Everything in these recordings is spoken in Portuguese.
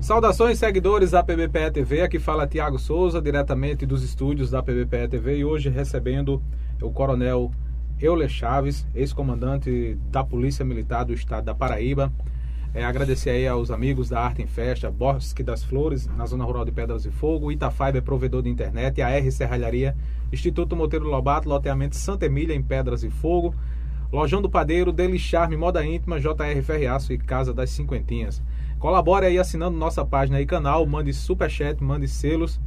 Saudações, seguidores da PBPE TV. Aqui fala Tiago Souza, diretamente dos estúdios da PBPE TV. E hoje recebendo o coronel Euler Chaves, ex-comandante da Polícia Militar do Estado da Paraíba. É, agradecer aí aos amigos da Arte em Festa, Bosque das Flores, na Zona Rural de Pedras e Fogo, Itafaiba é provedor de internet, a R Serralharia, Instituto Monteiro Lobato, loteamento Santa Emília em Pedras e Fogo, Lojão do Padeiro, Deli Charme, Moda Íntima, JR Ferreaço e Casa das Cinquentinhas. Colabore aí assinando nossa página e canal, mande superchat, mande selos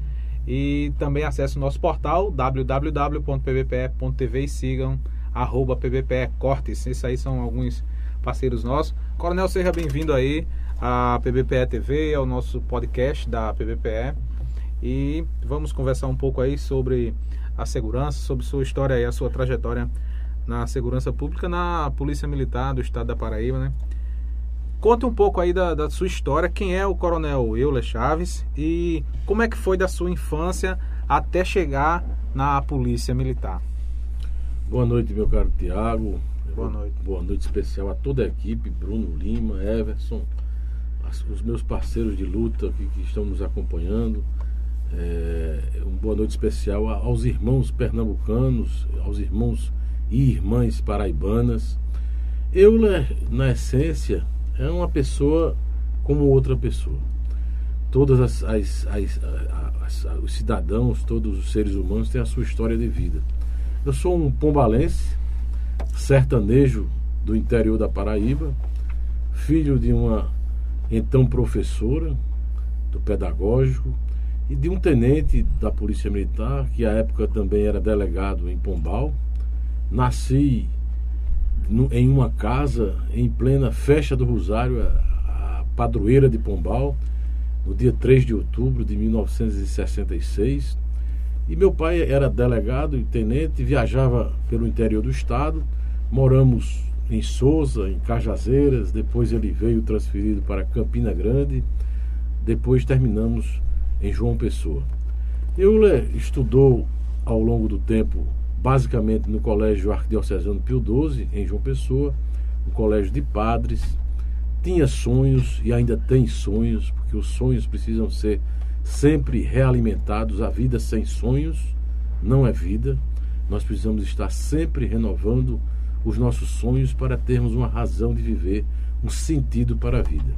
e também acesse o nosso portal www.pbpe.tv e sigam arroba PBPE Cortes. Esses aí são alguns parceiros nossos. Coronel, seja bem-vindo aí à PBPE TV, ao nosso podcast da PBPE. E vamos conversar um pouco aí sobre a segurança, sobre sua história e a sua trajetória na segurança pública na Polícia Militar do Estado da Paraíba, né? Conte um pouco aí da, da, sua história, quem é o Coronel Euler Chaves e como é que foi da sua infância até chegar na Polícia Militar. Boa noite, meu caro Tiago. Boa noite. Boa noite especial a toda a equipe, Bruno Lima, Everson, os meus parceiros de luta que, que estão nos acompanhando. É, uma boa noite especial aos irmãos pernambucanos, aos irmãos e irmãs paraibanas. Euler, na essência, é uma pessoa como outra pessoa. Todas as, as, as, as, os cidadãos, todos os seres humanos têm a sua história de vida. Eu sou um pombalense, sertanejo do interior da Paraíba, filho de uma então professora do pedagógico e de um tenente da Polícia Militar, que à época também era delegado em Pombal. Nasci em uma casa em plena festa do Rosário, a padroeira de Pombal, no dia 3 de outubro de 1966. E meu pai era delegado e tenente, viajava pelo interior do estado. Moramos em Souza, em Cajazeiras, depois ele veio transferido para Campina Grande, depois terminamos em João Pessoa. Euler estudou ao longo do tempo basicamente no Colégio Arquidiocesano Pio XII, em João Pessoa, um colégio de padres. Tinha sonhos e ainda tem sonhos, porque os sonhos precisam ser sempre realimentados. A vida sem sonhos não é vida. Nós precisamos estar sempre renovando os nossos sonhos para termos uma razão de viver, um sentido para a vida.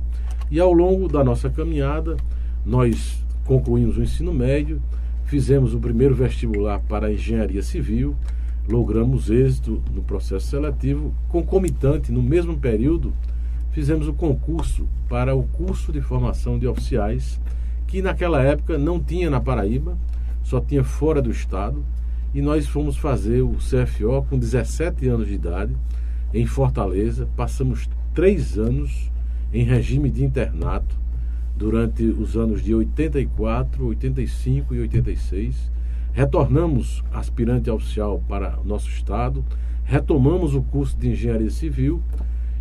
E ao longo da nossa caminhada, nós concluímos o ensino médio Fizemos o primeiro vestibular para a engenharia civil, logramos êxito no processo seletivo, concomitante, no mesmo período, fizemos o concurso para o curso de formação de oficiais, que naquela época não tinha na Paraíba, só tinha fora do estado, e nós fomos fazer o CFO com 17 anos de idade, em Fortaleza, passamos três anos em regime de internato, durante os anos de 84, 85 e 86. Retornamos aspirante oficial para nosso estado, retomamos o curso de engenharia civil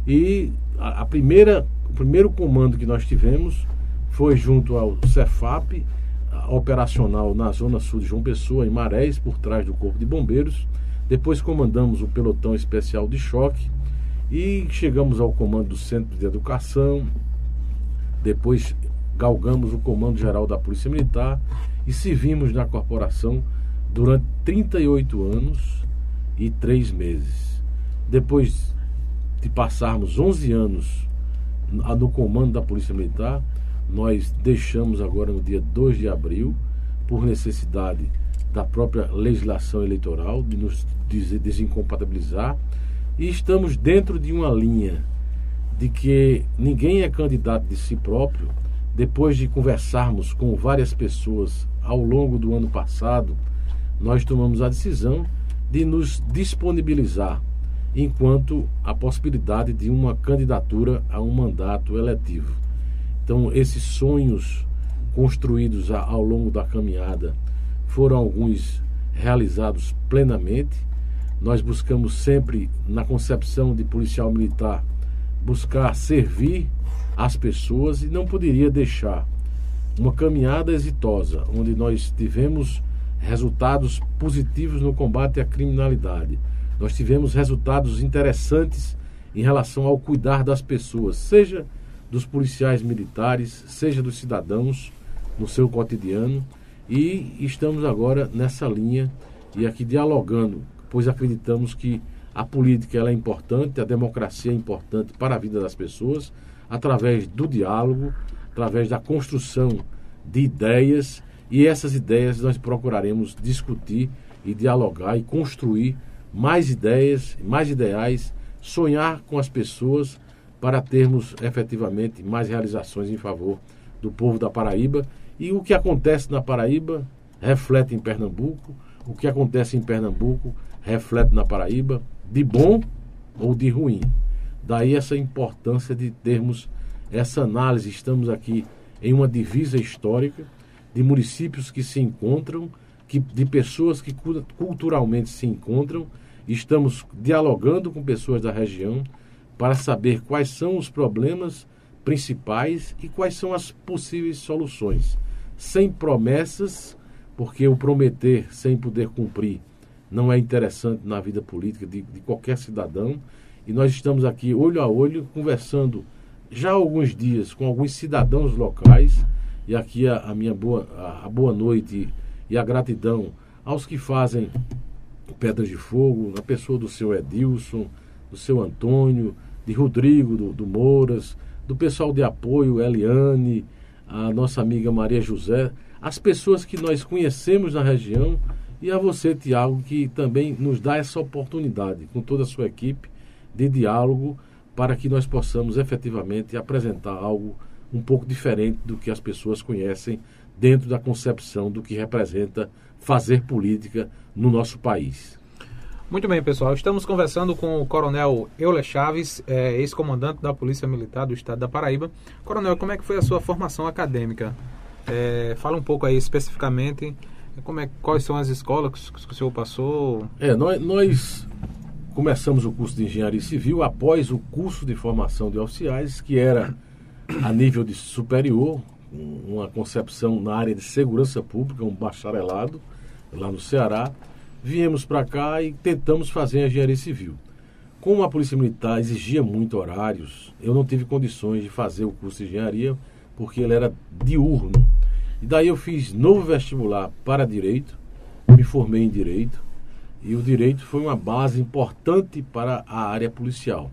e a, primeira, o primeiro comando que nós tivemos foi junto ao Cefap, operacional na zona sul de João Pessoa, em Marés, por trás do Corpo de Bombeiros. Depois comandamos o pelotão especial de choque e chegamos ao comando do Centro de Educação, depois galgamos o comando geral da Polícia Militar e servimos na corporação durante 38 anos e 3 meses. Depois de passarmos 11 anos no comando da Polícia Militar, nós deixamos agora no dia 2 de abril, por necessidade da própria legislação eleitoral, de nos desincompatibilizar, e estamos dentro de uma linha de que ninguém é candidato de si próprio. Depois de conversarmos com várias pessoas ao longo do ano passado, nós tomamos a decisão de nos disponibilizar enquanto a possibilidade de uma candidatura a um mandato eletivo. Então, esses sonhos construídos ao longo da caminhada foram alguns realizados plenamente. Nós buscamos sempre, na concepção de policial militar, buscar servir as pessoas e não poderia deixar uma caminhada exitosa, onde nós tivemos resultados positivos no combate à criminalidade. Nós tivemos resultados interessantes em relação ao cuidar das pessoas, seja dos policiais militares, seja dos cidadãos no seu cotidiano. E estamos agora nessa linha e aqui dialogando, pois acreditamos que a política ela é importante, a democracia é importante para a vida das pessoas, através do diálogo, através da construção de ideias, e essas ideias nós procuraremos discutir e dialogar e construir mais ideias, mais ideais, sonhar com as pessoas para termos efetivamente mais realizações em favor do povo da Paraíba. E o que acontece na Paraíba reflete em Pernambuco, o que acontece em Pernambuco reflete na Paraíba, de bom ou de ruim. Daí essa importância de termos essa análise. Estamos aqui em uma divisa histórica de municípios que se encontram, que, de pessoas que culturalmente se encontram. Estamos dialogando com pessoas da região para saber quais são os problemas principais e quais são as possíveis soluções. Sem promessas, porque o prometer sem poder cumprir não é interessante na vida política de, de qualquer cidadão. E nós estamos aqui, olho a olho, conversando já há alguns dias com alguns cidadãos locais. E aqui a, a minha boa, a, a, boa noite e a gratidão aos que fazem Pedras de Fogo, na pessoa do seu Edilson, do seu Antônio, de Rodrigo, do, do Mouras, do pessoal de apoio, Eliane, a nossa amiga Maria José, as pessoas que nós conhecemos na região e a você, Tiago, que também nos dá essa oportunidade, com toda a sua equipe, de diálogo, para que nós possamos efetivamente apresentar algo um pouco diferente do que as pessoas conhecem dentro da concepção do que representa fazer política no nosso país. Muito bem, pessoal. Estamos conversando com o Coronel Euler Chaves, é, ex-comandante da Polícia Militar do Estado da Paraíba. Coronel, como é que foi a sua formação acadêmica? É, fala um pouco aí especificamente como é, quais são as escolas que o senhor passou? É, nós, nós começamos o curso de engenharia civil após o curso de formação de oficiais, que era a nível de superior, uma concepção na área de segurança pública, um bacharelado lá no Ceará. Viemos para cá e tentamos fazer engenharia civil. Como a Polícia Militar exigia muito horários, eu não tive condições de fazer o curso de engenharia porque ele era diurno. E daí eu fiz novo vestibular para direito, me formei em direito, e o direito foi uma base importante para a área policial.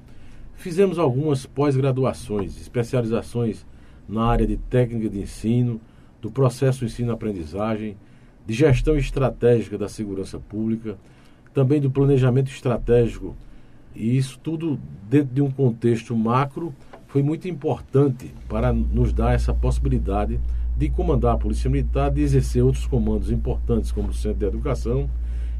Fizemos algumas pós-graduações, especializações na área de técnica de ensino, do processo ensino-aprendizagem, de gestão estratégica da segurança pública, também do planejamento estratégico. E isso tudo dentro de um contexto macro foi muito importante para nos dar essa possibilidade de comandar a Polícia Militar, de exercer outros comandos importantes, como o Centro de Educação,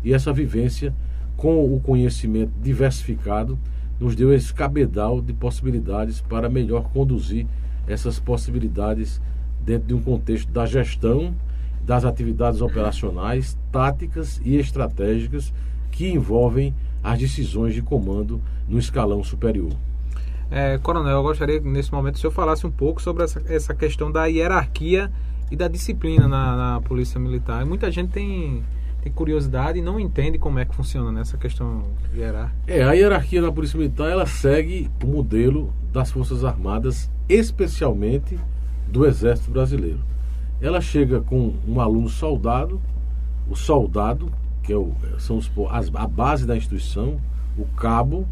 e essa vivência com o conhecimento diversificado nos deu esse cabedal de possibilidades para melhor conduzir essas possibilidades dentro de um contexto da gestão das atividades operacionais, táticas e estratégicas que envolvem as decisões de comando no escalão superior. É, coronel, eu gostaria nesse momento o senhor falasse um pouco sobre essa, essa questão da hierarquia e da disciplina na, na Polícia Militar. Muita gente tem, tem curiosidade e não entende como é que funciona nessa questão hierárquica. É, a hierarquia na Polícia Militar ela segue o modelo das Forças Armadas, especialmente do Exército Brasileiro. Ela chega com um aluno soldado, o soldado, que é o, são os, a base da instituição, o cabo,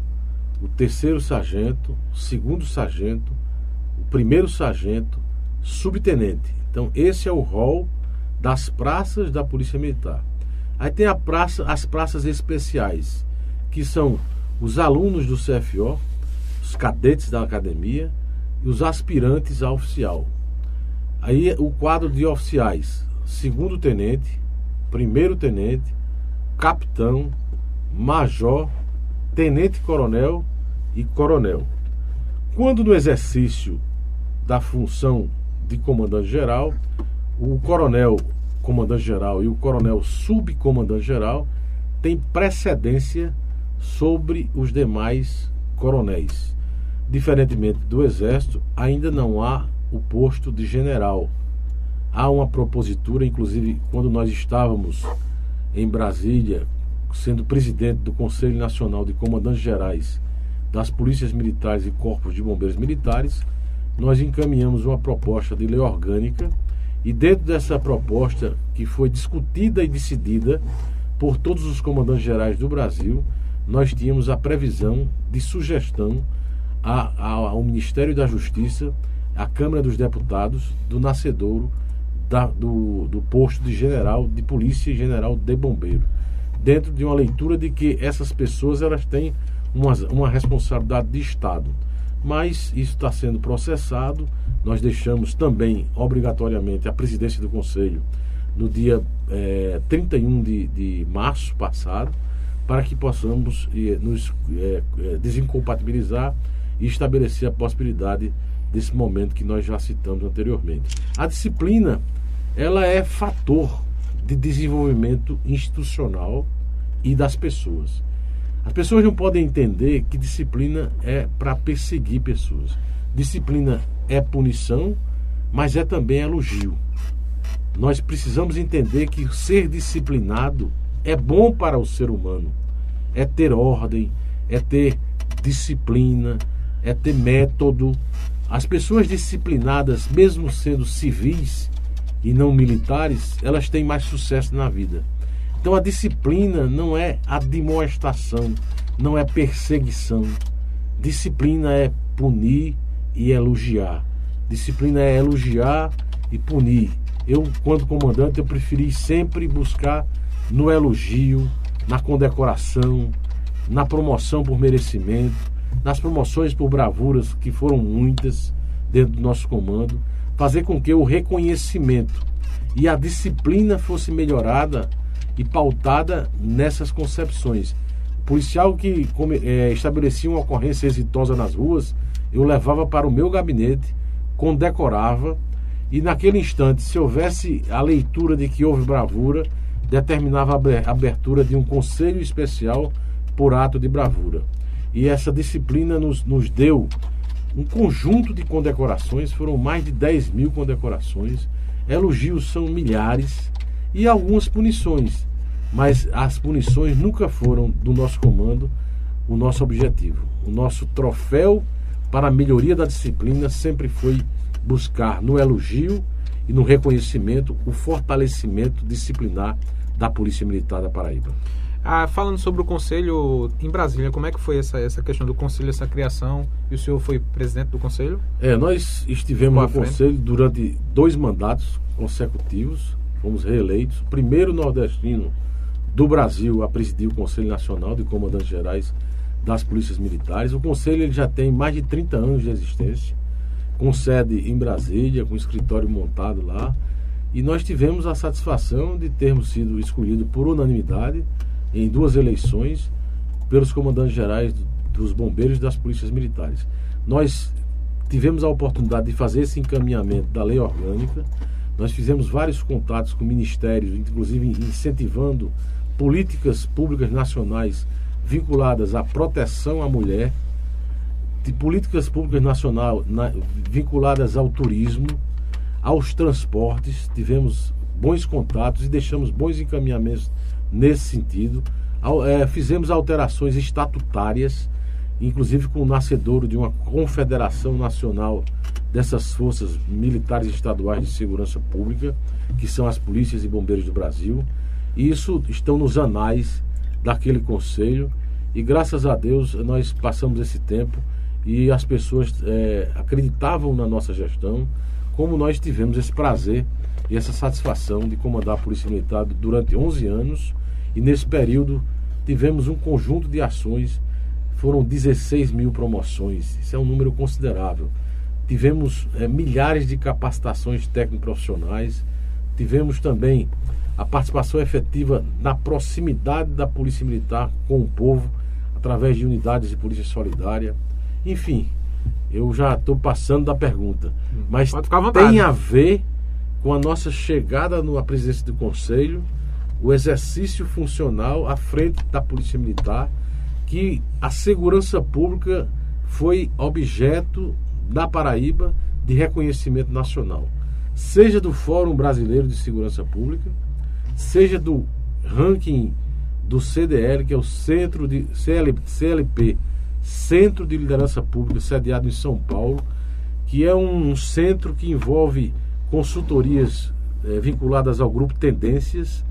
o terceiro sargento, o segundo sargento, o primeiro sargento, subtenente. Então, esse é o rol das praças da Polícia Militar. Aí tem a praça, as praças especiais, que são os alunos do CFO, os cadetes da academia e os aspirantes a oficial. Aí o quadro de oficiais: segundo tenente, primeiro tenente, capitão, major, tenente-coronel e coronel. Quando no exercício da função de comandante-geral, o coronel comandante-geral e o coronel subcomandante-geral têm precedência sobre os demais coronéis. Diferentemente do Exército, ainda não há o posto de general. Há uma propositura, inclusive quando nós estávamos em Brasília, sendo presidente do Conselho Nacional de Comandantes Gerais das polícias militares e corpos de bombeiros militares, nós encaminhamos uma proposta de lei orgânica e dentro dessa proposta que foi discutida e decidida por todos os comandantes gerais do Brasil, nós tínhamos a previsão de sugestão a, a, ao Ministério da Justiça, à Câmara dos Deputados, do nascedouro da, do, do posto de general de polícia e general de bombeiro, dentro de uma leitura de que essas pessoas elas têm uma, uma responsabilidade de Estado. Mas isso está sendo processado. Nós deixamos também, obrigatoriamente, a presidência do Conselho no dia é, 31 de, de março passado, para que possamos é, nos é, desincompatibilizar e estabelecer a possibilidade desse momento que nós já citamos anteriormente. A disciplina, ela é fator de desenvolvimento institucional e das pessoas. As pessoas não podem entender que disciplina é para perseguir pessoas. Disciplina é punição, mas é também elogio. Nós precisamos entender que ser disciplinado é bom para o ser humano. É ter ordem, é ter disciplina, é ter método. As pessoas disciplinadas, mesmo sendo civis e não militares, elas têm mais sucesso na vida. Então a disciplina não é admoestação, não é perseguição. Disciplina é punir e elogiar. Disciplina é elogiar e punir. Eu, quando comandante, eu preferi sempre buscar no elogio, na condecoração, na promoção por merecimento, nas promoções por bravuras, que foram muitas dentro do nosso comando, fazer com que o reconhecimento e a disciplina fosse melhorada e pautada nessas concepções. O policial que é, estabelecia uma ocorrência exitosa nas ruas, eu levava para o meu gabinete, condecorava e naquele instante, se houvesse a leitura de que houve bravura, determinava a abertura de um conselho especial por ato de bravura. E essa disciplina nos, nos deu um conjunto de condecorações, foram mais de 10 mil condecorações, elogios são milhares e algumas punições, mas as punições nunca foram do nosso comando o nosso objetivo. O nosso troféu para a melhoria da disciplina sempre foi buscar no elogio e no reconhecimento o fortalecimento disciplinar da Polícia Militar da Paraíba. Ah, falando sobre o conselho em Brasília, como é que foi essa, essa questão do conselho, essa criação? E o senhor foi presidente do conselho? É, nós estivemos no conselho durante dois mandatos consecutivos, fomos reeleitos. Primeiro nordestino do Brasil a presidir o Conselho Nacional de Comandantes Gerais das Polícias Militares. O conselho ele já tem mais de 30 anos de existência, com sede em Brasília, com escritório montado lá. E nós tivemos a satisfação de termos sido escolhidos por unanimidade em duas eleições pelos comandantes gerais dos bombeiros e das polícias militares. Nós tivemos a oportunidade de fazer esse encaminhamento da lei orgânica. Nós fizemos vários contatos com ministérios, inclusive incentivando políticas públicas nacionais vinculadas à proteção à mulher, de políticas públicas nacionais na, vinculadas ao turismo, aos transportes. Tivemos bons contatos e deixamos bons encaminhamentos nesse sentido. É, fizemos alterações estatutárias, inclusive com o nascedouro de uma confederação nacional dessas forças militares estaduais de segurança pública, que são as polícias e bombeiros do Brasil. Isso estão nos anais daquele conselho. E graças a Deus nós passamos esse tempo e as pessoas é, acreditavam na nossa gestão, como nós tivemos esse prazer e essa satisfação de comandar a Polícia Militar durante 11 anos. E nesse período tivemos um conjunto de ações, foram 16 mil promoções, isso é um número considerável. Tivemos é, milhares de capacitações técnico-profissionais, tivemos também a participação efetiva na proximidade da Polícia Militar com o povo, através de unidades de polícia solidária. Enfim, eu já estou passando da pergunta, hum, mas tem a ver com a nossa chegada na presidência do Conselho o exercício funcional à frente da Polícia Militar, que a segurança pública foi objeto da Paraíba de reconhecimento nacional, seja do Fórum Brasileiro de Segurança Pública, seja do ranking do CDL, que é o Centro de CLP, Centro de Liderança Pública, sediado em São Paulo, que é um centro que envolve consultorias é, vinculadas ao grupo Tendências,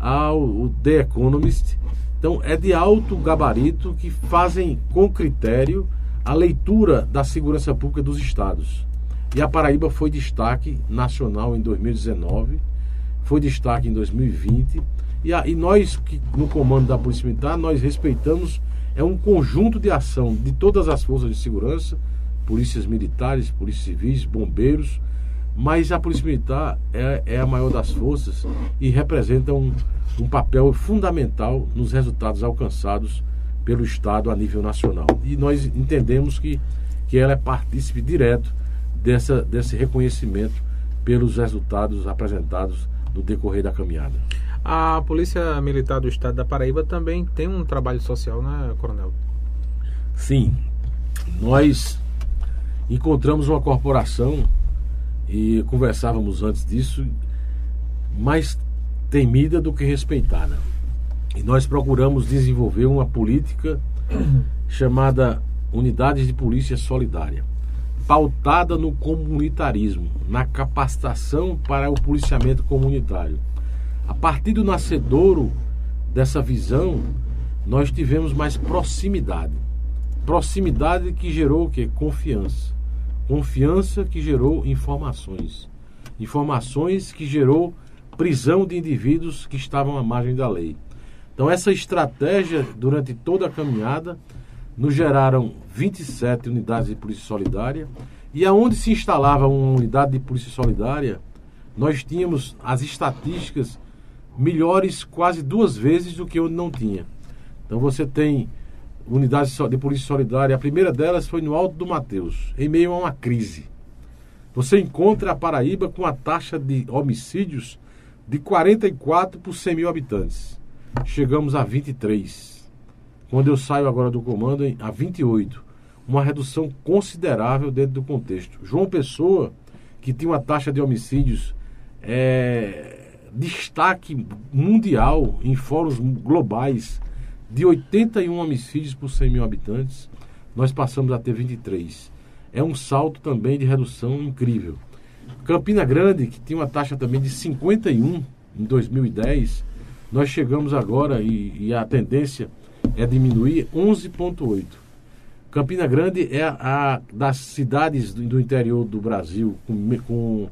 ao The Economist. Então, é de alto gabarito que fazem com critério a leitura da segurança pública dos estados. E a Paraíba foi destaque nacional em 2019, foi destaque em 2020. E, a, e nós, que, no comando da Polícia Militar, nós respeitamos é um conjunto de ação de todas as forças de segurança, polícias militares, polícias civis, bombeiros, mas a Polícia Militar é, é a maior das forças e representa um, um papel fundamental nos resultados alcançados pelo Estado a nível nacional. E nós entendemos que, que ela é partícipe direto dessa, desse reconhecimento pelos resultados apresentados no decorrer da caminhada. A Polícia Militar do Estado da Paraíba também tem um trabalho social, né, Coronel? Sim. Nós encontramos uma corporação e conversávamos antes disso, mais temida do que respeitada. E nós procuramos desenvolver uma política chamada Unidades de Polícia Solidária, pautada no comunitarismo, na capacitação para o policiamento comunitário. A partir do nascedouro dessa visão, nós tivemos mais proximidade. Proximidade que gerou o quê? Confiança. Confiança que gerou informações. Informações que gerou prisão de indivíduos que estavam à margem da lei. Então, essa estratégia, durante toda a caminhada, nos geraram 27 unidades de polícia solidária. E aonde se instalava uma unidade de polícia solidária, nós tínhamos as estatísticas melhores quase duas vezes do que onde não tinha. Então, você tem unidades de polícia solidária. A primeira delas foi no Alto do Mateus, em meio a uma crise. Você encontra a Paraíba com a taxa de homicídios de 44 por 100 mil habitantes. Chegamos a 23. Quando eu saio agora do comando, a 28. Uma redução considerável dentro do contexto. João Pessoa, que tinha uma taxa de homicídios é, destaque mundial em fóruns globais de 81 homicídios por 100 mil habitantes, nós passamos a ter 23. É um salto também de redução incrível. Campina Grande, que tinha uma taxa também de 51 em 2010, nós chegamos agora e, e a tendência é diminuir 11,8. Campina Grande é a, das cidades do, do, interior do Brasil com, com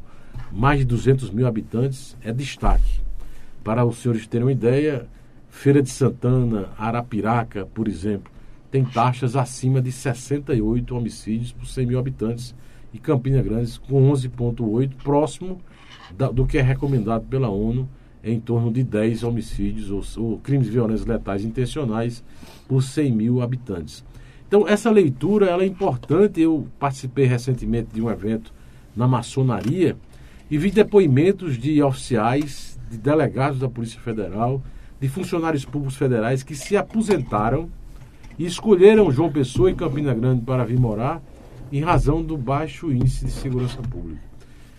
mais de 200 mil habitantes, é destaque. Para os senhores terem uma ideia, Feira de Santana, Arapiraca, por exemplo, tem taxas acima de 68 homicídios por 100 mil habitantes e Campina Grande com 11,8, próximo da, do que é recomendado pela ONU, em torno de 10 homicídios ou, ou crimes violentos letais intencionais por 100 mil habitantes. Então, essa leitura ela é importante. Eu participei recentemente de um evento na maçonaria e vi depoimentos de oficiais, de delegados da Polícia Federal, de funcionários públicos federais que se aposentaram e escolheram João Pessoa e Campina Grande para vir morar em razão do baixo índice de segurança pública.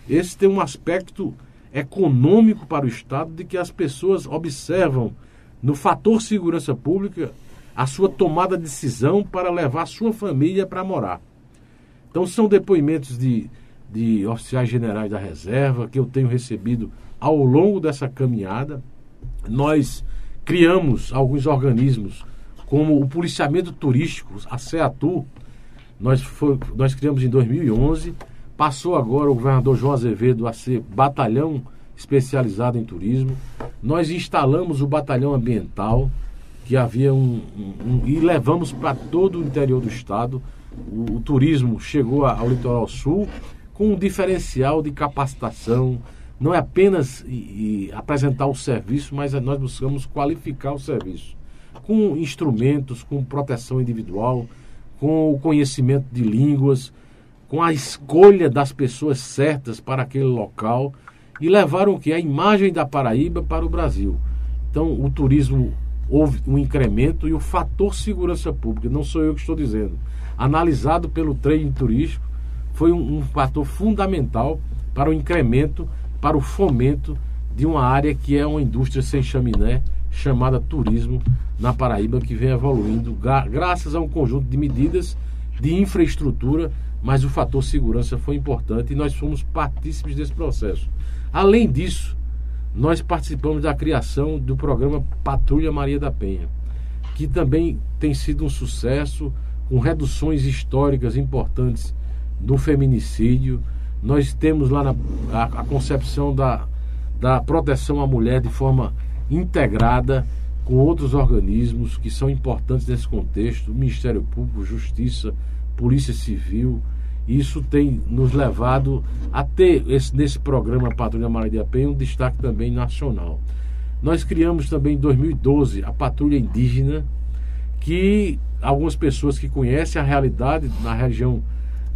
Esse tem um aspecto econômico para o Estado de que as pessoas observam no fator segurança pública a sua tomada de decisão para levar sua família para morar. Então são depoimentos de, de oficiais generais da reserva que eu tenho recebido ao longo dessa caminhada. Nós criamos alguns organismos, como o policiamento turístico, a CEATU, nós, foi, nós criamos em 2011, passou agora o governador João Azevedo a ser batalhão especializado em turismo. Nós instalamos o batalhão ambiental, que havia um, um, um e levamos para todo o interior do estado. O, o turismo chegou ao litoral sul com um diferencial de capacitação, não é apenas e, e apresentar o serviço, mas é nós buscamos qualificar o serviço com instrumentos, com proteção individual, com o conhecimento de línguas, com a escolha das pessoas certas para aquele local e levaram o que a imagem da Paraíba para o Brasil. Então, o turismo houve um incremento e o fator segurança pública, não sou eu que estou dizendo, analisado pelo trade turístico, foi um, um fator fundamental para o incremento para o fomento de uma área que é uma indústria sem chaminé, chamada turismo na Paraíba, que vem evoluindo graças a um conjunto de medidas de infraestrutura mas o fator segurança foi importante e nós fomos partícipes desse processo. Além disso, nós participamos da criação do programa Patrulha Maria da Penha, que também tem sido um sucesso, com reduções históricas importantes do feminicídio. Nós temos lá na, a, a concepção da, da proteção à mulher de forma integrada com outros organismos que são importantes nesse contexto, Ministério Público, Justiça, Polícia Civil. Isso tem nos levado a ter esse, nesse programa Patrulha Maria da Penha um destaque também nacional. Nós criamos também em 2012 a Patrulha Indígena, que algumas pessoas que conhecem a realidade na região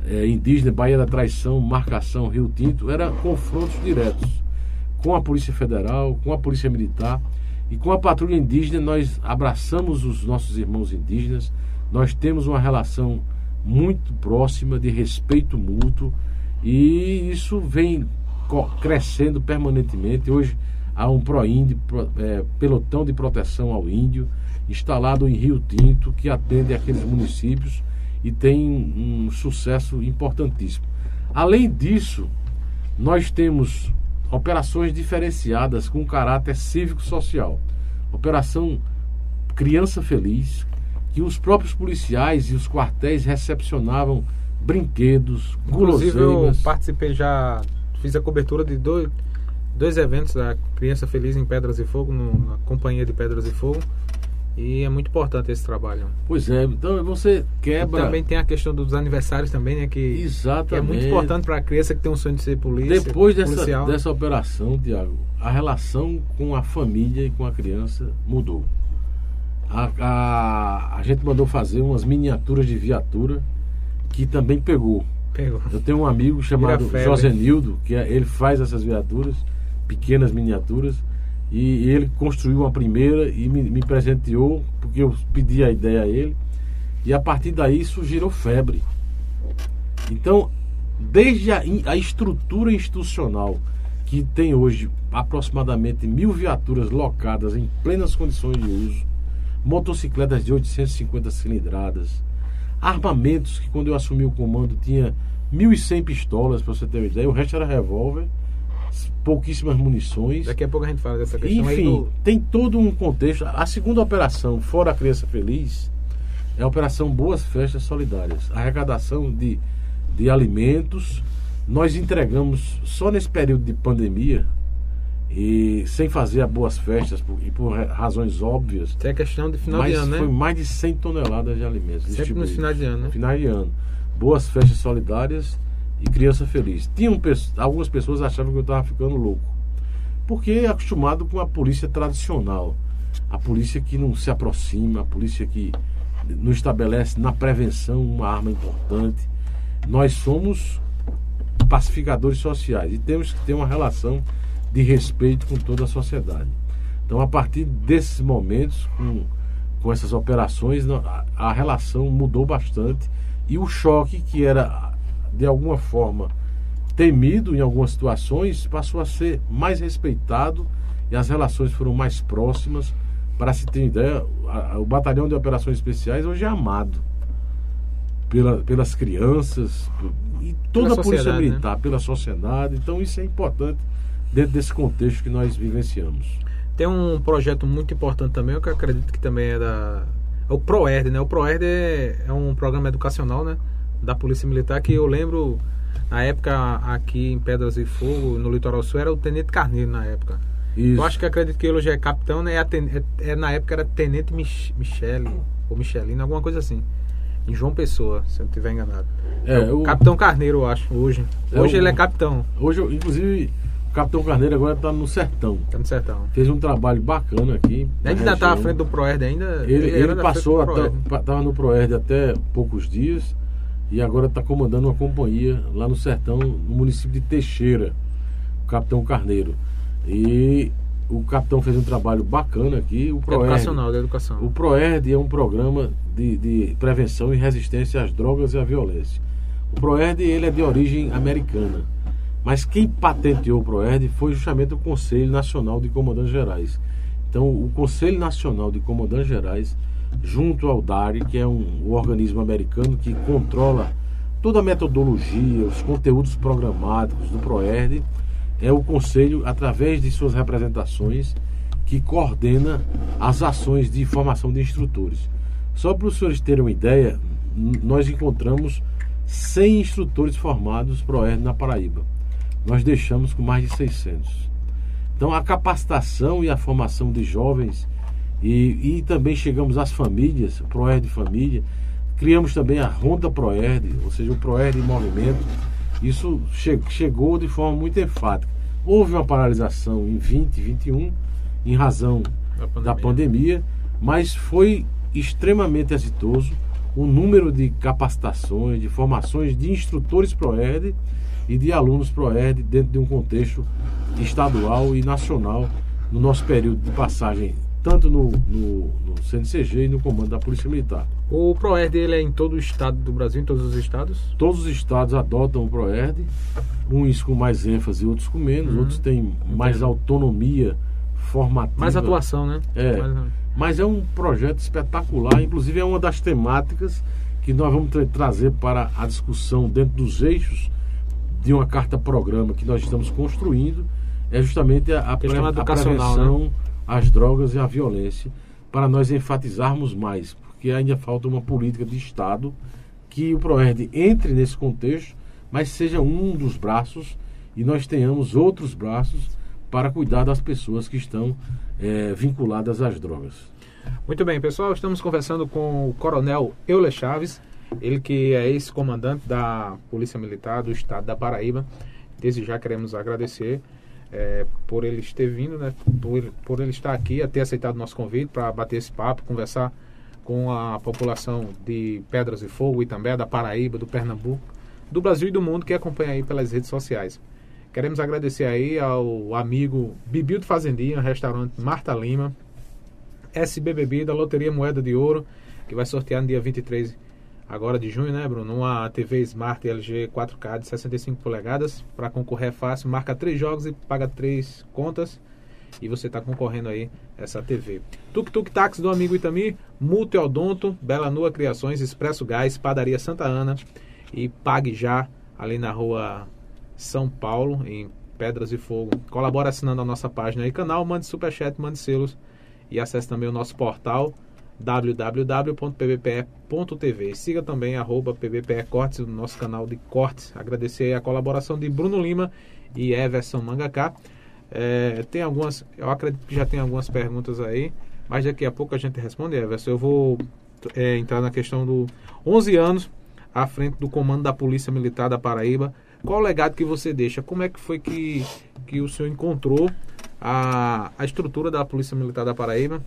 é, indígena, Bahia da Traição, Marcação, Rio Tinto, eram confrontos diretos com a Polícia Federal, com a Polícia Militar e com a Patrulha Indígena. Nós abraçamos os nossos irmãos indígenas, nós temos uma relação muito próxima de respeito mútuo e isso vem crescendo permanentemente. Hoje há um é, pelotão de proteção ao índio, instalado em Rio Tinto, que atende aqueles municípios e tem um sucesso importantíssimo. Além disso, nós temos operações diferenciadas com caráter cívico-social. Operação Criança Feliz, que os próprios policiais e os quartéis recepcionavam brinquedos, Inclusive, guloseimas. eu participei já, fiz a cobertura de dois, dois eventos da Criança Feliz em Pedras e Fogo, no, na Companhia de Pedras e Fogo. E é muito importante esse trabalho. Pois é, então você quebra. E também tem a questão dos aniversários também, né? Que, Exatamente. Que é muito importante para a criança que tem um sonho de ser polícia. Depois dessa, dessa operação, Tiago, a relação com a família e com a criança mudou. A, a, a gente mandou fazer umas miniaturas de viatura que também pegou. Pegou. Eu tenho um amigo chamado José Nildo, que é, ele faz essas viaturas, pequenas miniaturas e ele construiu uma primeira e me, me presenteou, porque eu pedi a ideia a ele. E a partir daí isso gerou febre. Então, desde a, a estrutura institucional que tem hoje aproximadamente mil viaturas locadas em plenas condições de uso, motocicletas de 850 cilindradas, armamentos que quando eu assumi o comando tinha 1.100 pistolas, para você ter uma ideia, o resto era revólver pouquíssimas munições. Daqui a pouco a gente fala dessa questão. Enfim, do... tem todo um contexto. A segunda operação, fora a criança feliz, é a operação Boas Festas Solidárias. Arrecadação de, de alimentos. Nós entregamos só nesse período de pandemia e sem fazer as boas festas por, e por razões óbvias. Tem a questão de final de ano, né? Foi mais de 100 toneladas de alimentos. Sempre no final de ano, né? Final de ano. Boas festas solidárias e criança feliz. Tinham algumas pessoas achavam que eu estava ficando louco, porque é acostumado com a polícia tradicional, a polícia que não se aproxima, a polícia que não estabelece na prevenção uma arma importante. Nós somos pacificadores sociais e temos que ter uma relação de respeito com toda a sociedade. Então, a partir desses momentos, com, com essas operações, a, a relação mudou bastante e o choque que era de alguma forma temido em algumas situações, passou a ser mais respeitado e as relações foram mais próximas. Para se ter ideia, o Batalhão de Operações Especiais hoje é amado pela, pelas crianças e toda a Polícia Militar, né? pela sociedade. Então isso é importante dentro desse contexto que nós vivenciamos. Tem um projeto muito importante também, eu acredito que também é da. É o ProERD, né? O ProERD é, é um programa educacional, né? da Polícia Militar que eu lembro na época aqui em Pedras e Fogo, no Litoral Sul, era o Tenente Carneiro na época. Isso. Eu acho que acredito que ele hoje é capitão, né? É, é, é, na época era Tenente Mich Michele, ou Michelino, alguma coisa assim. Em João Pessoa, se eu não estiver enganado. É, é o Capitão Carneiro, eu acho, hoje. É hoje o, ele é capitão. Hoje, inclusive, o Capitão Carneiro agora está no Sertão. Está no Sertão. Fez um trabalho bacana aqui. Ainda está à frente do Proerd ainda? Ele, ele, ele passou, estava no Proerd até poucos dias e agora está comandando uma companhia lá no sertão, no município de Teixeira, o capitão Carneiro. E o capitão fez um trabalho bacana aqui. O Proerd, Educacional, da educação. O ProERD é um programa de, de, prevenção e resistência às drogas e à violência. O ProERD ele é de origem americana, mas quem patenteou o ProERD foi justamente o Conselho Nacional de Comandantes Gerais. Então, o Conselho Nacional de Comandantes Gerais junto ao DARI, que é um, um organismo americano que controla toda a metodologia, os conteúdos programáticos do PROERD, é o Conselho, através de suas representações, que coordena as ações de formação de instrutores. Só para os senhores terem uma ideia, nós encontramos 100 instrutores formados ProERD na Paraíba. Nós deixamos com mais de 600. Então, a capacitação e a formação de jovens e, e também chegamos às famílias, ProERD Família, criamos também a Ronda ProERD, ou seja, o ProERD em movimento. Isso che chegou de forma muito enfática. Houve uma paralisação em 2021 em razão da pandemia. da pandemia, mas foi extremamente exitoso o número de capacitações, de formações de instrutores ProERD e de alunos ProERD dentro de um contexto estadual e nacional no nosso período de passagem tanto no, no, no CNCG e no comando da Polícia Militar. O ProERD ele é em todo o estado do Brasil, em todos os estados? Todos os estados adotam o ProERD, uns com mais ênfase, outros com menos, uhum. outros têm mais autonomia formativa. Mais atuação, né? É. Mais... Mas é um projeto espetacular, inclusive é uma das temáticas que nós vamos tra trazer para a discussão dentro dos eixos de uma carta-programa que nós estamos construindo, é justamente a, a, pre a né? prevenção né? às drogas e à violência, para nós enfatizarmos mais, porque ainda falta uma política de Estado que o PROERD entre nesse contexto, mas seja um dos braços e nós tenhamos outros braços para cuidar das pessoas que estão é, vinculadas às drogas. Muito bem, pessoal, estamos conversando com o Coronel Euler Chaves, ele que é ex-comandante da Polícia Militar do Estado da Paraíba. Desde já queremos agradecer é, por ele ter vindo, né, por, por ele estar aqui, ter aceitado o nosso convite para bater esse papo, conversar com a população de Pedras e Fogo e também da Paraíba, do Pernambuco, do Brasil e do mundo que acompanha aí pelas redes sociais. Queremos agradecer aí ao amigo Bibil do Fazendinha, restaurante Marta Lima, SB da Loteria Moeda de Ouro, que vai sortear no dia 23 agora de junho, né, Bruno? Uma TV Smart LG 4K de 65 polegadas. Para concorrer é fácil, marca três jogos e paga três contas. E você está concorrendo aí essa TV. Tuk Tuk Táxi do amigo Itami, Multiodonto, Bela Nua Criações, Expresso Gás, Padaria Santa Ana e Pague Já, ali na rua são Paulo, em Pedras e Fogo. Colabora assinando a nossa página e canal, mande superchat, mande selos e acesse também o nosso portal www.pbpe.tv. Siga também arroba pbpe o nosso canal de cortes. Agradecer a colaboração de Bruno Lima e Everson Mangaká. É, tem algumas, eu acredito que já tem algumas perguntas aí, mas daqui a pouco a gente responde, Everson. Eu vou é, entrar na questão do 11 anos à frente do comando da Polícia Militar da Paraíba. Qual o legado que você deixa? Como é que foi que, que o senhor encontrou a, a estrutura da Polícia Militar da Paraíba?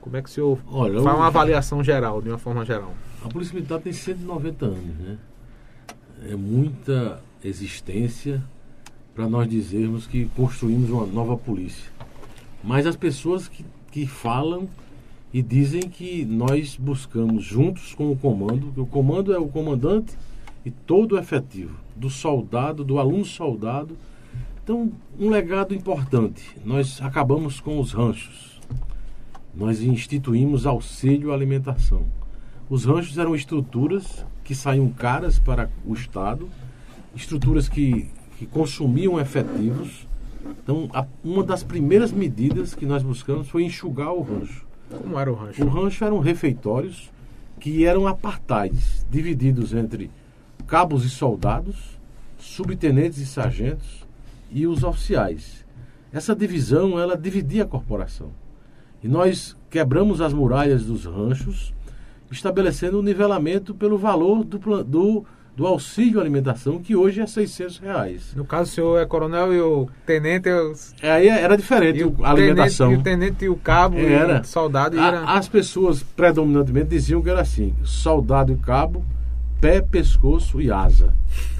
Como é que o senhor Olha, faz uma avaliação geral, de uma forma geral? A Polícia Militar tem 190 anos, né? É muita existência para nós dizermos que construímos uma nova polícia. Mas as pessoas que, que falam e dizem que nós buscamos juntos com o comando, que o comando é o comandante e todo o efetivo do soldado, do aluno soldado. Então, um legado importante. Nós acabamos com os ranchos. Nós instituímos auxílio à alimentação. Os ranchos eram estruturas que saíam caras para o Estado, estruturas que, que consumiam efetivos. Então, a, uma das primeiras medidas que nós buscamos foi enxugar o rancho. Como era o rancho? O rancho eram refeitórios que eram apartados, divididos entre cabos e soldados, subtenentes e sargentos e os oficiais. Essa divisão, ela dividia a corporação. E nós quebramos as muralhas dos ranchos, estabelecendo o um nivelamento pelo valor do, do, do auxílio alimentação, que hoje é 600 reais. No caso, o senhor é coronel e o tenente... É, aí era diferente a alimentação. Tenente, e o tenente e o cabo era. e o soldado... Era... A, as pessoas predominantemente diziam que era assim, soldado e cabo pé, pescoço e asa.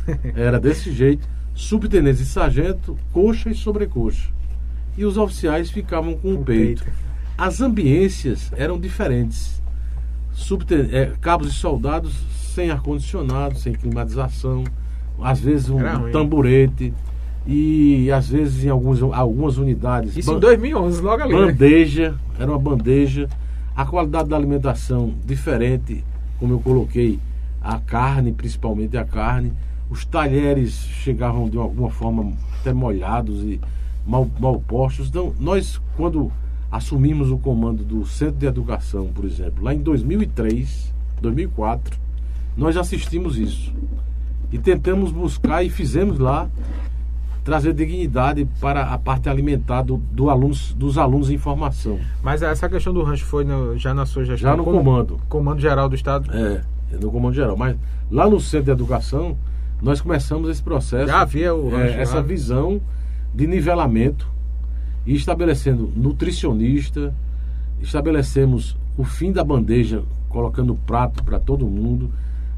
Era desse jeito. Subtenentes e sargento, coxa e sobrecoxa. E os oficiais ficavam com o, o peito. peito. As ambiências eram diferentes. É, cabos e soldados sem ar-condicionado, sem climatização, às vezes um tamborete e às vezes em alguns, algumas unidades. Isso em 2011, logo ali. Né? Bandeja, era uma bandeja. A qualidade da alimentação diferente, como eu coloquei, a carne, principalmente a carne. Os talheres chegavam de alguma forma até molhados e mal, mal postos. Então, nós, quando assumimos o comando do Centro de Educação, por exemplo, lá em 2003, 2004, nós assistimos isso. E tentamos buscar e fizemos lá trazer dignidade para a parte alimentar do, do alunos, dos alunos em formação. Mas essa questão do rancho foi no, já na sua gestão? Já no comando. Comando geral do Estado? É, no comando geral. Mas lá no Centro de Educação, nós começamos esse processo. Já havia o rancho, é, essa visão de nivelamento e estabelecendo nutricionista, estabelecemos o fim da bandeja, colocando prato para todo mundo.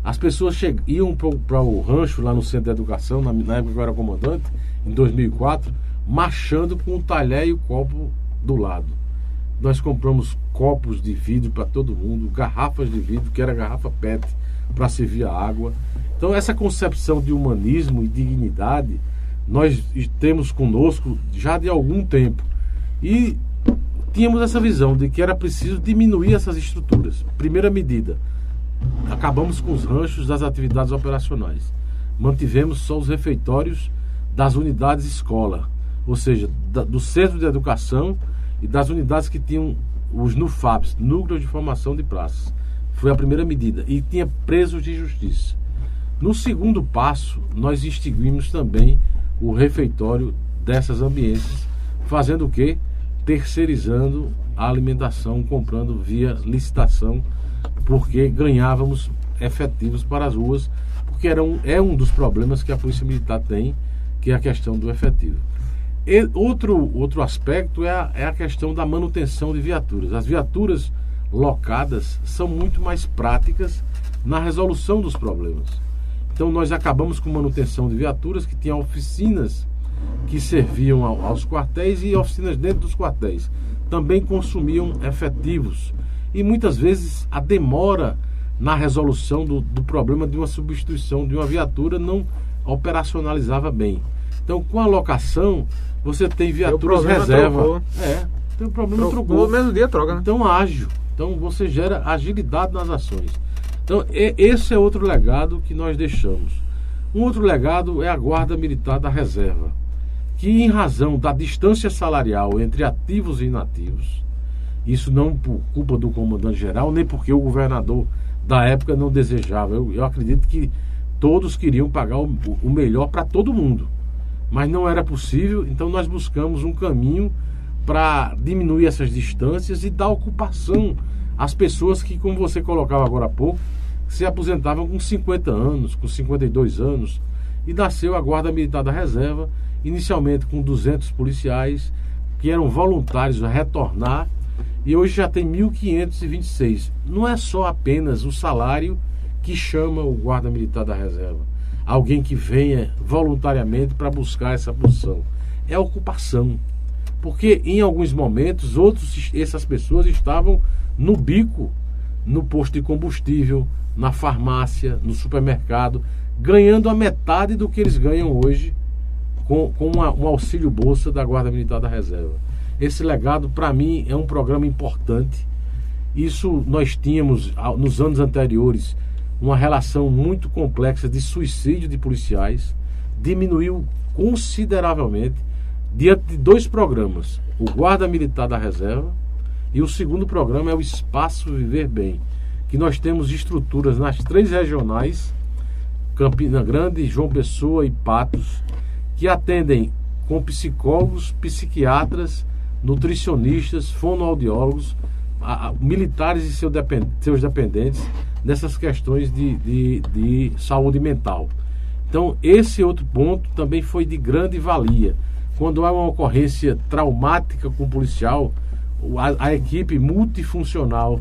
As pessoas iam para o rancho lá no centro de educação, na, na, época que eu era comandante, em 2004, marchando com o talher e o copo do lado. Nós compramos copos de vidro para todo mundo, garrafas de vidro, que era garrafa PET, para servir a água. Então, essa concepção de humanismo e dignidade nós temos conosco já de algum tempo. E tínhamos essa visão de que era preciso diminuir essas estruturas. Primeira medida, acabamos com os ranchos das atividades operacionais. Mantivemos só os refeitórios das unidades escola, ou seja, da, do centro de educação e das unidades que tinham os NUFAPs, Núcleos de Formação de Praças. Foi a primeira medida. E tinha presos de justiça. No segundo passo, nós extinguimos também o refeitório dessas ambientes, fazendo o quê? Terceirizando a alimentação, comprando via licitação, porque ganhávamos efetivos para as ruas, porque era um, é um dos problemas que a Polícia Militar tem, que é a questão do efetivo. E outro, outro aspecto é a, é a questão da manutenção de viaturas. As viaturas locadas são muito mais práticas na resolução dos problemas. Então nós acabamos com manutenção de viaturas que tinham oficinas que serviam aos quartéis e oficinas dentro dos quartéis. Também consumiam efetivos. E muitas vezes a demora na resolução do, do problema de uma substituição de uma viatura não operacionalizava bem. Então, com a locação, você tem viaturas reserva. Trocou. É, tem um problema trocou. trocou. No mesmo dia troca, né? Então, ágil. Então, você gera agilidade nas ações. Então, esse é outro legado que nós deixamos. Um outro legado é a Guarda Militar da Reserva, que, em razão da distância salarial entre ativos e inativos, isso não por culpa do comandante-geral, nem porque o governador da época não desejava. Eu, eu acredito que todos queriam pagar o, o melhor para todo mundo, mas não era possível, então nós buscamos um caminho para diminuir essas distâncias e dar ocupação as pessoas que, como você colocava agora há pouco, se aposentavam com 50 anos, com 52 anos, e nasceu a Guarda Militar da Reserva, inicialmente com 200 policiais que eram voluntários a retornar, e hoje já tem 1.526. Não é só apenas o salário que chama o Guarda Militar da Reserva, alguém que venha voluntariamente para buscar essa posição. É a ocupação. Porque em alguns momentos outros essas pessoas estavam no bico, no posto de combustível, na farmácia, no supermercado, ganhando a metade do que eles ganham hoje com, com uma, um auxílio bolsa da Guarda Militar da Reserva. Esse legado, para mim, é um programa importante. Isso nós tínhamos nos anos anteriores uma relação muito complexa de suicídio de policiais, diminuiu consideravelmente diante de dois programas: o Guarda Militar da Reserva e o segundo programa é o Espaço Viver Bem, que nós temos estruturas nas três regionais, Campina Grande, João Pessoa e Patos, que atendem com psicólogos, psiquiatras, nutricionistas, fonoaudiólogos, militares e seus dependentes nessas questões de, de, de saúde mental. Então, esse outro ponto também foi de grande valia. Quando há uma ocorrência traumática com o policial, a, a equipe multifuncional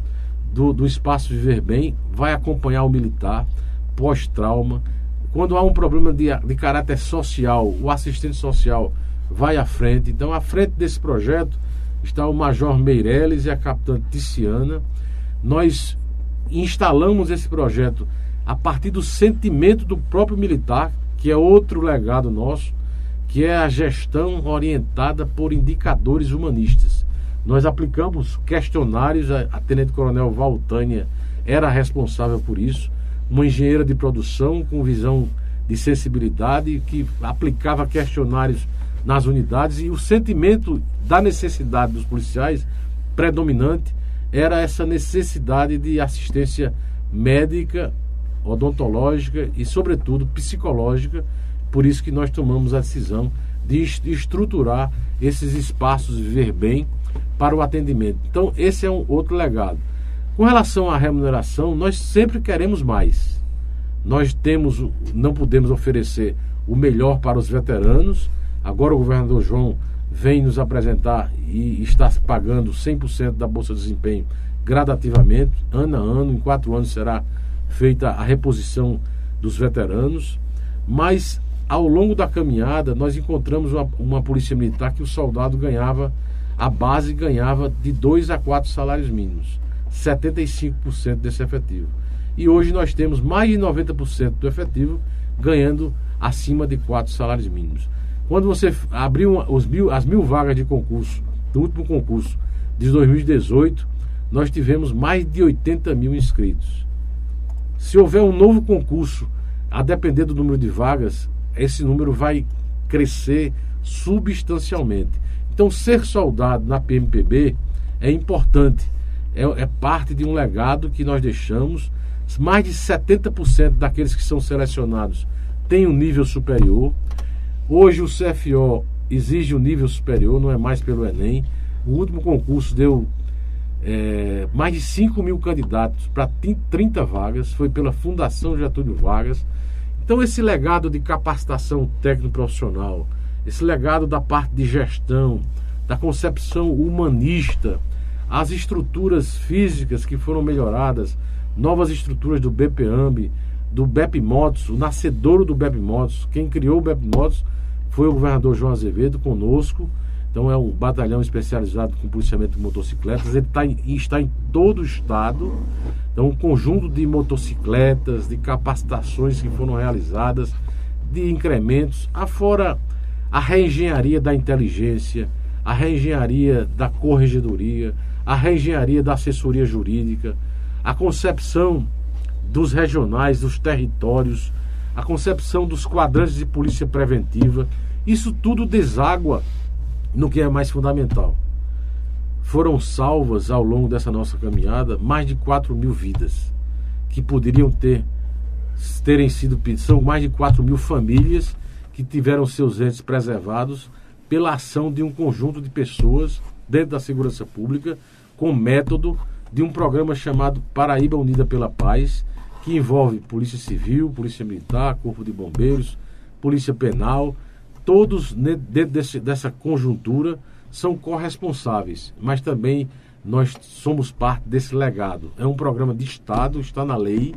do, do Espaço Viver Bem vai acompanhar o militar pós-trauma. Quando há um problema de, de caráter social, o assistente social vai à frente. Então, à frente desse projeto está o Major Meirelles e a Capitã Ticiana. Nós instalamos esse projeto a partir do sentimento do próprio militar, que é outro legado nosso, que é a gestão orientada por indicadores humanistas. Nós aplicamos questionários, a, a Tenente Coronel Valtânia era responsável por isso. uma engenheira de produção com visão de sensibilidade que aplicava questionários nas unidades e o sentimento da necessidade dos policiais predominante era essa necessidade de assistência médica, odontológica e, sobretudo, psicológica. Por isso que nós tomamos a decisão de estruturar esses espaços Viver Bem para o atendimento. Então, esse é um outro legado. Com relação à remuneração, nós sempre queremos mais. Nós temos, não podemos oferecer o melhor para os veteranos. Agora o governador João vem nos apresentar e está pagando 100% da Bolsa de Desempenho gradativamente, ano a ano, em quatro anos será feita a reposição dos veteranos, mas ao longo da caminhada nós encontramos uma, uma polícia militar que o soldado ganhava, a base ganhava de dois a quatro salários mínimos, 75% desse efetivo. E hoje nós temos mais de 90% do efetivo ganhando acima de quatro salários mínimos. Quando você abriu os mil, as mil vagas de concurso, do último concurso de 2018, nós tivemos mais de 80 mil inscritos. Se houver um novo concurso, a depender do número de vagas, esse número vai crescer substancialmente. Então, ser soldado na PMPB é importante, é, é parte de um legado que nós deixamos. Mais de 70% daqueles que são selecionados têm um nível superior. Hoje o CFO exige um nível superior, não é mais pelo Enem. O último concurso deu é, mais de 5 mil candidatos para 30 vagas, foi pela Fundação Getúlio Vargas. Então, esse legado de capacitação técnico-profissional, esse legado da parte de gestão, da concepção humanista, as estruturas físicas que foram melhoradas, novas estruturas do BPAMB, do BEP Motos, o nascedouro do BEP Motos, quem criou o BEP Motos foi o governador João Azevedo conosco. Então é um batalhão especializado com policiamento de motocicletas. Ele tá em, está em todo o estado. Então um conjunto de motocicletas, de capacitações que foram realizadas, de incrementos, afora a reengenharia da inteligência, a reengenharia da corregedoria, a reengenharia da assessoria jurídica, a concepção dos regionais, dos territórios, a concepção dos quadrantes de polícia preventiva, isso tudo deságua no que é mais fundamental. Foram salvas ao longo dessa nossa caminhada mais de 4 mil vidas que poderiam ter terem sido são mais de 4 mil famílias que tiveram seus entes preservados pela ação de um conjunto de pessoas dentro da segurança pública com método de um programa chamado Paraíba Unida pela Paz, que envolve Polícia Civil, Polícia Militar, Corpo de Bombeiros, Polícia Penal, todos dentro desse, dessa conjuntura são corresponsáveis, mas também nós somos parte desse legado. É um programa de Estado, está na lei,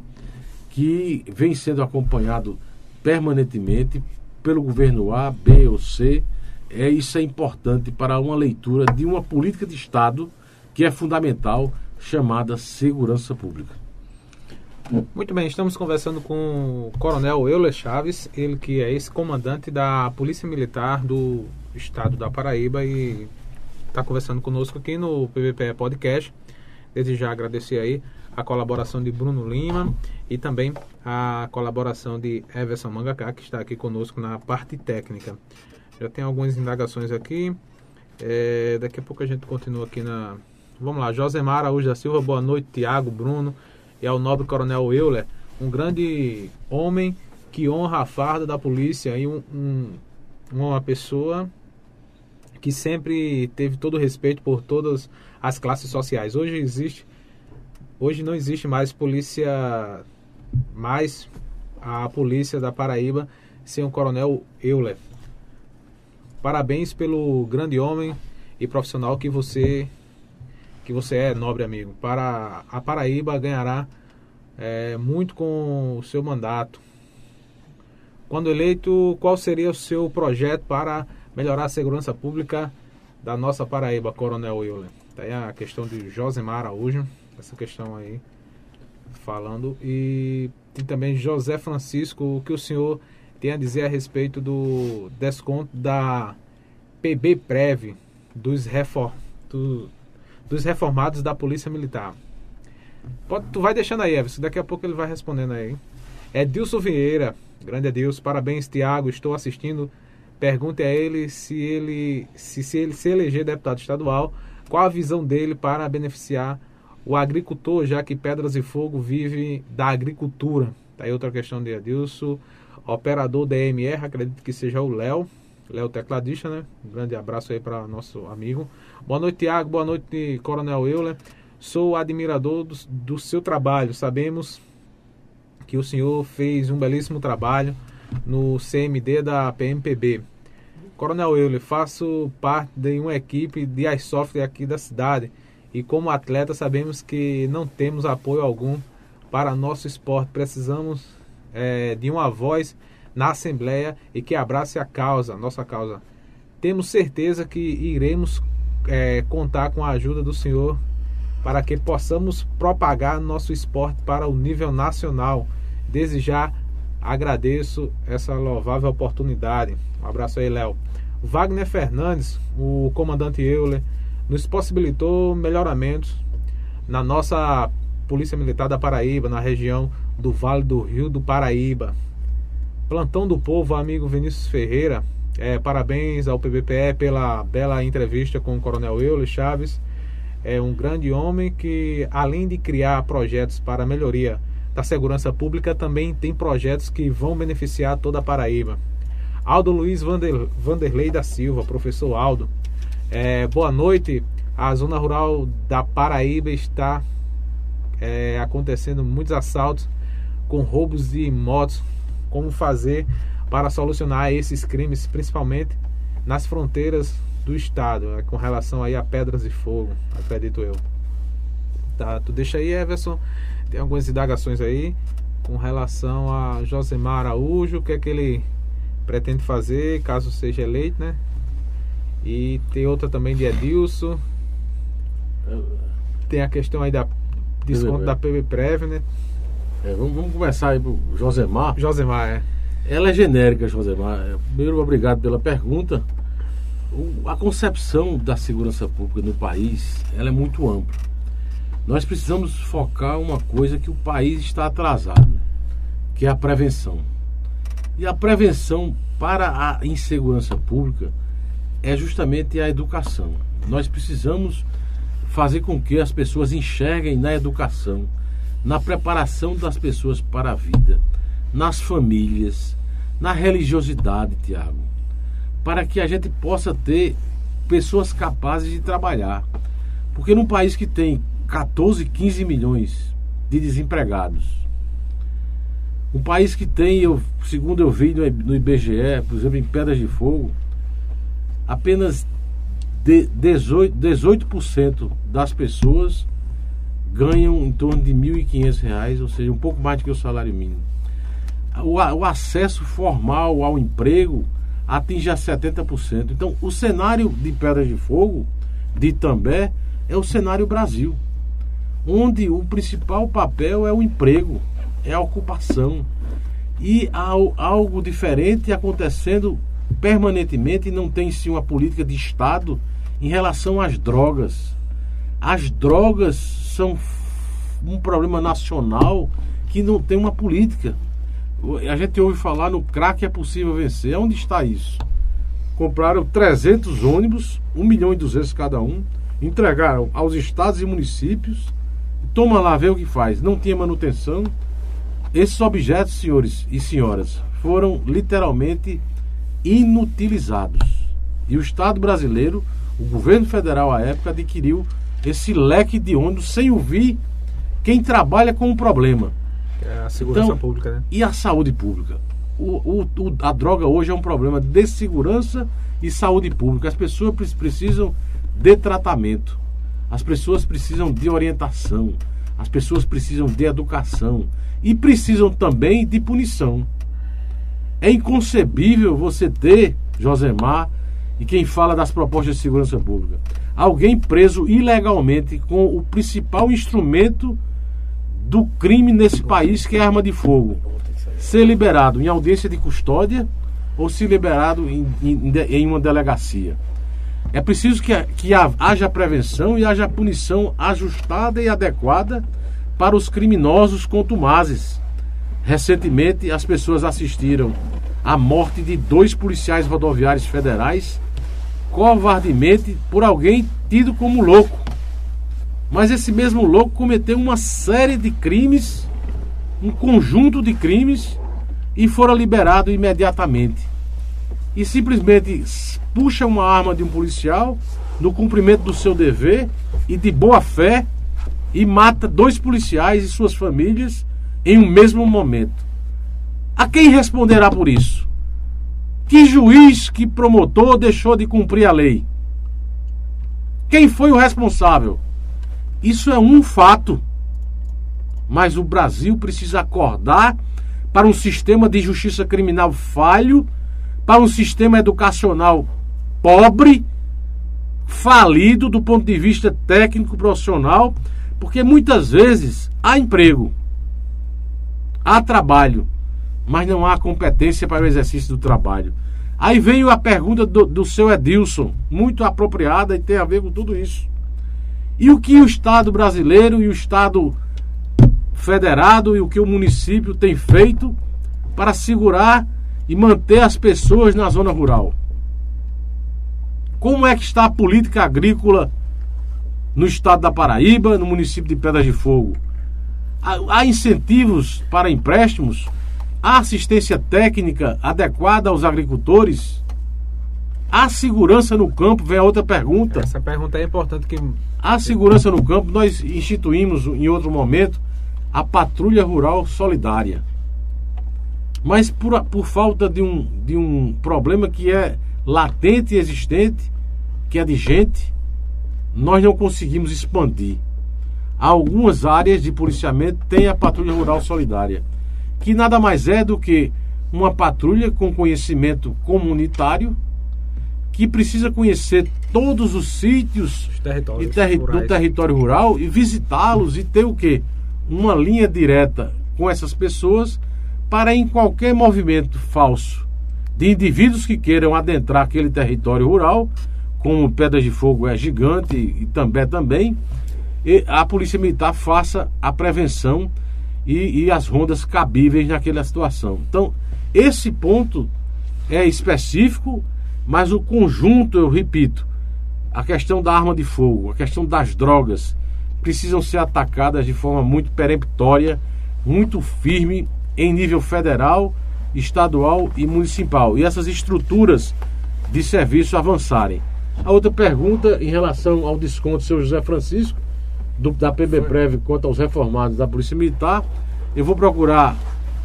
que vem sendo acompanhado permanentemente pelo governo A, B ou C. É, isso é importante para uma leitura de uma política de Estado que é fundamental, chamada segurança pública. Muito bem, estamos conversando com o Coronel Euler Chaves, ele que é ex-comandante da Polícia Militar do Estado da Paraíba e está conversando conosco aqui no PVPE Podcast. Desde já agradecer aí a colaboração de Bruno Lima e também a colaboração de Everson Mangacá, que está aqui conosco na parte técnica. Já tem algumas indagações aqui. É, daqui a pouco a gente continua aqui na. Vamos lá, Josemar Araújo da Silva, boa noite, Tiago, Bruno e ao nobre coronel Euler, um grande homem que honra a farda da polícia e um, um, uma pessoa que sempre teve todo o respeito por todas as classes sociais. Hoje existe, hoje não existe mais polícia, mais a polícia da Paraíba sem o coronel Euler. Parabéns pelo grande homem e profissional que você que você é, nobre amigo. Para a Paraíba ganhará é, muito com o seu mandato. Quando eleito, qual seria o seu projeto para melhorar a segurança pública da nossa Paraíba, Coronel Euler? Tá aí a questão de Josemar Araújo, essa questão aí falando. E tem também José Francisco, o que o senhor tem a dizer a respeito do desconto da PB Prev dos, do, dos reformados da Polícia Militar. Pode, tu vai deixando aí, Everson. Daqui a pouco ele vai respondendo aí. Edilson Vieira. Grande Edilson. Parabéns, Tiago. Estou assistindo. Pergunte a ele se ele se, se ele se eleger deputado estadual, qual a visão dele para beneficiar o agricultor, já que Pedras e Fogo vive da agricultura. Tá aí outra questão de Edilson. Operador DMR, acredito que seja o Léo. Léo Tecladista, né? Um grande abraço aí para nosso amigo. Boa noite, Tiago. Boa noite, Coronel Euler. Sou admirador do, do seu trabalho. Sabemos que o senhor fez um belíssimo trabalho no CMD da PMPB. Coronel Euler, faço parte de uma equipe de iSoft aqui da cidade e como atleta sabemos que não temos apoio algum para nosso esporte. Precisamos é, de uma voz na Assembleia e que abrace a causa, nossa causa. Temos certeza que iremos é, contar com a ajuda do senhor para que possamos propagar nosso esporte para o nível nacional. Desde já agradeço essa louvável oportunidade. Um abraço aí, Léo. Wagner Fernandes, o comandante Euler, nos possibilitou melhoramentos na nossa Polícia Militar da Paraíba, na região do Vale do Rio do Paraíba. Plantão do Povo, amigo Vinícius Ferreira, é, parabéns ao PBPE pela bela entrevista com o Coronel Euler Chaves. É um grande homem que, além de criar projetos para a melhoria da segurança pública, também tem projetos que vão beneficiar toda a Paraíba. Aldo Luiz Vander, Vanderlei da Silva, professor Aldo. É, boa noite. A zona rural da Paraíba está é, acontecendo muitos assaltos com roubos de motos. Como fazer para solucionar esses crimes, principalmente nas fronteiras do estado, né, com relação aí a pedras de fogo, acredito eu. Tá, tu deixa aí, Everson. Tem algumas indagações aí com relação a Josemar Araújo, o que é que ele pretende fazer caso seja eleito, né? E tem outra também de Edilson. Tem a questão aí da desconto da PB Prev, né? É, vamos, vamos começar aí pro Josemar. Josemar, é. Ela é genérica, Josemar. É, primeiro, obrigado pela pergunta. O, a concepção da segurança pública no país, ela é muito ampla. Nós precisamos focar uma coisa que o país está atrasado, que é a prevenção. E a prevenção para a insegurança pública é justamente a educação. Nós precisamos fazer com que as pessoas enxerguem na educação, na preparação das pessoas para a vida, nas famílias, na religiosidade, Tiago, para que a gente possa ter pessoas capazes de trabalhar. Porque num país que tem 14, 15 milhões de desempregados, um país que tem, eu, segundo eu vi no IBGE, por exemplo, em Pedras de Fogo, apenas de 18%, 18 das pessoas ganham em torno de R$ 1.500, ou seja, um pouco mais do que o salário mínimo. O, o acesso formal ao emprego atinge a 70%. Então, o cenário de Pedras de Fogo, de També, é o cenário Brasil, onde o principal papel é o emprego é a ocupação. E há algo diferente acontecendo permanentemente não tem sim uma política de Estado em relação às drogas. As drogas são um problema nacional que não tem uma política. A gente ouve falar no crack é possível vencer. Onde está isso? Compraram 300 ônibus, 1 milhão e 200 cada um, entregaram aos estados e municípios. Toma lá, vê o que faz. Não tinha manutenção, esses objetos, senhores e senhoras, foram literalmente inutilizados. E o Estado brasileiro, o governo federal à época, adquiriu esse leque de ônibus sem ouvir quem trabalha com o problema. É a segurança então, pública, né? E a saúde pública. O, o, a droga hoje é um problema de segurança e saúde pública. As pessoas precisam de tratamento. As pessoas precisam de orientação. As pessoas precisam de educação e precisam também de punição. É inconcebível você ter, Josemar, e quem fala das propostas de segurança pública, alguém preso ilegalmente com o principal instrumento do crime nesse país, que é a arma de fogo, ser liberado em audiência de custódia ou ser liberado em, em, em uma delegacia. É preciso que, que haja prevenção e haja punição ajustada e adequada para os criminosos contumazes. Recentemente, as pessoas assistiram à morte de dois policiais rodoviários federais, covardemente por alguém tido como louco. Mas esse mesmo louco cometeu uma série de crimes, um conjunto de crimes, e fora liberado imediatamente. E simplesmente puxa uma arma de um policial no cumprimento do seu dever e de boa fé e mata dois policiais e suas famílias em um mesmo momento. A quem responderá por isso? Que juiz, que promotor deixou de cumprir a lei? Quem foi o responsável? Isso é um fato. Mas o Brasil precisa acordar para um sistema de justiça criminal falho, para um sistema educacional pobre, falido do ponto de vista técnico profissional, porque muitas vezes há emprego, há trabalho, mas não há competência para o exercício do trabalho. Aí veio a pergunta do, do seu Edilson, muito apropriada e tem a ver com tudo isso. E o que o Estado brasileiro e o Estado federado e o que o município tem feito para segurar e manter as pessoas na zona rural? Como é que está a política agrícola no estado da Paraíba, no município de Pedras de Fogo? Há, incentivos para empréstimos? Há assistência técnica adequada aos agricultores? Há segurança no campo? Vem a outra pergunta. Essa pergunta é importante que. Há segurança no campo? Nós instituímos em outro momento a Patrulha Rural Solidária. Mas por, por falta de um, de um problema que é latente e existente, que é de gente, nós não conseguimos expandir. Algumas áreas de policiamento têm a patrulha rural solidária, que nada mais é do que uma patrulha com conhecimento comunitário que precisa conhecer todos os sítios territórios terri do território rural e visitá-los e ter o quê? Uma linha direta com essas pessoas para em qualquer movimento falso de indivíduos que queiram adentrar aquele território rural como Pedra de Fogo é gigante e também também, e a Polícia Militar faça a prevenção e, e as rondas cabíveis naquela situação. Então, esse ponto é específico, mas o conjunto, eu repito, a questão da arma de fogo, a questão das drogas, precisam ser atacadas de forma muito peremptória, muito firme em nível federal, estadual e municipal. E essas estruturas de serviço avançarem. A outra pergunta em relação ao desconto seu José Francisco, do, da PB Prev quanto aos reformados da Polícia Militar. Eu vou procurar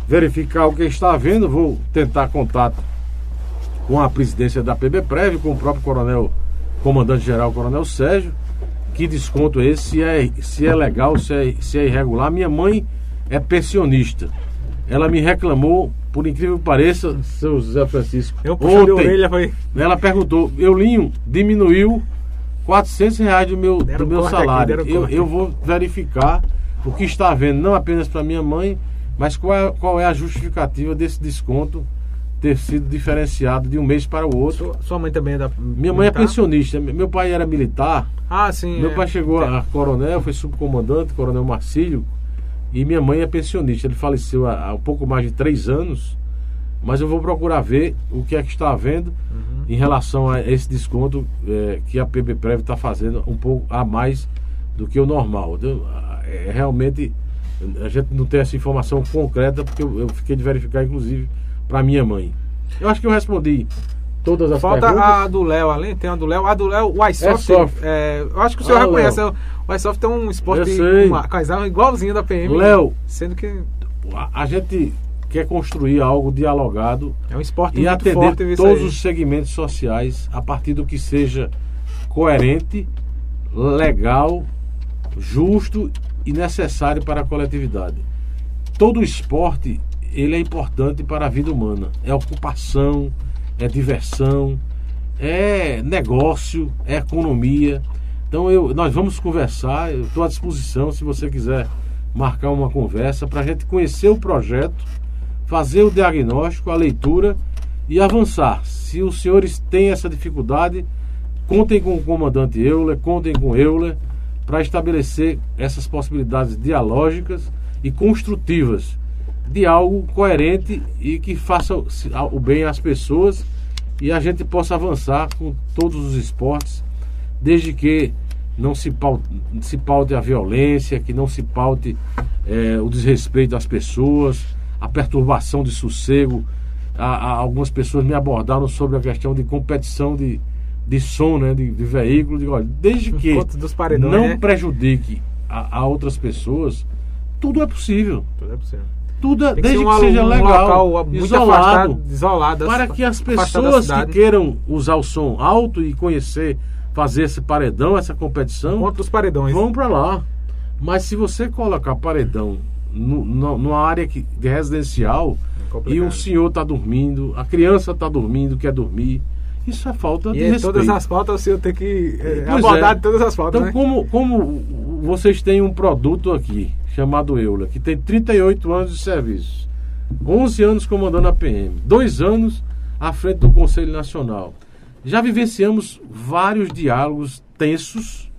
verificar o que está havendo, vou tentar contato com a presidência da PB Prev, com o próprio coronel, comandante-geral, coronel Sérgio. Que desconto é esse? Se é, se é legal, se é, se é irregular. Minha mãe é pensionista. Ela me reclamou por incrível que pareça, seu José Francisco. Eu ontem, orelha, foi. Ela perguntou, Eulinho, diminuiu 400 reais do meu, do meu salário. Aqui, eu, eu vou verificar o que está havendo, não apenas para minha mãe, mas qual é, qual é a justificativa desse desconto ter sido diferenciado de um mês para o outro. Sua, sua mãe também é da. Minha mãe é pensionista. Meu pai era militar. Ah, sim. Meu é. pai chegou a coronel, foi subcomandante, coronel Marcílio. E minha mãe é pensionista. Ele faleceu há, há um pouco mais de três anos. Mas eu vou procurar ver o que é que está havendo uhum. em relação a esse desconto é, que a PB Prev está fazendo um pouco a mais do que o normal. Então, é, realmente a gente não tem essa informação concreta porque eu, eu fiquei de verificar, inclusive, para minha mãe. Eu acho que eu respondi todas as Falta perguntas. a do Léo, além tem a do Léo. A do Léo, o iSoft. É, eu acho que o senhor ah, reconhece. Léo. O iSoft tem um esporte com igualzinho da PM. Léo. Sendo que. A, a, gente quer construir algo dialogado. É um esporte e atender todos os segmentos sociais a partir do que seja coerente, legal, justo e necessário para a coletividade. Todo esporte ele é importante para a vida humana. É ocupação, é diversão, é negócio, é economia. Então eu, nós vamos conversar, eu estou à disposição se você quiser marcar uma conversa para a gente conhecer o projeto, fazer o diagnóstico, a leitura e avançar. Se os senhores têm essa dificuldade, contem com o comandante Euler, contem com Euler, para estabelecer essas possibilidades dialógicas e construtivas de algo coerente e que faça o bem às pessoas e a gente possa avançar com todos os esportes, desde que não se paute, se paute a violência, que não se paute é, o desrespeito às pessoas, a perturbação de sossego. A, a, algumas pessoas me abordaram sobre a questão de competição de, de som, né, de, de veículo. Digo, olha, desde que paredões, não né? prejudique a, a, outras pessoas, tudo é possível. Tudo é possível. Tudo, é, desde que, que seja um legal, isolado, afastado, isolado, para que as pessoas que queiram usar o som alto e conhecer, fazer esse paredão, essa competição, contra os paredões, vão para lá. Mas se você colocar paredão no, no, numa área que, de residencial é e o senhor está dormindo, a criança está dormindo, quer dormir, isso é falta e de respeito. todas as faltas o senhor tem que é, abordar é. todas as faltas. Então, né? como, como vocês têm um produto aqui chamado Eula, que tem 38 anos de serviço, 11 anos comandando a PM, dois anos à frente do Conselho Nacional. Já vivenciamos vários diálogos tensos,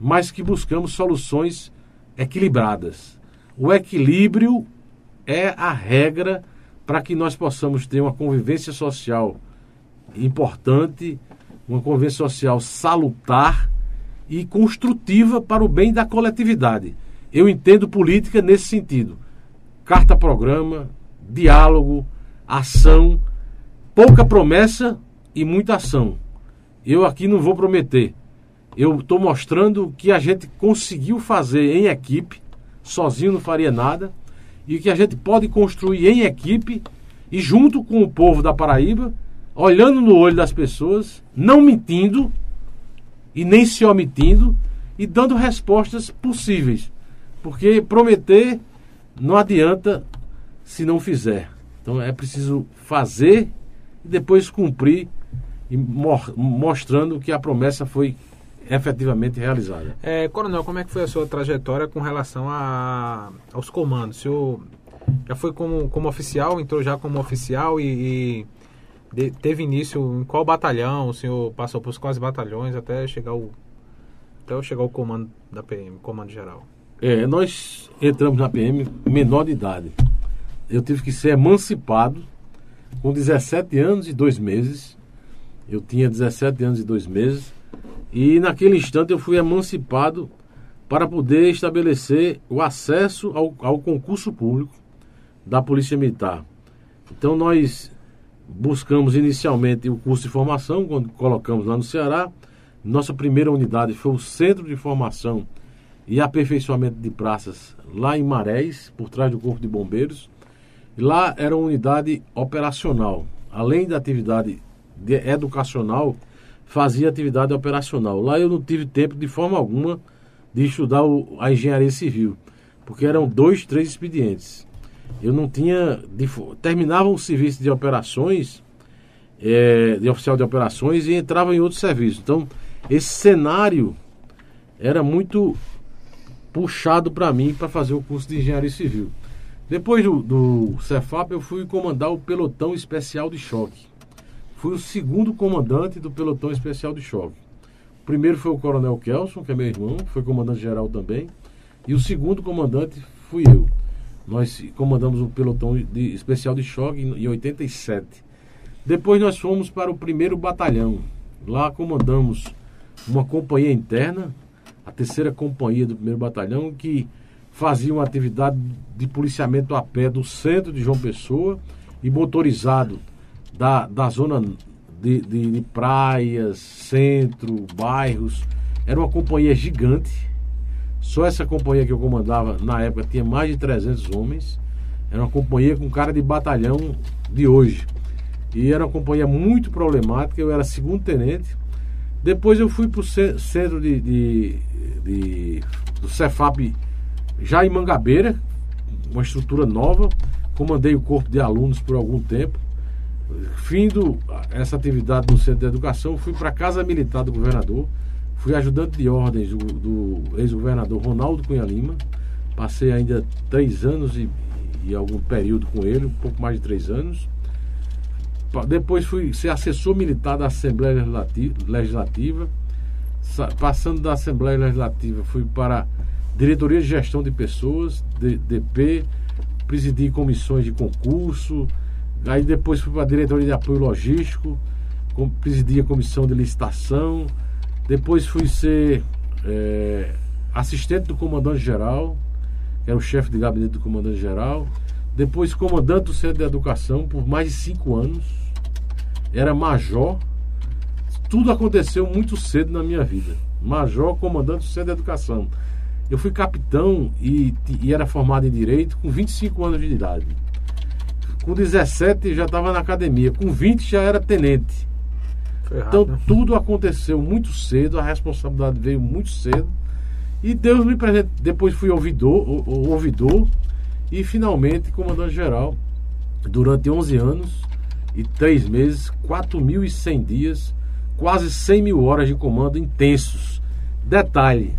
mas que buscamos soluções equilibradas. O equilíbrio é a regra para que nós possamos ter uma convivência social importante, uma convivência social salutar e construtiva para o bem da coletividade. Eu entendo política nesse sentido. Carta-programa, diálogo, ação, pouca promessa e muita ação. Eu aqui não vou prometer. Eu estou mostrando que a gente conseguiu fazer em equipe, sozinho não faria nada, e que a gente pode construir em equipe e junto com o povo da Paraíba, olhando no olho das pessoas, não mentindo e nem se omitindo e dando respostas possíveis. Porque prometer não adianta se não fizer. Então é preciso fazer e depois cumprir mostrando que a promessa foi efetivamente realizada. É, Coronel, como é que foi a sua trajetória com relação a, aos comandos? O senhor já foi como, como oficial, entrou já como oficial e, e de, teve início em qual batalhão? O senhor passou por quais batalhões até chegar o até chegar o comando da PM, comando geral? É, nós entramos na PM menor de idade. Eu tive que ser emancipado com 17 anos e dois meses. Eu tinha 17 anos e dois meses. E naquele instante eu fui emancipado para poder estabelecer o acesso ao, ao concurso público da Polícia Militar. Então nós buscamos inicialmente o curso de formação, quando colocamos lá no Ceará. Nossa primeira unidade foi o Centro de Formação e aperfeiçoamento de praças lá em Marés, por trás do Corpo de Bombeiros. Lá era uma unidade operacional. Além da atividade educacional, fazia atividade operacional. Lá eu não tive tempo de forma alguma de estudar o, a engenharia civil, porque eram dois, três expedientes. Eu não tinha. De, terminava o serviço de operações, é, de oficial de operações, e entrava em outro serviço. Então, esse cenário era muito puxado para mim para fazer o curso de engenharia civil. Depois do, do Cefap, eu fui comandar o pelotão especial de choque. Fui o segundo comandante do pelotão especial de choque. O primeiro foi o coronel Kelson, que é meu irmão, foi comandante geral também. E o segundo comandante fui eu. Nós comandamos o pelotão de, especial de choque em, em 87. Depois nós fomos para o primeiro batalhão. Lá comandamos uma companhia interna, a terceira companhia do primeiro batalhão, que fazia uma atividade de policiamento a pé do centro de João Pessoa e motorizado da, da zona de, de, de praias, centro, bairros. Era uma companhia gigante. Só essa companhia que eu comandava na época tinha mais de 300 homens. Era uma companhia com cara de batalhão de hoje. E era uma companhia muito problemática. Eu era segundo tenente depois eu fui para o centro de, de, de, do Cefap já em Mangabeira, uma estrutura nova. Comandei o corpo de alunos por algum tempo. Findo essa atividade no centro de educação, fui para a Casa Militar do governador. Fui ajudante de ordens do, do ex-governador Ronaldo Cunha Lima. Passei ainda três anos e, e algum período com ele, um pouco mais de três anos. Depois fui ser assessor militar da Assembleia Legislativa, passando da Assembleia Legislativa, fui para Diretoria de Gestão de Pessoas, DP, presidi comissões de concurso, aí depois fui para a Diretoria de Apoio Logístico, presidi a comissão de licitação, depois fui ser é, assistente do comandante-geral, que era o chefe de gabinete do comandante-geral, depois comandante do Centro de Educação por mais de cinco anos, era major, tudo aconteceu muito cedo na minha vida. Major, comandante do Centro de Educação. Eu fui capitão e, e era formado em Direito com 25 anos de idade. Com 17 já estava na academia, com 20 já era tenente. Então tudo aconteceu muito cedo, a responsabilidade veio muito cedo. E Deus me presentou. Depois fui ouvidor, ouvidor e finalmente comandante-geral durante 11 anos e 3 meses, 4.100 dias, quase 100 mil horas de comando intensos. Detalhe: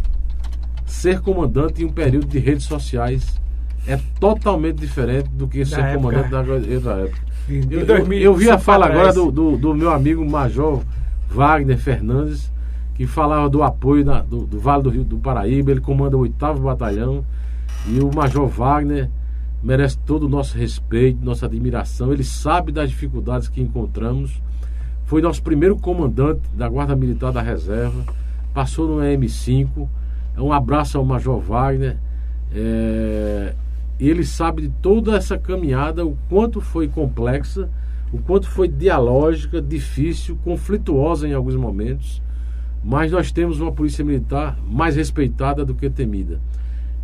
ser comandante em um período de redes sociais é totalmente diferente do que ser comandante da, da época. Eu, eu, eu vi a fala agora do, do, do, meu amigo Major Wagner Fernandes, que falava do apoio da, do, do, Vale do Rio do Paraíba, ele comanda o oitavo batalhão, e o Major Wagner merece todo o nosso respeito, nossa admiração, ele sabe das dificuldades que encontramos, foi nosso primeiro comandante da Guarda Militar da Reserva, passou no M5, um abraço ao Major Wagner, é, ele sabe de toda essa caminhada, o quanto foi complexa, o quanto foi dialógica, difícil, conflituosa em alguns momentos, mas nós temos uma polícia militar mais respeitada do que temida.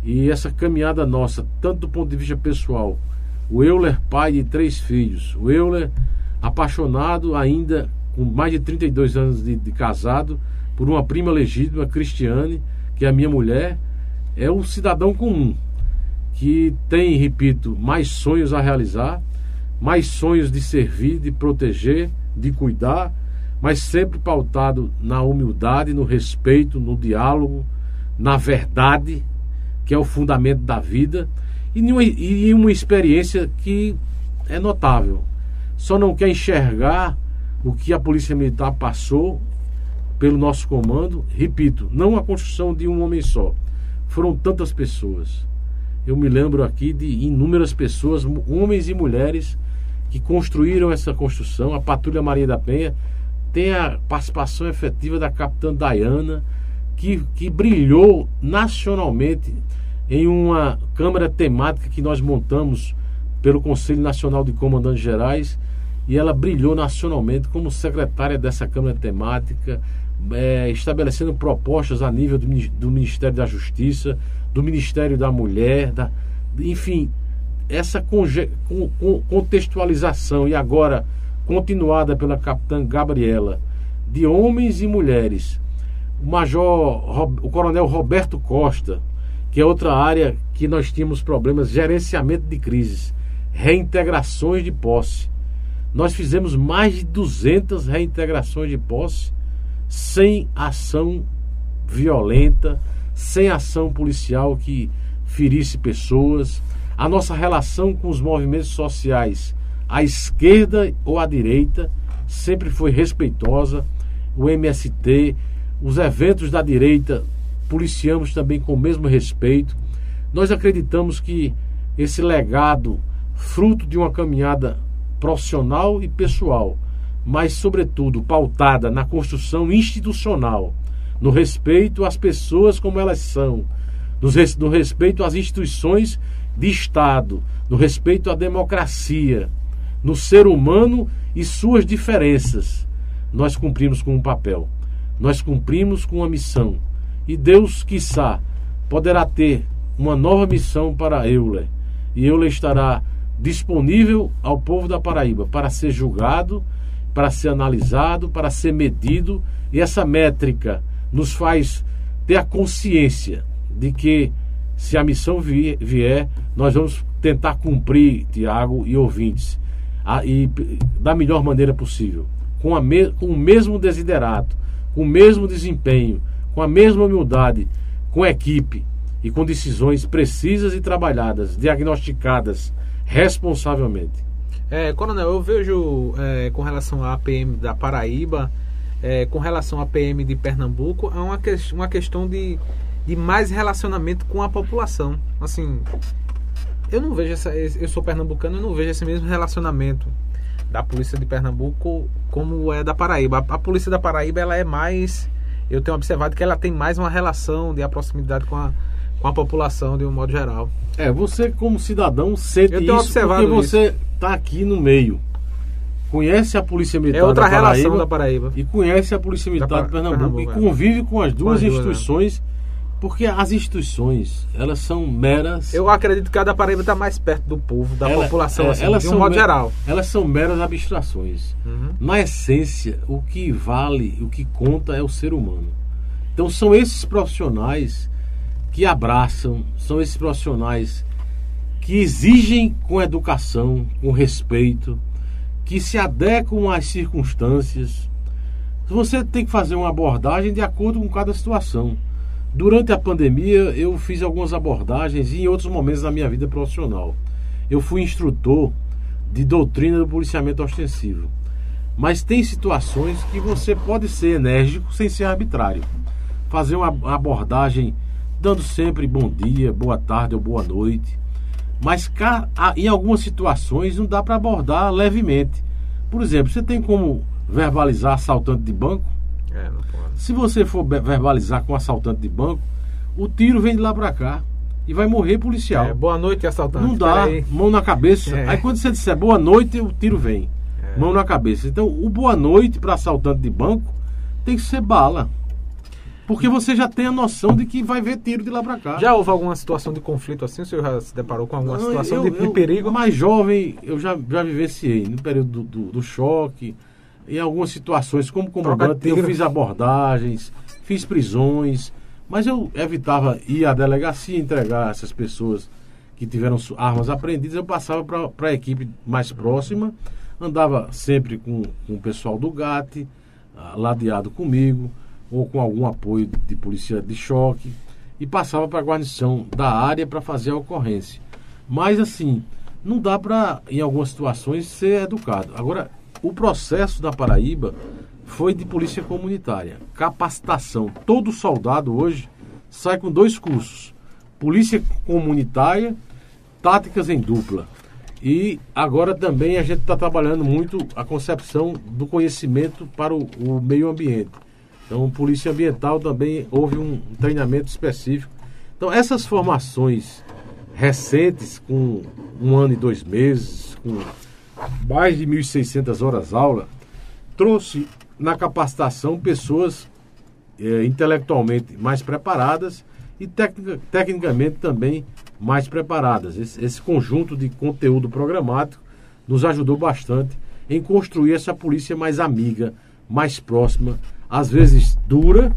E essa caminhada nossa, tanto do ponto de vista pessoal, o Euler, pai de três filhos, o Euler, apaixonado ainda, com mais de 32 anos de, de casado, por uma prima legítima, Cristiane, que é a minha mulher, é um cidadão comum que tem, repito, mais sonhos a realizar, mais sonhos de servir, de proteger, de cuidar, mas sempre pautado na humildade, no respeito, no diálogo, na verdade, que é o fundamento da vida, e em uma experiência que é notável. Só não quer enxergar o que a Polícia Militar passou pelo nosso comando. Repito, não a construção de um homem só. Foram tantas pessoas eu me lembro aqui de inúmeras pessoas, homens e mulheres, que construíram essa construção. A Patrulha Maria da Penha tem a participação efetiva da capitã Diana, que, que brilhou nacionalmente em uma câmara temática que nós montamos pelo Conselho Nacional de Comandantes Gerais e ela brilhou nacionalmente como secretária dessa câmara temática, é, estabelecendo propostas a nível do, do Ministério da Justiça, do Ministério da Mulher, da, enfim, essa contextualização e agora continuada pela capitã Gabriela de homens e mulheres, o major, o coronel Roberto Costa, que é outra área que nós tínhamos problemas, gerenciamento de crises, reintegrações de posse. Nós fizemos mais de 200 reintegrações de posse sem ação violenta, sem ação policial que ferisse pessoas, a nossa relação com os movimentos sociais, à esquerda ou à direita, sempre foi respeitosa. O MST, os eventos da direita, policiamos também com o mesmo respeito. Nós acreditamos que esse legado, fruto de uma caminhada profissional e pessoal, mas, sobretudo, pautada na construção institucional no respeito às pessoas como elas são, no respeito às instituições de Estado, no respeito à democracia, no ser humano e suas diferenças. Nós cumprimos com um papel, nós cumprimos com uma missão. E Deus, quiçá, poderá ter uma nova missão para Euler. E Euler estará disponível ao povo da Paraíba para ser julgado, para ser analisado, para ser medido. E essa métrica nos faz ter a consciência de que se a missão vier, nós vamos tentar cumprir, Tiago e ouvintes, a, e da melhor maneira possível, com, me, com o mesmo desiderato, com o mesmo desempenho, com a mesma humildade, com equipe e com decisões precisas e trabalhadas, diagnosticadas responsavelmente. É, Coronel, eu vejo é, com relação à APM da Paraíba, é, com relação à PM de Pernambuco é uma, que, uma questão de, de mais relacionamento com a população. Assim, eu não vejo essa. Eu sou pernambucano, eu não vejo esse mesmo relacionamento da polícia de Pernambuco como é da Paraíba. A, a polícia da Paraíba ela é mais. Eu tenho observado que ela tem mais uma relação de proximidade com a, com a população de um modo geral. É, você como cidadão sente Eu tenho isso observado porque você está aqui no meio. Conhece a Polícia Militar É outra da Paraíba relação da Paraíba. e conhece a Polícia Militar de Pernambuco, Pernambuco, e é. convive com as duas as duas, instituições, porque as instituições, elas são meras Eu acredito que a da Paraíba está mais perto do povo, da Ela- população, é, assim, elas de um modo geral. Elas são meras abstrações. Uhum. Na essência, o que vale, o que conta é o ser humano. Então são esses profissionais que abraçam, são esses profissionais que exigem com educação, com respeito, que se adequam às circunstâncias. Você tem que fazer uma abordagem de acordo com cada situação. Durante a pandemia, eu fiz algumas abordagens e em outros momentos da minha vida profissional. Eu fui instrutor de doutrina do policiamento ostensivo. Mas tem situações que você pode ser enérgico sem ser arbitrário. Fazer uma abordagem dando sempre bom dia, boa tarde ou boa noite. Mas em algumas situações não dá para abordar levemente. Por exemplo, você tem como verbalizar assaltante de banco? É, não pode. Se você for verbalizar com assaltante de banco, o tiro vem de lá para cá e vai morrer policial. É, boa noite, assaltante. Não dá, mão na cabeça. É. Aí quando você disser boa noite, o tiro vem. É. Mão na cabeça. Então, o boa noite para assaltante de banco tem que ser bala. Porque você já tem a noção de que vai ver tiro de lá para cá. Já houve alguma situação de conflito assim? O senhor já se deparou com alguma Não, situação eu- de, de perigo? Mais jovem, eu já, já vivenciei no período do, do, do choque, em algumas situações, como comandante, eu fiz abordagens, fiz prisões, mas eu evitava ir à delegacia entregar essas pessoas que tiveram armas apreendidas, eu passava para a equipe mais próxima, andava sempre com, com o pessoal do GAT, ah, ladeado comigo, ou com algum apoio de polícia de choque, e passava para a guarnição da área para fazer a ocorrência. Mas assim, não dá para, em algumas situações, ser educado. Agora, o processo da Paraíba foi de polícia comunitária, capacitação. Todo soldado hoje sai com dois cursos: polícia comunitária, táticas em dupla. E agora também a gente está trabalhando muito a concepção do conhecimento para o, o meio ambiente. Então, polícia ambiental também houve um treinamento específico. Então, essas formações recentes, com um ano e dois meses, com mais de 1.600 horas aula, trouxe na capacitação pessoas eh, intelectualmente mais preparadas e tecnica- tecnicamente também mais preparadas. Esse, esse conjunto de conteúdo programático nos ajudou bastante em construir essa polícia mais amiga, mais próxima, às vezes dura,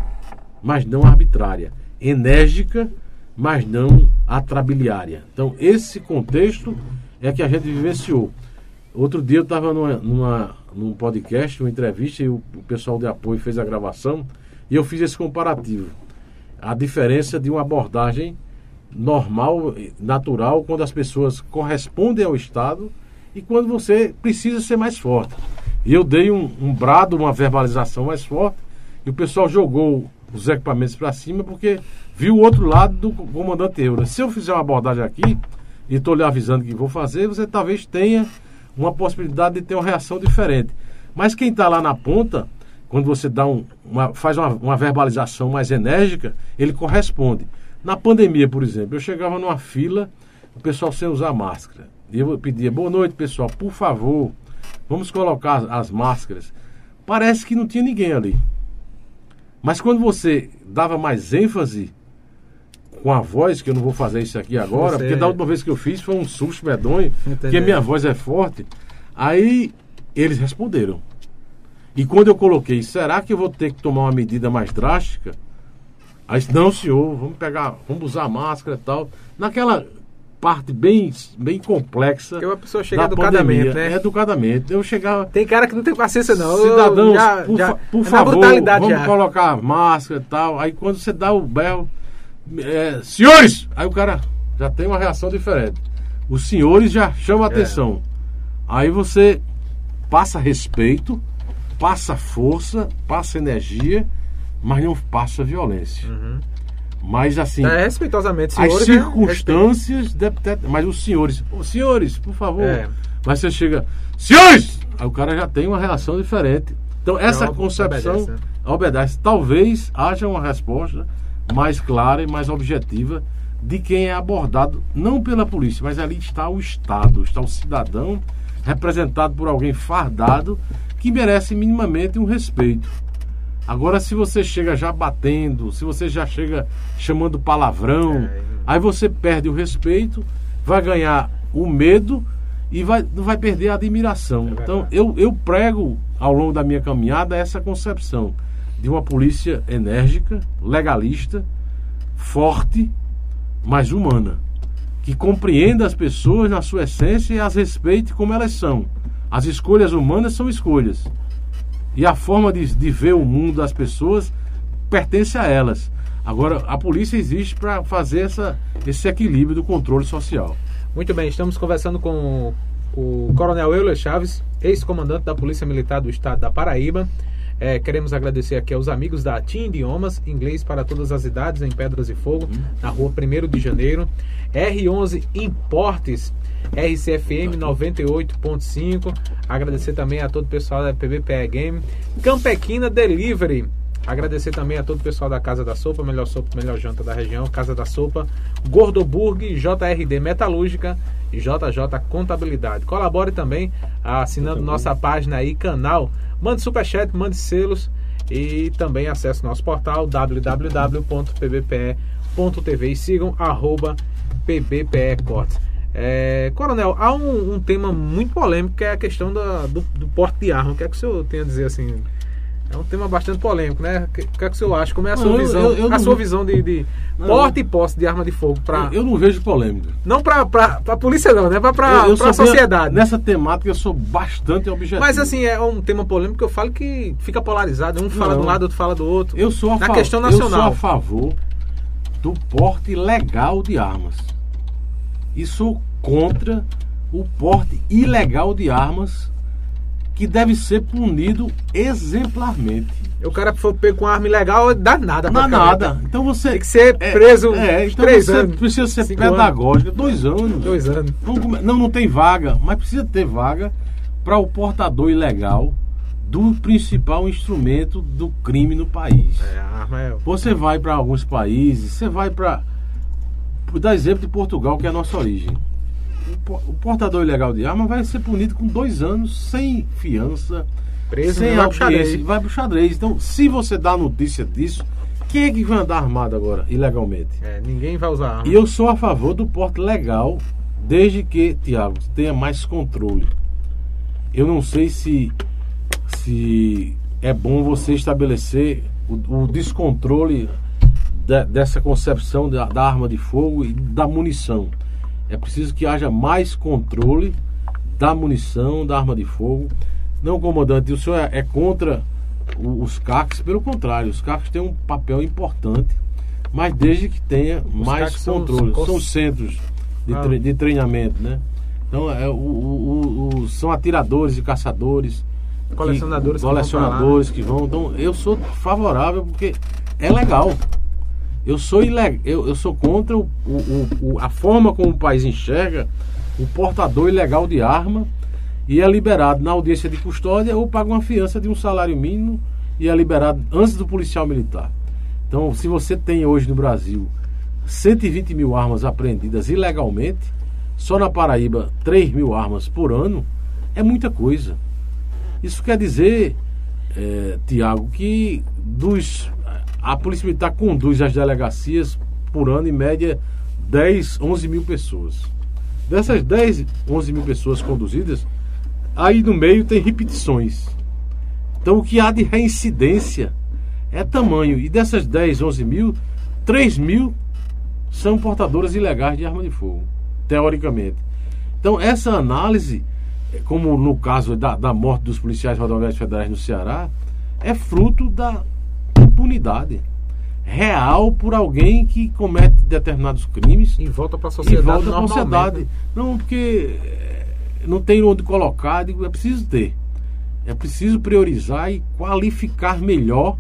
mas não arbitrária, enérgica, mas não atrabiliária. Então, esse contexto é que a gente vivenciou. Outro dia eu estava numa, numa, num podcast, uma entrevista, e o, o pessoal de apoio fez a gravação, e eu fiz esse comparativo. A diferença de uma abordagem normal, natural, quando as pessoas correspondem ao Estado e quando você precisa ser mais forte. E eu dei um, um brado, uma verbalização mais forte, e o pessoal jogou os equipamentos para cima porque viu o outro lado do comandante Eura. Se eu fizer uma abordagem aqui, e estou lhe avisando que vou fazer, você talvez tenha uma possibilidade de ter uma reação diferente. Mas quem está lá na ponta, quando você dá um, uma, faz uma, uma verbalização mais enérgica, ele corresponde. Na pandemia, por exemplo, eu chegava numa fila, o pessoal sem usar máscara. E eu pedia, boa noite, pessoal, por favor, vamos colocar as, as máscaras. Parece que não tinha ninguém ali. Mas quando você dava mais ênfase com a voz, que eu não vou fazer isso aqui agora, Você- porque da última vez que eu fiz foi um susto medonho, porque minha voz é forte. Aí eles responderam. E quando eu coloquei, será que eu vou ter que tomar uma medida mais drástica? Aí, disse, não, senhor, vamos pegar, vamos usar máscara e tal. Naquela parte bem, bem complexa. Porque uma pessoa chega da educadamente, pandemia. né? Educadamente. Eu chegava. Tem cara que não tem paciência, não. Cidadãos, Já- por, já- por é favor, vamos já. colocar máscara e tal. Aí quando você dá o berro, é, senhores! Aí o cara já tem uma reação diferente. Os senhores já chamam a É. atenção. Aí você passa respeito, passa força, passa energia, mas não passa violência. Uhum. Mas assim. É, respeitosamente, as senhores. circunstâncias. de- de- mas os senhores. Ô, senhores, por favor. É. Mas você chega. Senhores! Aí o cara já tem uma reação diferente. Então, essa ob- concepção obedece, né? obedece. Talvez haja uma resposta mais clara e mais objetiva de quem é abordado, não pela polícia, mas ali está o Estado, está o cidadão representado por alguém fardado que merece minimamente um respeito. Agora, se você chega já batendo, se você já chega chamando palavrão, É, aí você perde o respeito, vai ganhar o medo e vai, vai perder a admiração. verdade. então, eu, eu prego ao longo da minha caminhada essa concepção de uma polícia enérgica, legalista, forte, mas humana. Que compreenda as pessoas na sua essência e as respeite como elas são. As escolhas humanas são escolhas. E a forma de, de ver o mundo das pessoas pertence a elas. Agora, a polícia existe para fazer essa, esse equilíbrio do controle social. Muito bem, estamos conversando com o Coronel Euler Chaves, ex-comandante da Polícia Militar do Estado da Paraíba. É, queremos agradecer aqui aos amigos da TIM Idiomas, inglês para todas as idades, em Pedras e Fogo, na rua 1 de janeiro. R11 Importes, RCFM 98.5. Agradecer também a todo o pessoal da PBPE Game. Campequina Delivery. Agradecer também a todo o pessoal da Casa da Sopa, melhor sopa, melhor janta da região, Casa da Sopa, Gordoburg, JRD Metalúrgica e JJ Contabilidade. Colabore também assinando nossa página aí, canal. Mande superchat, mande selos e também acesse nosso portal www.pbpe.tv e sigam arroba PBPE Cortes. É, Coronel, há um, um tema muito polêmico que é a questão da- do, do porte de arma. O que é que o senhor tem a dizer assim? É um tema bastante polêmico, né? O que, é que o senhor acha? Como é a sua Não, eu- visão? eu- eu a não- sua visão de, de Não, porte eu- e posse de arma de fogo para Eu não vejo polêmica. não para para polícia não, né? Para Eu- eu para a sou bem- sociedade. Nessa temática eu sou bastante objetivo. Mas assim é um tema polêmico que eu falo que fica polarizado. Um fala Não. de um lado, outro fala do outro. Eu sou a na fa- questão Eu sou nacional. a favor do porte legal de armas. E sou contra o porte ilegal de armas que deve ser punido exemplarmente. O cara for pego com arma ilegal, dá nada. Não dá nada. Então você. Tem que ser é- preso É, então três você anos, precisa ser pedagógico. Dois anos. Dois anos. Não, come- não, não tem vaga, mas precisa ter vaga para o portador ilegal do principal instrumento do crime no país. É, a arma é. Você vai para alguns países, você vai para. Vou dar exemplo de Portugal, que é a nossa origem. O po- O portador ilegal de arma vai ser punido com dois anos sem fiança, Preso sem vai pro xadrez. audiência, vai pro xadrez. Então, se você dá notícia disso, quem é que vai andar armado agora, ilegalmente? É, ninguém vai usar arma. E eu sou a favor do porte legal, desde que, Tiago, tenha mais controle. Eu não sei se, se é bom você estabelecer o, o descontrole de- dessa concepção da, da arma de fogo e da munição. É preciso que haja mais controle da munição, da arma de fogo. Não, comandante, o senhor é, é contra os CACs, pelo contrário, os CACs têm um papel importante, mas desde que tenha mais CACs são os controle. São os centros de, Ah. tre- de treinamento, né? Então, é, o- o- o- são atiradores e caçadores. que- Colecionadores que vão colecionadores que vão. Então, eu sou favorável porque é legal. Eu sou eu, eu sou contra o, o- o- a forma como o país enxerga o portador ilegal de arma e é liberado na audiência de custódia ou paga uma fiança de um salário mínimo e é liberado antes do policial militar. Então, se você tem hoje no Brasil 120 mil armas apreendidas ilegalmente, só na Paraíba 3 mil armas por ano, é muita coisa. Isso quer dizer, eh, Tiago, que dos, a Polícia Militar conduz as delegacias por ano, em média, 10, 11 mil pessoas. Dessas 10, 11 mil pessoas conduzidas, aí no meio tem repetições. Então o que há de reincidência é tamanho. E dessas 10, 11 mil, 3 mil são portadoras ilegais de arma de fogo, teoricamente. Então essa análise, como no caso da, da morte dos policiais rodoviários federais no Ceará, é fruto da impunidade real por alguém que comete determinados crimes E volta para a e sociedade volta para a sociedade. Não, porque eh, não tem onde colocar, é preciso ter. É preciso priorizar e qualificar melhor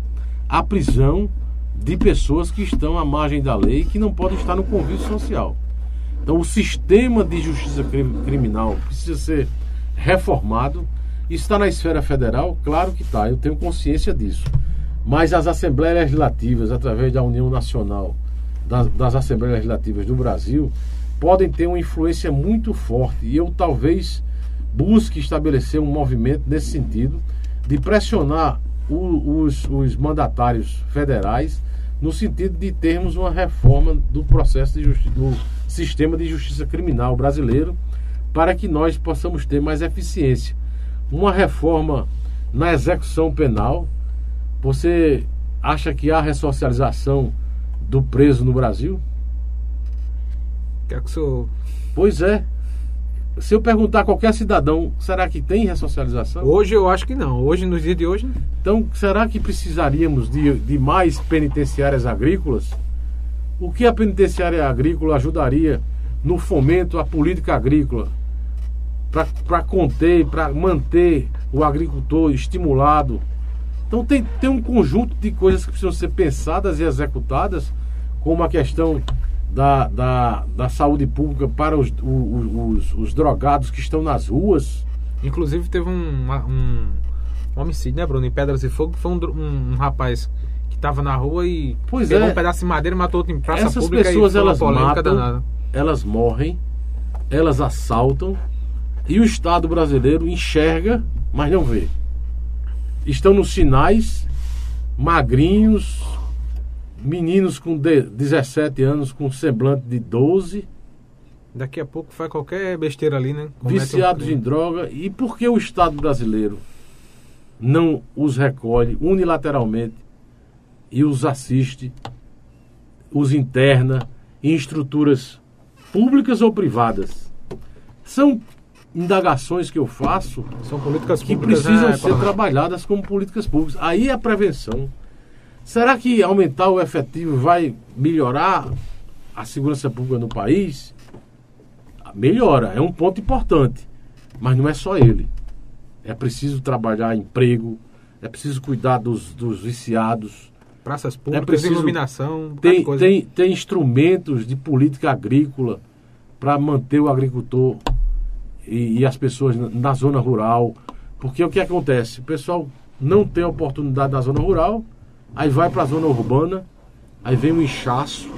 a prisão de pessoas que estão à margem da lei e que não podem estar no convívio social. Então, o sistema de justiça criminal precisa ser reformado. Está na esfera federal? Claro que está, eu tenho consciência disso. Mas as assembleias legislativas, através da União Nacional das, das Assembleias Legislativas do Brasil, podem ter uma influência muito forte. E eu talvez busque estabelecer um movimento nesse sentido de pressionar o, os, os mandatários federais no sentido de termos uma reforma do processo do sistema de justiça criminal brasileiro para que nós possamos ter mais eficiência. Uma reforma na execução penal. Você acha que há ressocialização do preso no Brasil? Quer que o senhor... Pois é. Se eu perguntar a qualquer cidadão, será que tem ressocialização? Hoje eu acho que não. Hoje, nos dias de hoje, não. Então, será que precisaríamos de, de mais penitenciárias agrícolas? O que a penitenciária agrícola ajudaria no fomento à política agrícola? Para conter, para manter o agricultor estimulado. Então, tem, tem um conjunto de coisas que precisam ser pensadas e executadas, como a questão da, da, da saúde pública para os, os, os, os drogados que estão nas ruas. Inclusive, teve um, um um homicídio, né, Bruno? Em Pedras e Fogo, foi um, um, um rapaz que estava na rua e pois pegou é. um pedaço de madeira e matou outro em praça Essas pública pessoas, e elas matam, danada. elas morrem, elas assaltam e o Estado brasileiro enxerga, mas não vê. Estão nos sinais, magrinhos, meninos com de, 17 anos com semblante de 12, Daqui a pouco faz qualquer besteira ali, né? Comete viciados um- em droga. E por que o Estado brasileiro não os recolhe unilateralmente e os assiste, os interna em estruturas públicas ou privadas? São indagações que eu faço São políticas que públicas, precisam né, ser coronel? trabalhadas como políticas públicas. Aí é a prevenção. Será que aumentar o efetivo vai melhorar a segurança pública no país? Melhora, é um ponto importante. Mas não é só ele. É preciso trabalhar emprego, é preciso cuidar dos, dos viciados, Praças públicas, É preciso- iluminação, um tem, coisa. tem, tem instrumentos de política agrícola para manter o agricultor e, e as pessoas na, na zona rural. Porque o que acontece? O pessoal não tem oportunidade na zona rural, aí vai para a zona urbana, aí vem o inchaço,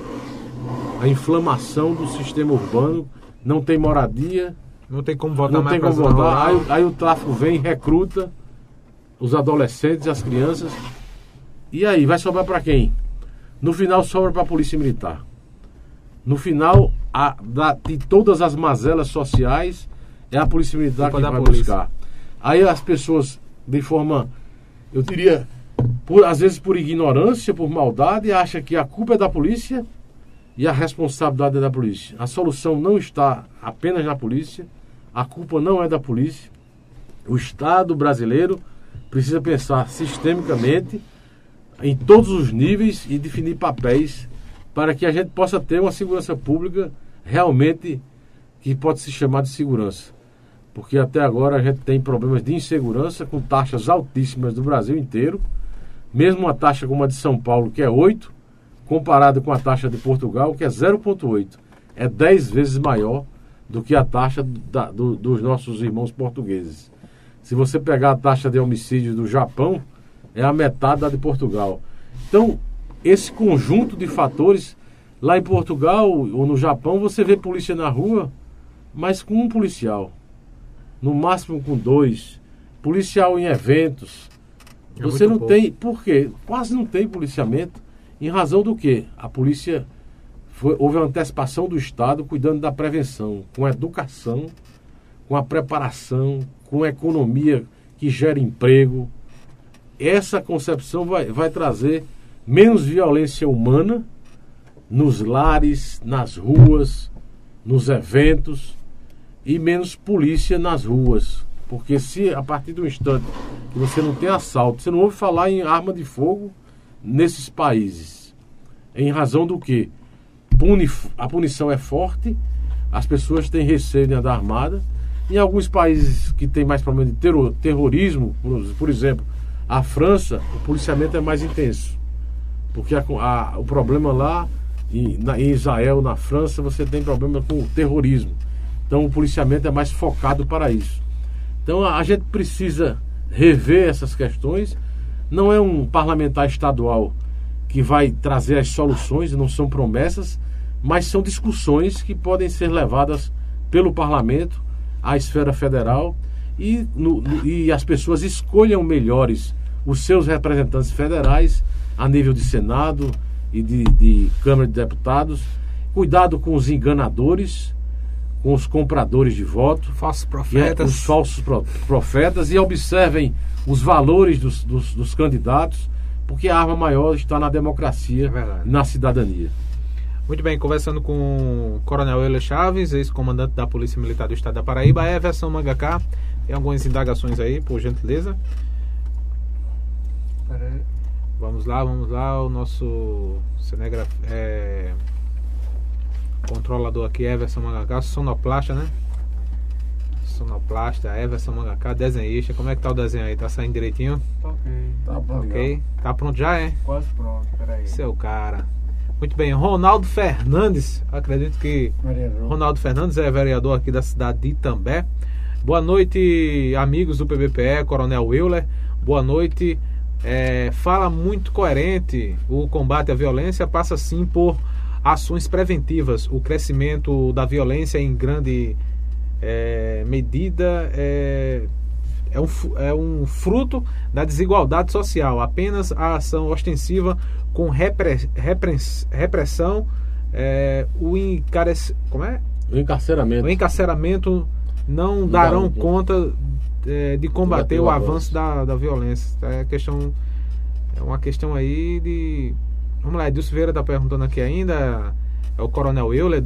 a inflamação do sistema urbano, não tem moradia, Não tem como voltar não tem como zona voltar. Aí, aí o tráfico vem, recruta os adolescentes as crianças. E aí, vai sobrar para quem? No final, sobra para a Polícia Militar. No final, a, da- de todas as mazelas sociais, é a Polícia Militar Culpa que vai polícia. buscar. Aí as pessoas, de forma, eu diria, por, às vezes por ignorância, por maldade, acham que a culpa é da polícia e a responsabilidade é da polícia. A solução não está apenas na polícia, a culpa não é da polícia. O Estado brasileiro precisa pensar sistemicamente em todos os níveis e definir papéis para que a gente possa ter uma segurança pública realmente que pode se chamar de segurança. Porque até agora a gente tem problemas de insegurança com taxas altíssimas do Brasil inteiro, mesmo uma taxa como a de São Paulo, que é 8, comparado com a taxa de Portugal, que é 0,8. É 10 vezes maior do que a taxa da- do- dos nossos irmãos portugueses. Se você pegar a taxa de homicídio do Japão, é a metade da de Portugal. Então, esse conjunto de fatores, lá em Portugal ou no Japão, você vê polícia na rua, mas com um policial. No máximo com dois. Policial em eventos. É Você não pouco. tem. Por quê? Quase não tem policiamento. Em razão do quê? A polícia. Foi, houve uma antecipação do Estado cuidando da prevenção, com educação, com a preparação, com a economia que gera emprego. Essa concepção vai, vai trazer menos violência humana nos lares, nas ruas, nos eventos e menos polícia nas ruas. Porque se a partir do instante que você não tem assalto, você não ouve falar em arma de fogo nesses países. Em razão do que? Puni, a punição é forte, as pessoas têm receio de andar armada Em alguns países que tem mais problema de terror, terrorismo, por, por, exemplo, a França, o policiamento é mais intenso. Porque a, a, o problema lá, em, na, em Israel, na França, você tem problema com o terrorismo. Então o policiamento é mais focado para isso. Então a, a gente precisa rever essas questões. Não é um parlamentar estadual que vai trazer as soluções, não são promessas, mas são discussões que podem ser levadas pelo parlamento à esfera federal e, no, no, e as pessoas escolham melhores os seus representantes federais a nível de Senado e de, de Câmara de Deputados. Cuidado com os enganadores, com os compradores de voto, falsos profetas. os falsos profetas e observem os valores dos, dos, dos candidatos, porque a arma maior está na democracia, é na cidadania. Muito bem, conversando com o Coronel Euler Chaves, ex-comandante da Polícia Militar do Estado da Paraíba, Everson Mangacá. Tem algumas indagações aí, por gentileza? Vamos lá, vamos lá. O nosso cinegraf... é... controlador aqui, Everson Mangacá, sonoplasta, né? Sonoplasta, Everson Mangacá, desenhista. Como é que tá o desenho aí? Tá saindo direitinho? Tá ok. Tá, ok. Tá pronto já, é? Quase pronto, peraí. Seu cara. Muito bem, Ronaldo Fernandes, acredito que vereador. Ronaldo Fernandes é vereador aqui da cidade de Itambé. Boa noite, amigos do PBPE, Coronel Euler. Boa noite. É, fala muito coerente. O combate à violência passa sim por ações preventivas. O crescimento da violência em grande é, medida é, é, um, é um fruto da desigualdade social. Apenas a ação ostensiva com repre, repress, repressão, é, o, encarece, como é? o encarceramento. O encarceramento não, não darão conta é, de combater o avanço da, da violência. É questão é uma questão aí de vamos lá, Edilson Vieira está perguntando aqui ainda é o Coronel Euler.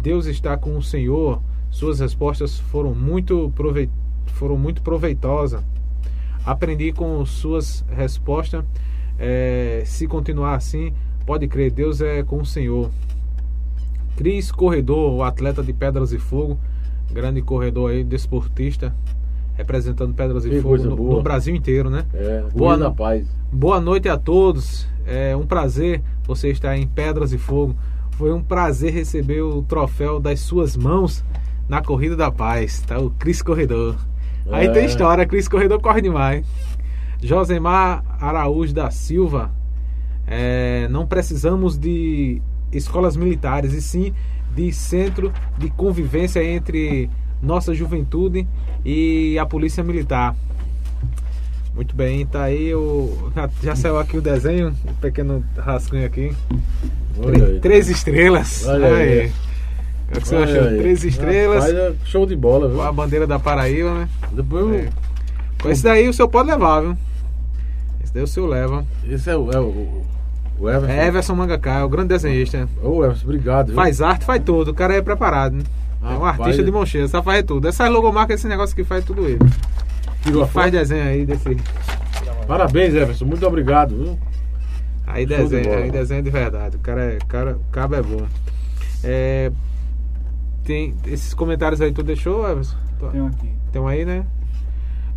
Deus está com o Senhor. Suas respostas foram muito prove... foram muito proveitosas. Aprendi com suas respostas. É, se continuar assim, pode crer, Deus é com o Senhor. Cris Corredor, o atleta de Pedras e Fogo, grande corredor aí, desportista, representando Pedras e que Fogo no, no, Brasil inteiro, né? É, boa, na paz. boa noite a todos. É um prazer você estar em Pedras e Fogo. Foi um prazer receber o troféu das suas mãos na Corrida da Paz, tá? O Cris Corredor. Aí é. tem história, Cris Corredor corre demais. Josemar Araújo da Silva, é, não precisamos de escolas militares, e sim de centro de convivência entre nossa juventude e a polícia militar. Muito bem, tá aí o. Já saiu aqui o desenho, um pequeno rascunho aqui. Três, três estrelas. Olha aí. aí. O que você achou? Três estrelas. É show de bola, viu? Com a bandeira da Paraíba, né? Depois eu... é. Com esse daí o senhor pode levar, viu? Esse daí o senhor leva. Esse é o, é o, o Everson. É Everson Mangacá, é o grande desenhista. Ô, Everson, obrigado. Viu? Faz arte, faz tudo. O cara é preparado, né? É um artista de mão cheia, só faz tudo. Essas logomarcas, esse negócio que faz tudo ele. Tirou faz desenho aí desse. Parabéns, Everson. Muito obrigado, viu? Aí desenha, de aí desenha de verdade. O cara é, cara, o cabo é bom. É, tem esses comentários aí, tu deixou, Everson? Tem um aqui. Tem um aí, né?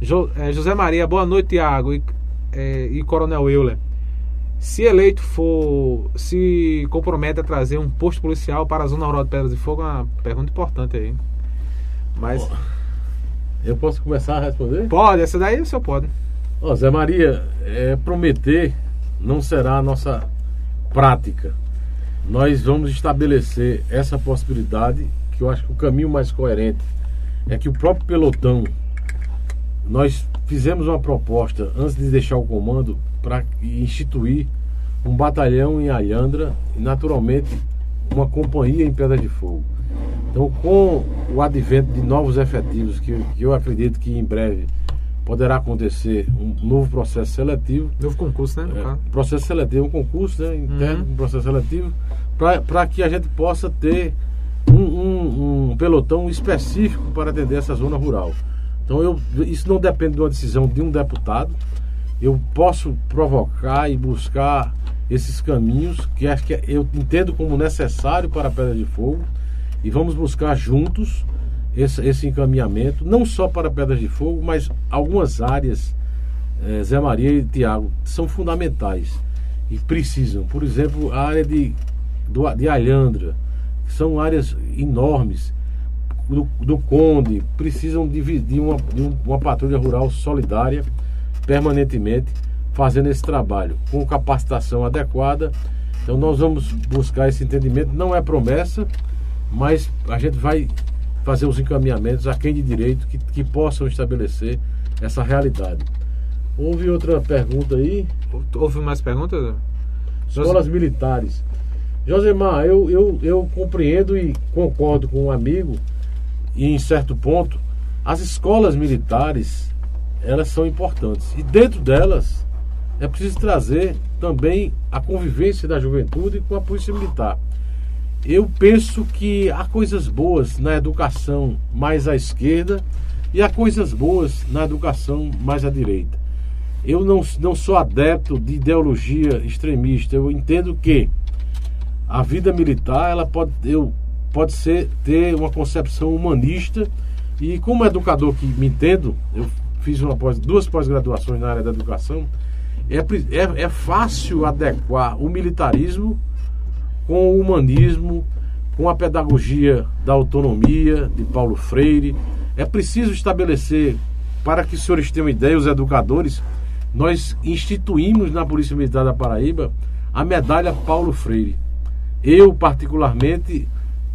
Jo, é, José Maria, boa noite, Tiago. E é, e Coronel Euler, se eleito for, se compromete a trazer um posto policial para a Zona Rural de Pedras de Fogo, é uma pergunta importante aí. Mas. Eu posso começar a responder? Pode, essa daí o senhor pode. Ó, Zé Maria, é, prometer não será a nossa prática. Nós vamos estabelecer essa possibilidade, que eu acho que o caminho mais coerente é que o próprio pelotão, nós fizemos uma proposta antes de deixar o comando para instituir um batalhão em Alhandra e naturalmente uma companhia em Pedra de Fogo. Então, com o advento de novos efetivos, que, que eu acredito que em breve poderá acontecer um novo processo seletivo. Novo concurso, né? É, processo seletivo, um concurso né, interno, uhum. um processo seletivo, para que a gente possa ter um, um, um pelotão específico para atender essa zona rural. Então eu, isso não depende de uma decisão de um deputado. Eu posso provocar e buscar esses caminhos que acho que eu entendo como necessário para a Pedra de Fogo e vamos buscar juntos esse, esse encaminhamento, não só para Pedras de Fogo, mas algumas áreas, eh, Zé Maria e Tiago, são fundamentais e precisam. Por exemplo, a área de, do, de Alhandra, que são áreas enormes, do, do Conde, precisam de, uma, uma patrulha rural solidária permanentemente fazendo esse trabalho, com capacitação adequada. Então nós vamos buscar esse entendimento, não é promessa, mas a gente vai fazer os encaminhamentos a quem de direito que, que possam estabelecer essa realidade. Houve outra pergunta aí? Houve mais perguntas? Escolas militares. Josemar, eu, eu, eu compreendo e concordo com um amigo, e em certo ponto, as escolas militares, elas são importantes. E dentro delas, é preciso trazer também a convivência da juventude com a polícia militar. Eu penso que há coisas boas na educação mais à esquerda e há coisas boas na educação mais à direita. Eu não, não sou adepto de ideologia extremista. Eu entendo que a vida militar ela pode, eu, pode ser, ter uma concepção humanista e como educador que me entendo, eu fiz uma pós, duas pós-graduações na área da educação, é, é, é fácil adequar o militarismo com o humanismo, com a pedagogia da autonomia de Paulo Freire. É preciso estabelecer, para que os senhores tenham ideia, os educadores, nós instituímos na Polícia Militar da Paraíba a medalha Paulo Freire. Eu, particularmente,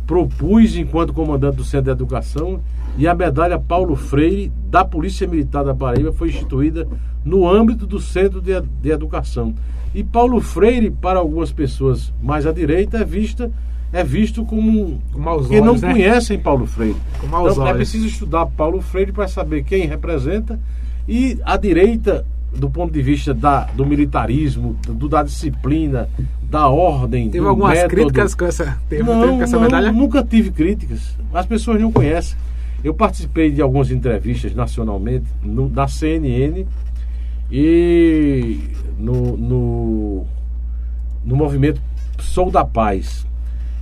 propus, enquanto comandante do Centro de Educação, e a medalha Paulo Freire da Polícia Militar da Paraíba foi instituída no âmbito do Centro de, de Educação. E Paulo Freire, para algumas pessoas mais à direita, é vista é visto como que olhos, não né? conhecem Paulo Freire. então é olhos. é preciso estudar Paulo Freire para saber quem representa e a direita do ponto de vista da, do militarismo, do, da disciplina, da ordem. Teve algumas método. críticas com essa, teve, não, teve com essa não, medalha? Nunca tive críticas. As pessoas não conhecem. Eu participei de algumas entrevistas nacionalmente no, na CNN e no, no, no movimento Sou da Paz.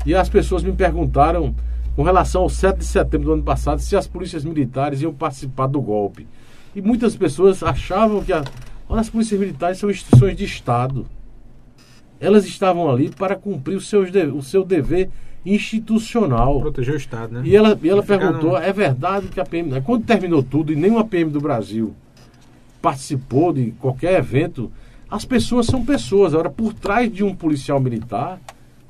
E as pessoas me perguntaram, com relação ao 7 de setembro do ano passado, se as polícias militares iam participar do golpe. E muitas pessoas achavam que a, as polícias militares são instituições de Estado. Elas estavam ali para cumprir o, seus, o seu dever institucional. Proteger o Estado, né? E ela, e ela perguntou: no... é verdade que a PM. Quando terminou tudo e nenhuma PM do Brasil participou de qualquer evento, as pessoas são pessoas. Agora, por trás de um policial militar,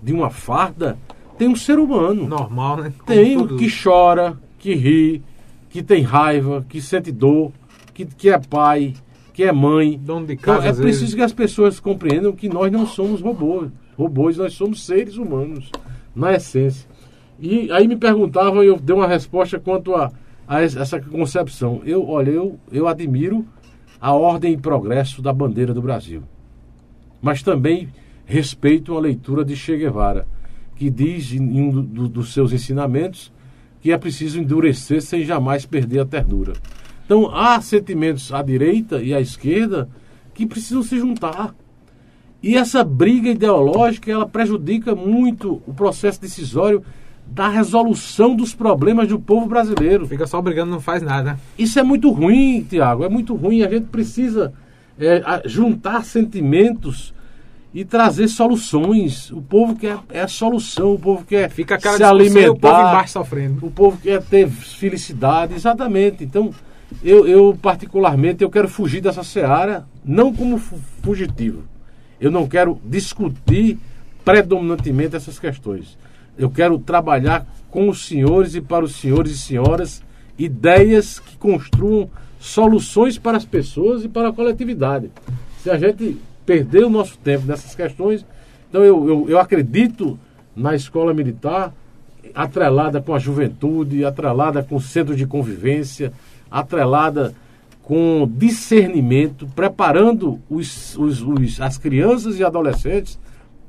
de uma farda, tem um ser humano. Normal, né? Como tem tudo. que chora, que ri, que tem raiva, que sente dor, que, que é pai, que é mãe. Dono de casa, então, é preciso vezes. que as pessoas compreendam que nós não somos robôs. Robôs, nós somos seres humanos, na essência. E aí me perguntavam e eu dei uma resposta quanto a, a essa concepção. Eu, olha, eu, eu admiro a ordem e progresso da bandeira do Brasil. Mas também respeito a leitura de Che Guevara, que diz em um do, dos seus ensinamentos que é preciso endurecer sem jamais perder a ternura. Então há sentimentos à direita e à esquerda que precisam se juntar. E essa briga ideológica ela prejudica muito o processo decisório da resolução dos problemas do povo brasileiro. Fica só brigando, não faz nada. Isso é muito ruim, Tiago, é muito ruim. A gente precisa é, juntar sentimentos e trazer soluções. O povo quer é a solução, o povo quer Fica se alimentar. o povo embaixo sofrendo. O povo quer ter felicidade, exatamente. Então, eu, eu particularmente, eu quero fugir dessa seara, não como fugitivo. Eu não quero discutir predominantemente essas questões. Eu quero trabalhar com os senhores e para os senhores e senhoras ideias que construam soluções para as pessoas e para a coletividade. Se a gente perder o nosso tempo nessas questões, então eu, eu, eu acredito na escola militar atrelada com a juventude, atrelada com o centro de convivência, atrelada com discernimento, preparando os, os, os, as crianças e adolescentes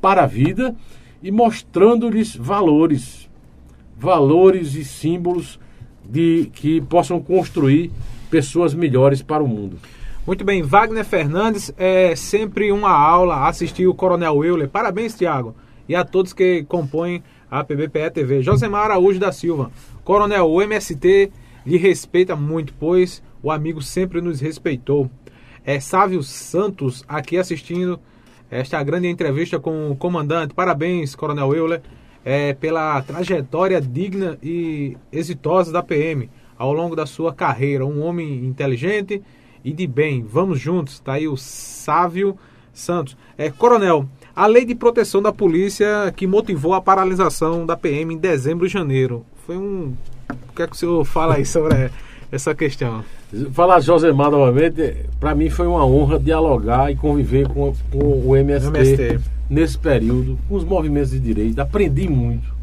para a vida e mostrando-lhes valores, valores e símbolos de que possam construir pessoas melhores para o mundo. Muito bem, Wagner Fernandes, é sempre uma aula assistir o Coronel Euler. Parabéns, Tiago, e a todos que compõem a PBPE TV. Josemar Araújo da Silva. Coronel, o MST lhe respeita muito, pois o amigo sempre nos respeitou. É Sávio Santos aqui assistindo esta grande entrevista com o comandante. Parabéns, Coronel Euler, é, pela trajetória digna e exitosa da PM ao longo da sua carreira. Um homem inteligente e de bem. Vamos juntos. Está aí o Sávio Santos. É, Coronel, a lei de proteção da polícia que motivou a paralisação da PM em dezembro e janeiro. Foi um. O que é que o senhor fala aí sobre essa questão? Falar Josemar novamente, para mim foi uma honra dialogar e conviver com, com o MST, MST, nesse período, com os movimentos de direita. Aprendi muito.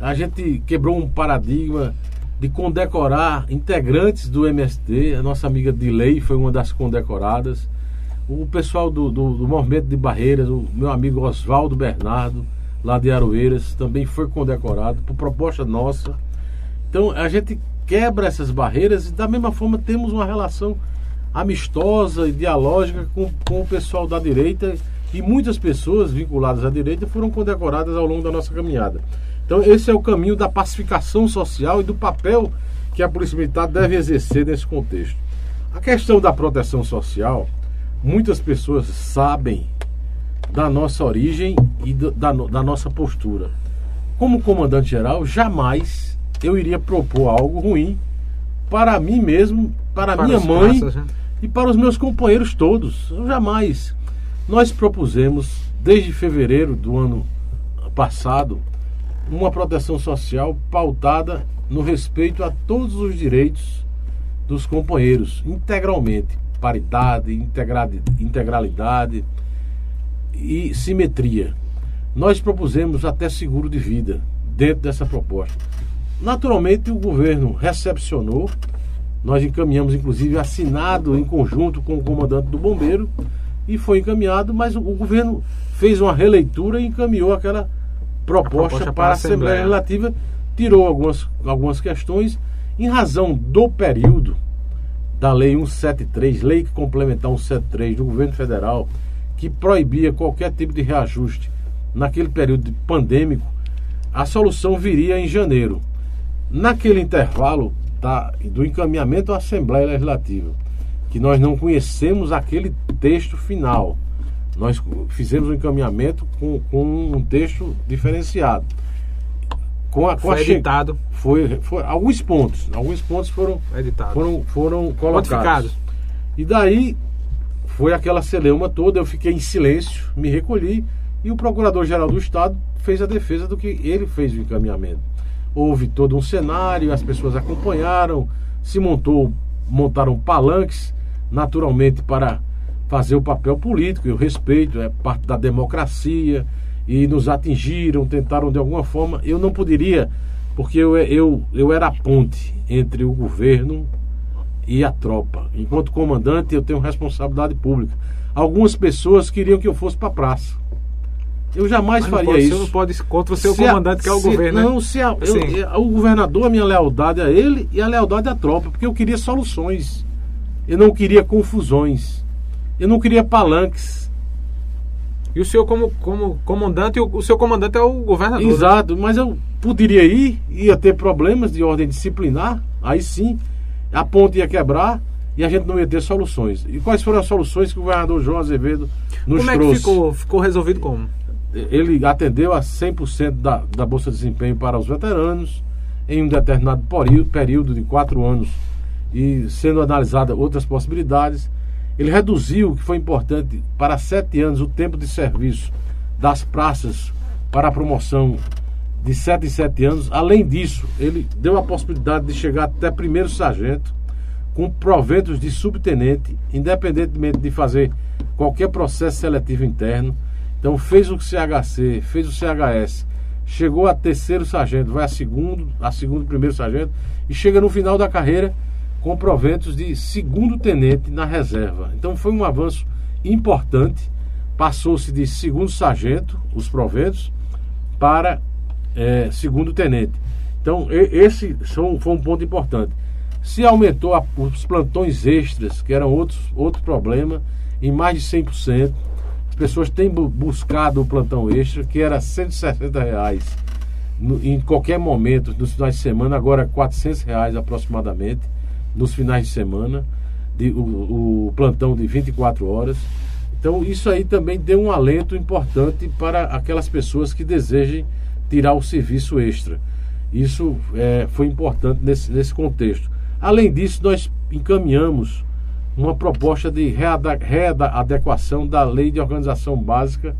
A gente quebrou um paradigma de condecorar integrantes do MST. A nossa amiga Dilei foi uma das condecoradas. O pessoal do, do, do Movimento de Barreiras, o meu amigo Oswaldo Bernardo, lá de Aroeiras, também foi condecorado por proposta nossa. Então a gente quebra essas barreiras e da mesma forma temos uma relação amistosa e dialógica com, com o pessoal da direita e muitas pessoas vinculadas à direita foram condecoradas ao longo da nossa caminhada. Então esse é o caminho da pacificação social e do papel que a Polícia Militar deve exercer nesse contexto. A questão da proteção social, muitas pessoas sabem da nossa origem e da, da nossa postura. Como comandante-geral, jamais eu iria propor algo ruim para mim mesmo, para, para minha mãe né? e para os meus companheiros todos. Eu jamais. Nós propusemos, desde fevereiro do ano passado, uma proteção social pautada no respeito a todos os direitos dos companheiros, integralmente. Paridade, integralidade e simetria. Nós propusemos até seguro de vida dentro dessa proposta. Naturalmente, o governo recepcionou, nós encaminhamos, inclusive, assinado em conjunto com o comandante do Bombeiro, e foi encaminhado, mas o governo fez uma releitura e encaminhou aquela proposta, proposta para a Assembleia. Legislativa, tirou algumas, algumas questões, em razão do período da Lei 173, lei que complementar 173 do governo federal, que proibia qualquer tipo de reajuste naquele período pandêmico, a solução viria em janeiro. Naquele intervalo da, do encaminhamento à Assembleia Legislativa, que nós não conhecemos aquele texto final, nós fizemos um encaminhamento com, com um texto diferenciado. Com a, com foi a editado. Foi, foi, alguns pontos, alguns pontos foram, editado. foram, foram colocados. E daí foi aquela celeuma toda, eu fiquei em silêncio, me recolhi e o Procurador-Geral do Estado fez a defesa do que ele fez o encaminhamento houve todo um cenário, as pessoas acompanharam, se montou, montaram palanques, naturalmente para fazer o papel político, eu respeito, é parte da democracia, e nos atingiram, tentaram de alguma forma. Eu não poderia, porque eu, eu, eu era a ponte entre o governo e a tropa. Enquanto comandante, eu tenho responsabilidade pública. Algumas pessoas queriam que eu fosse para a praça. Eu jamais faria pode, isso. Você não pode contra o seu se comandante, a, que é o se, governo. Né? Não, se a, eu, eu, o governador, a minha lealdade a ele e a lealdade à tropa, porque eu queria soluções. Eu não queria confusões. Eu não queria palanques. E o senhor, como, como comandante, o, o seu comandante é o governador. Né? Exato, né? mas eu poderia ir, ia ter problemas de ordem disciplinar, aí sim, a ponte ia quebrar e a gente não ia ter soluções. E quais foram as soluções que o governador João Azevedo nos como trouxe? Como é que ficou, ficou resolvido como? Ele atendeu a 100% da, da Bolsa de Desempenho para os veteranos em um determinado período de quatro anos e sendo analisadas outras possibilidades. Ele reduziu, o que foi importante, para sete anos o tempo de serviço das praças para a promoção de sete em sete anos. Além disso, ele deu a possibilidade de chegar até primeiro sargento com proventos de subtenente, independentemente de fazer qualquer processo seletivo interno. Então fez o CHC, fez o CHS, chegou a terceiro sargento, vai a segundo, a segundo primeiro sargento e chega no final da carreira com proventos de segundo tenente na reserva. Então foi um avanço importante. Passou-se de segundo sargento, os proventos, para é, segundo tenente. Então esse foi um ponto importante. Se aumentou a, os plantões extras, que eram outros, outro problema, em mais de 100%. As pessoas têm buscado o plantão extra, que era 160 reais no, em qualquer momento, nos finais de semana, agora 400 reais aproximadamente, nos finais de semana, de, o, o plantão de 24 horas. Então, isso aí também deu um alento importante para aquelas pessoas que desejem tirar o serviço extra. Isso é, foi importante nesse, nesse contexto. Além disso, nós encaminhamos uma proposta de readequação da Lei de Organização Básica,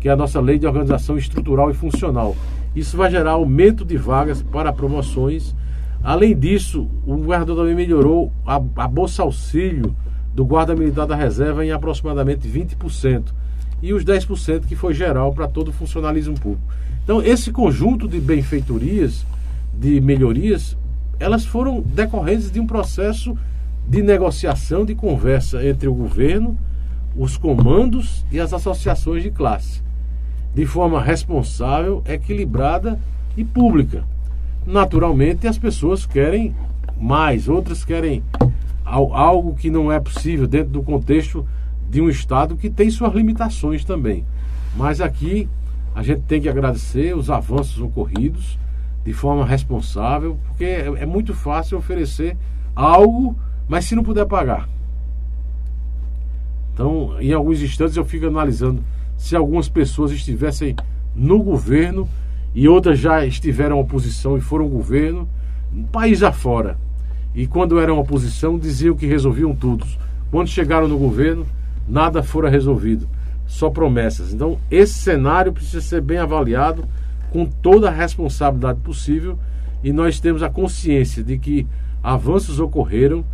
que é a nossa Lei de Organização Estrutural e Funcional. Isso vai gerar aumento de vagas para promoções. Além disso, o governador também melhorou a, a Bolsa Auxílio do Guarda Militar da Reserva em aproximadamente 20%. E os 10% que foi geral para todo o funcionalismo público. Então, esse conjunto de benfeitorias, de melhorias, elas foram decorrentes de um processo de negociação, de conversa entre o governo, os comandos e as associações de classe, de forma responsável, equilibrada e pública. Naturalmente, as pessoas querem mais, outras querem algo que não é possível dentro do contexto de um Estado que tem suas limitações também. Mas aqui a gente tem que agradecer os avanços ocorridos de forma responsável, porque é, é muito fácil oferecer algo, mas se não puder pagar. Então, em alguns instantes eu fico analisando se algumas pessoas estivessem no governo e outras já estiveram oposição e foram governo, país afora. E quando eram oposição, diziam que resolviam tudo. Quando chegaram no governo, nada fora resolvido, só promessas. Então, esse cenário precisa ser bem avaliado com toda a responsabilidade possível e nós temos a consciência de que avanços ocorreram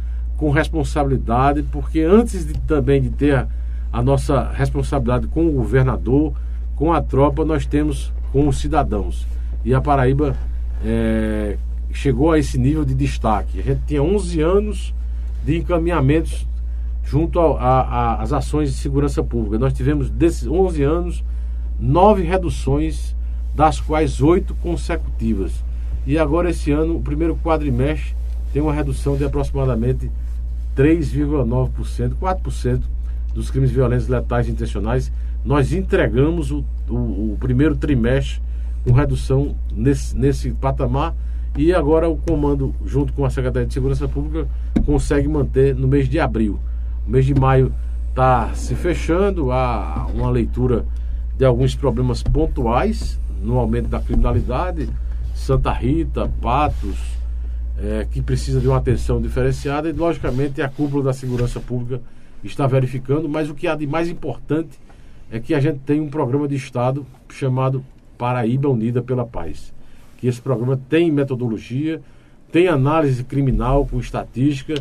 com responsabilidade, porque antes de, também de ter a, nossa responsabilidade com o governador, com a tropa, nós temos com os cidadãos. E a Paraíba é, chegou a esse nível de destaque. A gente tinha 11 anos de encaminhamentos junto às ações de segurança pública. Nós tivemos, desses 11 anos, nove reduções das quais oito consecutivas. E agora esse ano, o primeiro quadrimestre tem uma redução de aproximadamente 3,9%, 4% dos crimes violentos letais intencionais. Nós entregamos o, o, o primeiro trimestre com redução nesse, nesse patamar e agora o comando, junto com a Secretaria de Segurança Pública, consegue manter no mês de abril. O mês de maio está se fechando, há uma leitura de alguns problemas pontuais no aumento da criminalidade, Santa Rita, Patos, é, que precisa de uma atenção diferenciada e, logicamente, a cúpula da segurança pública está verificando, mas o que há de mais importante é que a gente tem um programa de Estado chamado Paraíba Unida pela Paz. Que esse programa tem metodologia, tem análise criminal com estatística,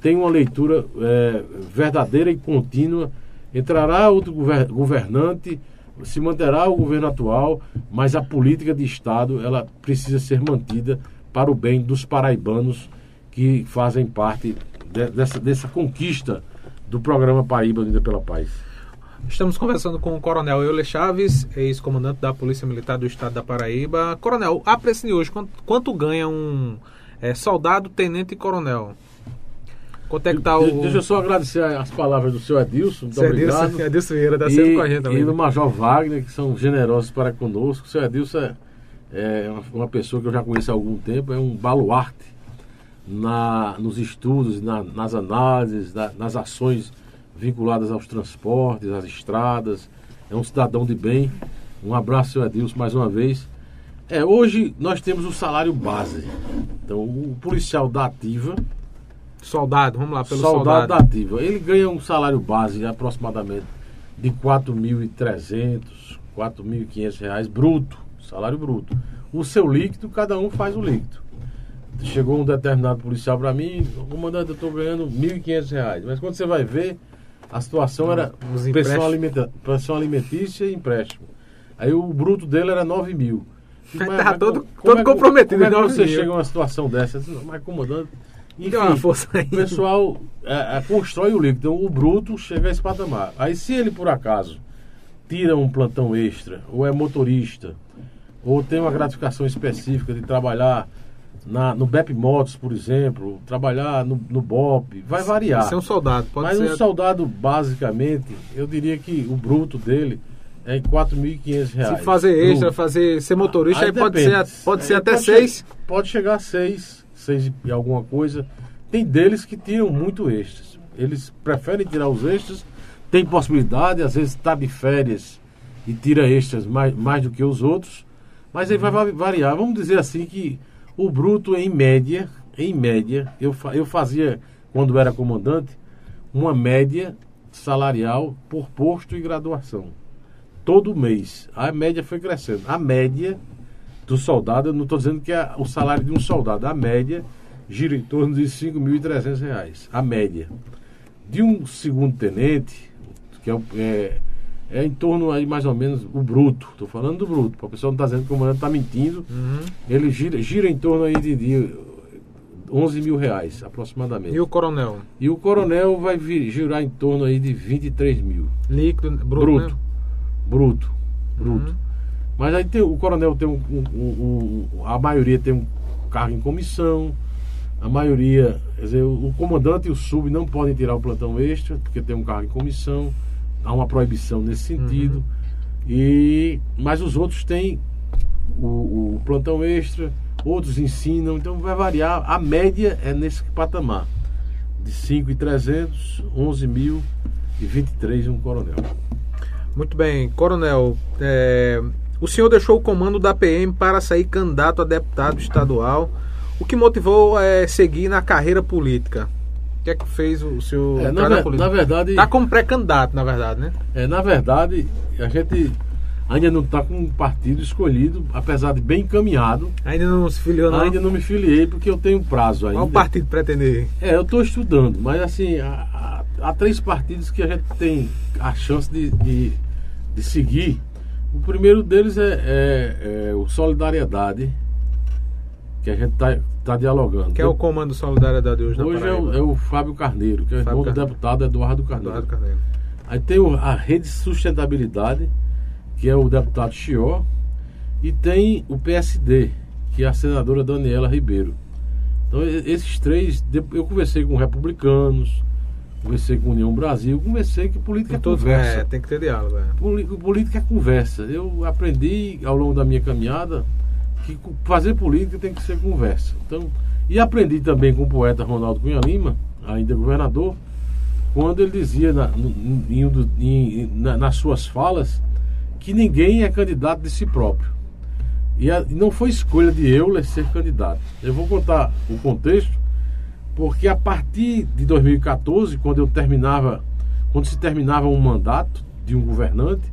tem uma leitura é, verdadeira e contínua. Entrará outro governante se manterá o governo atual, mas a política de Estado ela precisa ser mantida para o bem dos paraibanos que fazem parte de, dessa, dessa conquista do programa Paraíba Unida pela Paz. Estamos conversando com o Coronel Euler Chaves, ex-comandante da Polícia Militar do Estado da Paraíba. Coronel, a preço de hoje, quanto, quanto ganha um é, soldado, tenente e coronel? Quanto é que tá o... Deixa eu só agradecer as palavras do seu Edilson. Muito seu obrigado. Edilson, Edilson Vieira está sempre com a gente também. E do Major Wagner, que são generosos para conosco. O seu Edilson é, é uma, pessoa que eu já conheço há algum tempo, é um baluarte na, nos estudos, na, nas análises, na, nas ações vinculadas aos transportes, às estradas. É um cidadão de bem. Um abraço, seu Edilson, mais uma vez. É, hoje nós temos o salário base. Então, o policial da ativa Soldado, vamos lá, pelo soldado. Soldado da ativa. Ele ganha um salário base aproximadamente de 4.300, 4.500 reais bruto, salário bruto. O seu líquido, cada um faz o líquido. Chegou um determinado policial para mim, comandante, eu estou ganhando 1.500 reais. Mas quando você vai ver, a situação era pensão, alimenta, pensão alimentícia e empréstimo. Aí o bruto dele era 9 mil. Mas, todo, todo é, comprometido. Como é que você mil. chega a uma situação dessa? Mas comandante, enfim, uma força aí. o pessoal é, é, constrói o líquido. Então, o bruto chega a esse patamar. Aí, se ele, por acaso, tira um plantão extra, ou é motorista, ou tem uma gratificação específica de trabalhar na, no BEP Motos, por exemplo, trabalhar no, no BOP, vai variar. Ser é um soldado, pode Mas ser. um soldado, basicamente, eu diria que o bruto dele é em 4.500 reais. Se fazer extra, Bruto. fazer ser motorista, aí, pode depende. ser, pode ser Aí até pode seis. che- Pode chegar a seis, seis e alguma coisa. Tem deles que tiram muito extras. Eles preferem tirar os extras. Tem possibilidade, às vezes está de férias e tira extras mais, mais do que os outros. Mas aí vai va- variar. Vamos dizer assim que o bruto, em média, em média, eu, eu fazia, quando era comandante, uma média salarial por posto e graduação. Todo mês. A média foi crescendo. A média do soldado, eu não estou dizendo que é o salário de um soldado, a média gira em torno de 5.300 reais. A média. De um segundo tenente, que é, é, é em torno aí mais ou menos o bruto. Estou falando do bruto. Para o pessoal não está dizendo que o comandante está mentindo. Uhum. Ele gira, gira em torno aí de, de 11 mil reais, aproximadamente. E o coronel? E o coronel vai vir, girar em torno aí de 23 mil. Líquido, bruto. Bruto. né? Bruto. Bruto. Uhum. Mas aí tem, o coronel tem um, um- um- um- A maioria tem um cargo em comissão. A maioria. Quer dizer, o, o comandante e o sub não podem tirar o plantão extra, porque tem um cargo em comissão. Há uma proibição nesse sentido. E, mas os outros têm o, o plantão extra, outros ensinam, então vai variar. A média é nesse patamar. De 5.300, 11 mil e 23 um coronel. Muito bem, coronel. é, o senhor deixou o comando da PM para sair candidato a deputado estadual. O que motivou é seguir na carreira política? O que é que fez o senhor É, na, ver- na verdade, Tá como pré-candidato, na verdade, né? é, na verdade, a gente ainda não está com um partido escolhido, apesar de bem encaminhado. Ainda não se filiou, não? Ainda não me filiei porque eu tenho prazo ainda. Qual partido pretende ir? É, eu estou estudando, mas assim, há, há- há três partidos que a gente tem a chance de, de, de seguir. O primeiro deles é, é- é o Solidariedade, que a gente está tá dialogando. Que é o comando Solidariedade hoje, Hoje na é Paraíba? o, é o Fábio Carneiro, que é Fábio irmão do Carneiro. deputado Eduardo Carneiro. Eduardo Carneiro. Aí tem o- a Rede Sustentabilidade, que é o deputado Chió, e tem o PSD, que é a senadora Daniela Ribeiro. Então, esses três, eu conversei com republicanos, conversei com União Brasil, conversei que política é conversa. é, tem que ter diálogo. é. Política é conversa. Eu aprendi ao longo da minha caminhada que fazer política tem que ser conversa. Então, e aprendi também com o poeta Ronaldo Cunha Lima, ainda governador, quando ele dizia na- em em- na- nas suas falas que ninguém é candidato de si próprio. E a- não foi escolha de Euler ser candidato. Eu vou contar o contexto, porque a partir de 2014, quando eu terminava, quando se terminava um mandato de um governante,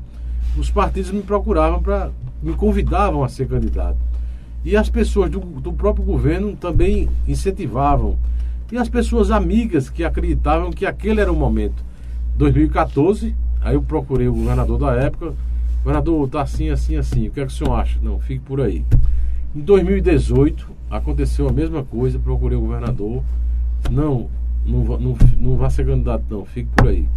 os partidos me procuravam para me convidavam a ser candidato. E as pessoas do, do próprio governo também incentivavam. E as pessoas amigas que acreditavam que aquele era o momento. 2014, aí eu procurei o governador da época. Governador, tá assim, assim, assim. O que é que o senhor acha? Não, fique por aí. Em 2018, aconteceu a mesma coisa. Procurei o governador. Não, não, não, não vá ser candidato, não. Fique por aí.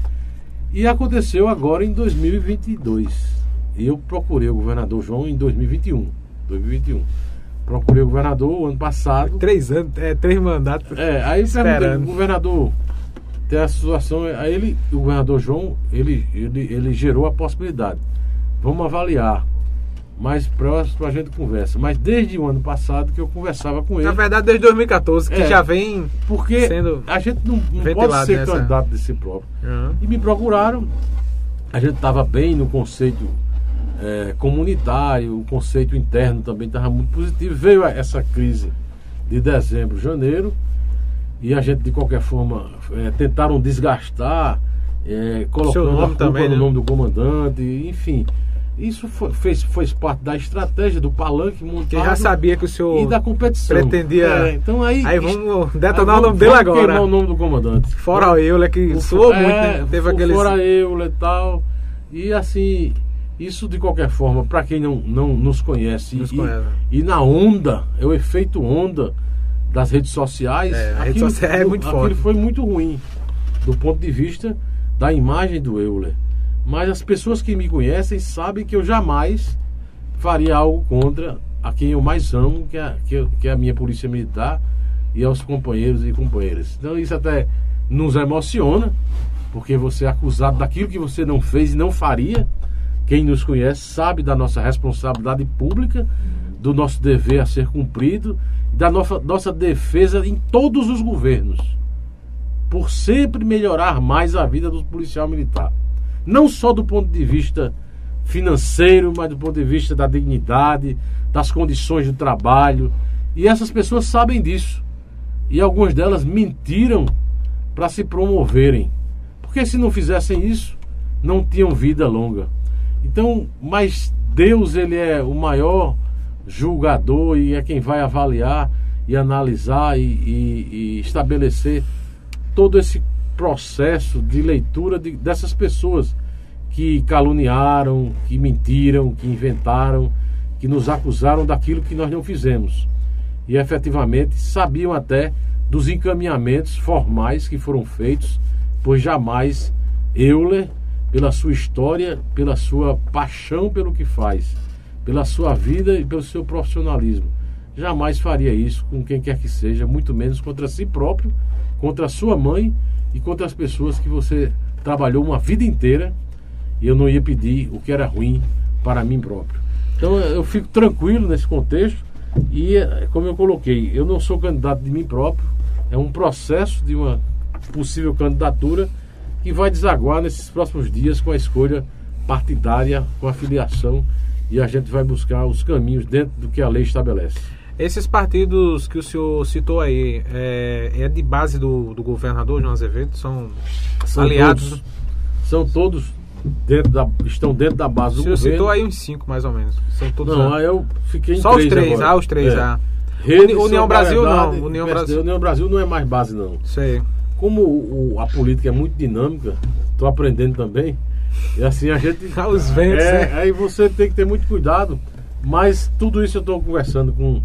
E aconteceu agora em 2022. E eu procurei o governador João em 2021. 2021. Procurei o governador o ano passado. Três anos, é, três mandatos. É, aí perguntei, Esperando. governador, tem a situação. Aí ele, o governador João, ele, ele, ele gerou a possibilidade. Vamos avaliar. Mais próximo a gente conversa. Mas desde o ano passado que eu conversava com ele. Na verdade, desde 2014, que É. já vem. Porque sendo a gente não, não pode ser nessa- candidato de si próprio. Aham. E me procuraram. A gente estava bem no conceito eh, comunitário, o conceito interno também estava muito positivo. Veio essa crise de dezembro, janeiro, e a gente, de qualquer forma, eh, tentaram desgastar, eh, colocando nome também, no né? nome do comandante, enfim. Isso foi, fez, fez parte da estratégia do palanque montado Que já sabia que o senhor e da competição. pretendia. É, então aí, Aí vamos detonar aí o vamos- nome dele agora. queimar o nome do comandante. Fora o Euler, que O soou muito, é, né? Teve o aquele. Fora Euler e tal. E assim, isso de qualquer forma, para quem não, não nos conhece, Nos e, conhece. e na onda, é o efeito onda das redes sociais. É, a rede social é muito forte. foi muito ruim do ponto de vista da imagem do Euler. Mas as pessoas que me conhecem sabem que eu jamais faria algo contra a quem eu mais amo, que é, que, que é a minha polícia militar e aos companheiros e companheiras. Então isso até nos emociona, porque você é acusado daquilo que você não fez e não faria. Quem nos conhece sabe da nossa responsabilidade pública, do nosso dever a ser cumprido, da nossa, nossa defesa em todos os governos, por sempre melhorar mais a vida do policial militar. Não só do ponto de vista financeiro, mas do ponto de vista da dignidade, das condições de trabalho. E essas pessoas sabem disso. E algumas delas mentiram para se promoverem. Porque se não fizessem isso, não tinham vida longa. Então, mas Deus ele é o maior julgador e é quem vai avaliar e analisar e, e, e estabelecer todo esse processo de leitura de, dessas pessoas que caluniaram, que mentiram, que inventaram, que nos acusaram daquilo que nós não fizemos. E efetivamente sabiam até dos encaminhamentos formais que foram feitos, pois jamais Euler pela sua história, pela sua paixão pelo que faz, pela sua vida e pelo seu profissionalismo. Jamais faria isso com quem quer que seja, muito menos contra si próprio, contra a sua mãe e contra as pessoas que você trabalhou uma vida inteira e eu não ia pedir o que era ruim para mim próprio. Então eu fico tranquilo nesse contexto e, como eu coloquei, eu não sou candidato de mim próprio, é um processo de uma possível candidatura que vai desaguar nesses próximos dias com a escolha partidária, com a filiação, e a gente vai buscar os caminhos dentro do que a lei estabelece. Esses partidos que o senhor citou aí, é, é de base do, do, governador João Azevedo? São, são aliados? Todos, são todos dentro da, estão dentro da base do o senhor governo. citou aí uns cinco, mais ou menos. São todos não, aí eu fiquei em Só os três, agora. ah, os três, é. ah. Rede, União Brasil não. União Brasil. União Brasil não é mais base, não. Sei como o, a política é muito dinâmica, estou aprendendo também. E assim a gente. Os ventos, é, né? Aí você tem que ter muito cuidado. Mas tudo isso eu estou conversando com,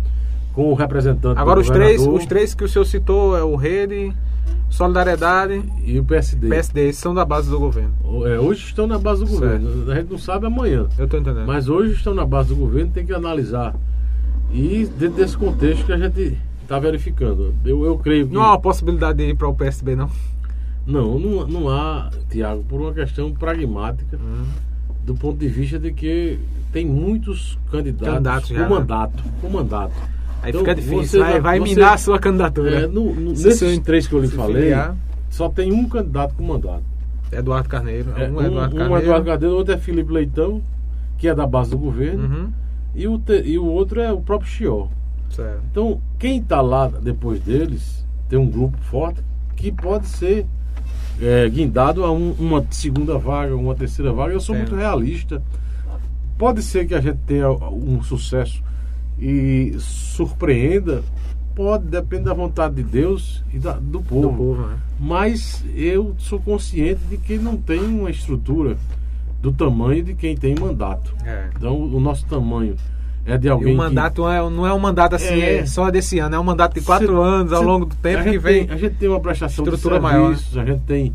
com o representante. Agora os três, os três que o senhor citou é o Rede, Solidariedade e o PSD. PSD, esses são da base do governo. É, hoje estão na base do certo. governo. A gente não sabe amanhã. Eu estou entendendo. Mas hoje estão na base do governo, tem que analisar. E dentro desse contexto que a gente está verificando. Eu, eu creio que. Não há uma possibilidade de ir para o PSB, não? Não, não, não há, Tiago, por uma questão pragmática, hum. do ponto de vista de que tem muitos candidatos, com já, mandato. Né? Com mandato. Aí então, fica difícil, vai, vai você, minar a sua candidatura. É, no, no, nesses três que eu lhe falei, filiar, só tem um candidato com mandato. Eduardo Carneiro. É, um, um, Eduardo Carneiro. Um Eduardo Carneiro, outro é Felipe Leitão, que é da base do governo, uhum. e, o te, e o outro é o próprio Chior. Certo. Então, quem está lá depois deles, tem um grupo forte que pode ser é, guindado a um, uma segunda vaga, uma terceira vaga. Eu sou muito realista. Pode ser que a gente tenha um sucesso e surpreenda. Pode, depende da vontade de Deus e da, do povo. Do povo né? Mas eu sou consciente de que não tem uma estrutura do tamanho de quem tem mandato. É. Então, o nosso tamanho é de alguém. E o mandato que... não, é, não é um mandato assim, é, é só desse ano, é um mandato de quatro cê, anos ao cê, longo do tempo que vem. Tem, a gente tem uma prestação estrutura de serviços, maior. a gente tem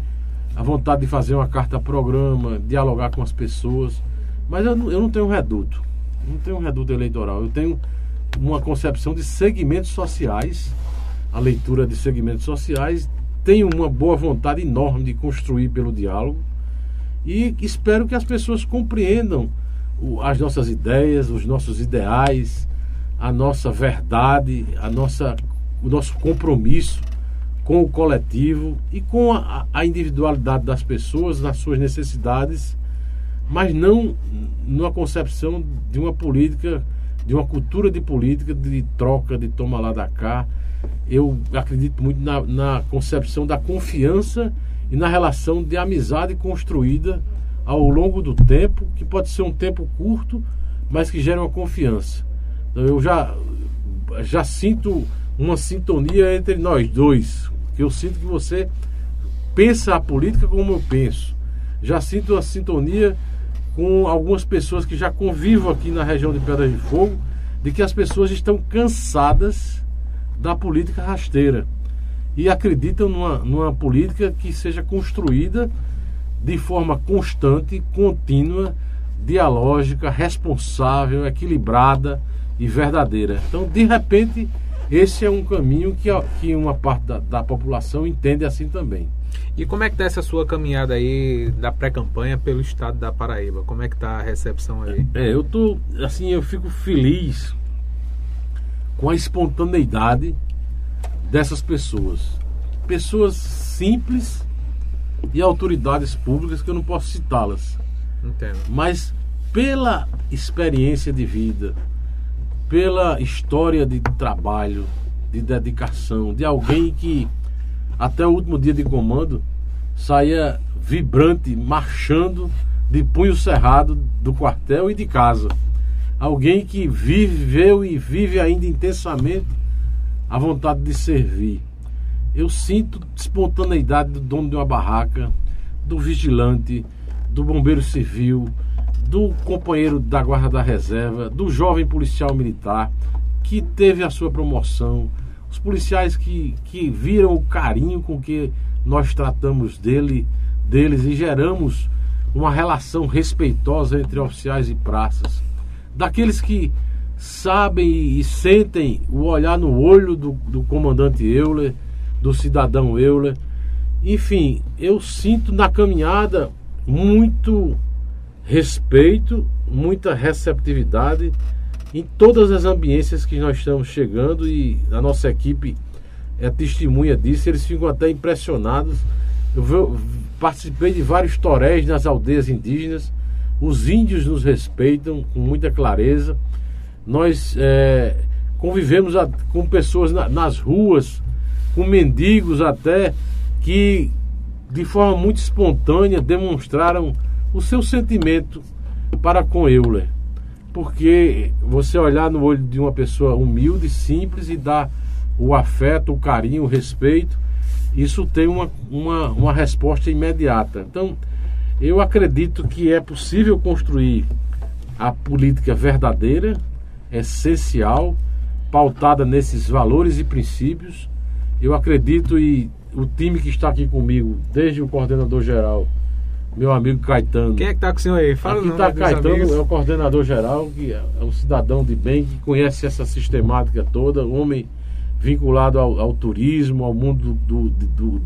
a vontade de fazer uma carta-programa, dialogar com as pessoas. Mas eu não, eu não tenho reduto. Não tenho um reduto eleitoral. Eu tenho uma concepção de segmentos sociais, a leitura de segmentos sociais. Tenho uma boa vontade enorme de construir pelo diálogo. E espero que as pessoas compreendam as nossas ideias, os nossos ideais, a nossa verdade, a nossa, o nosso compromisso com o coletivo e com a, a individualidade das pessoas, nas suas necessidades, mas não numa concepção de uma política, de uma cultura de política de troca, de toma lá da cá. Eu acredito muito na, na concepção da confiança e na relação de amizade construída ao longo do tempo, que pode ser um tempo curto, mas que gera uma confiança. Então, eu já, já sinto uma sintonia entre nós dois, que eu sinto que você pensa a política como eu penso. Já sinto a sintonia com algumas pessoas que já convivo aqui na região de Pedras de Fogo, de que as pessoas estão cansadas da política rasteira e acreditam numa, numa política que seja construída de forma constante, contínua, dialógica, responsável, equilibrada e verdadeira. Então, de repente, esse é um caminho que, que uma parte da, da população entende assim também. E como é que tá essa sua caminhada aí da pré-campanha pelo estado da Paraíba? Como é que tá a recepção aí? É, eu tô, assim, eu fico feliz com a espontaneidade dessas pessoas. Pessoas simples e autoridades públicas que eu não posso citá-las. Entendo. Mas pela experiência de vida, pela história de trabalho, de dedicação, de alguém que até o último dia de comando saía vibrante, marchando de punho cerrado do quartel e de casa. Alguém que viveu e vive ainda intensamente a vontade de servir. Eu sinto espontaneidade do dono de uma barraca, do vigilante, do bombeiro civil, do companheiro da guarda da reserva, do jovem policial militar que teve a sua promoção, os policiais que, que viram o carinho com que nós tratamos dele, deles e geramos uma relação respeitosa entre oficiais e praças, daqueles que sabem e sentem o olhar no olho do, do comandante Euler, do cidadão Euler. Enfim, eu sinto na caminhada muito respeito, muita receptividade em todas as ambiências que nós estamos chegando e a nossa equipe é testemunha disso, eles ficam até impressionados. Eu participei de vários toréis nas aldeias indígenas, os índios nos respeitam com muita clareza. Nós é, convivemos a, com pessoas na, nas ruas, com mendigos até, que de forma muito espontânea demonstraram o seu sentimento para com Euler. Porque você olhar no olho de uma pessoa humilde, simples e dar o afeto, o carinho, o respeito, isso tem uma, uma, uma resposta imediata. Então, eu acredito que é possível construir a política verdadeira, essencial, pautada nesses valores e princípios. Eu acredito e o time que está aqui comigo, desde o coordenador geral meu amigo Caetano. Quem é que está com o senhor aí? Fala Aqui está Caetano, amigos. é o coordenador geral, que é um cidadão de bem, que conhece essa sistemática toda, um homem vinculado ao, ao turismo, ao mundo do, do,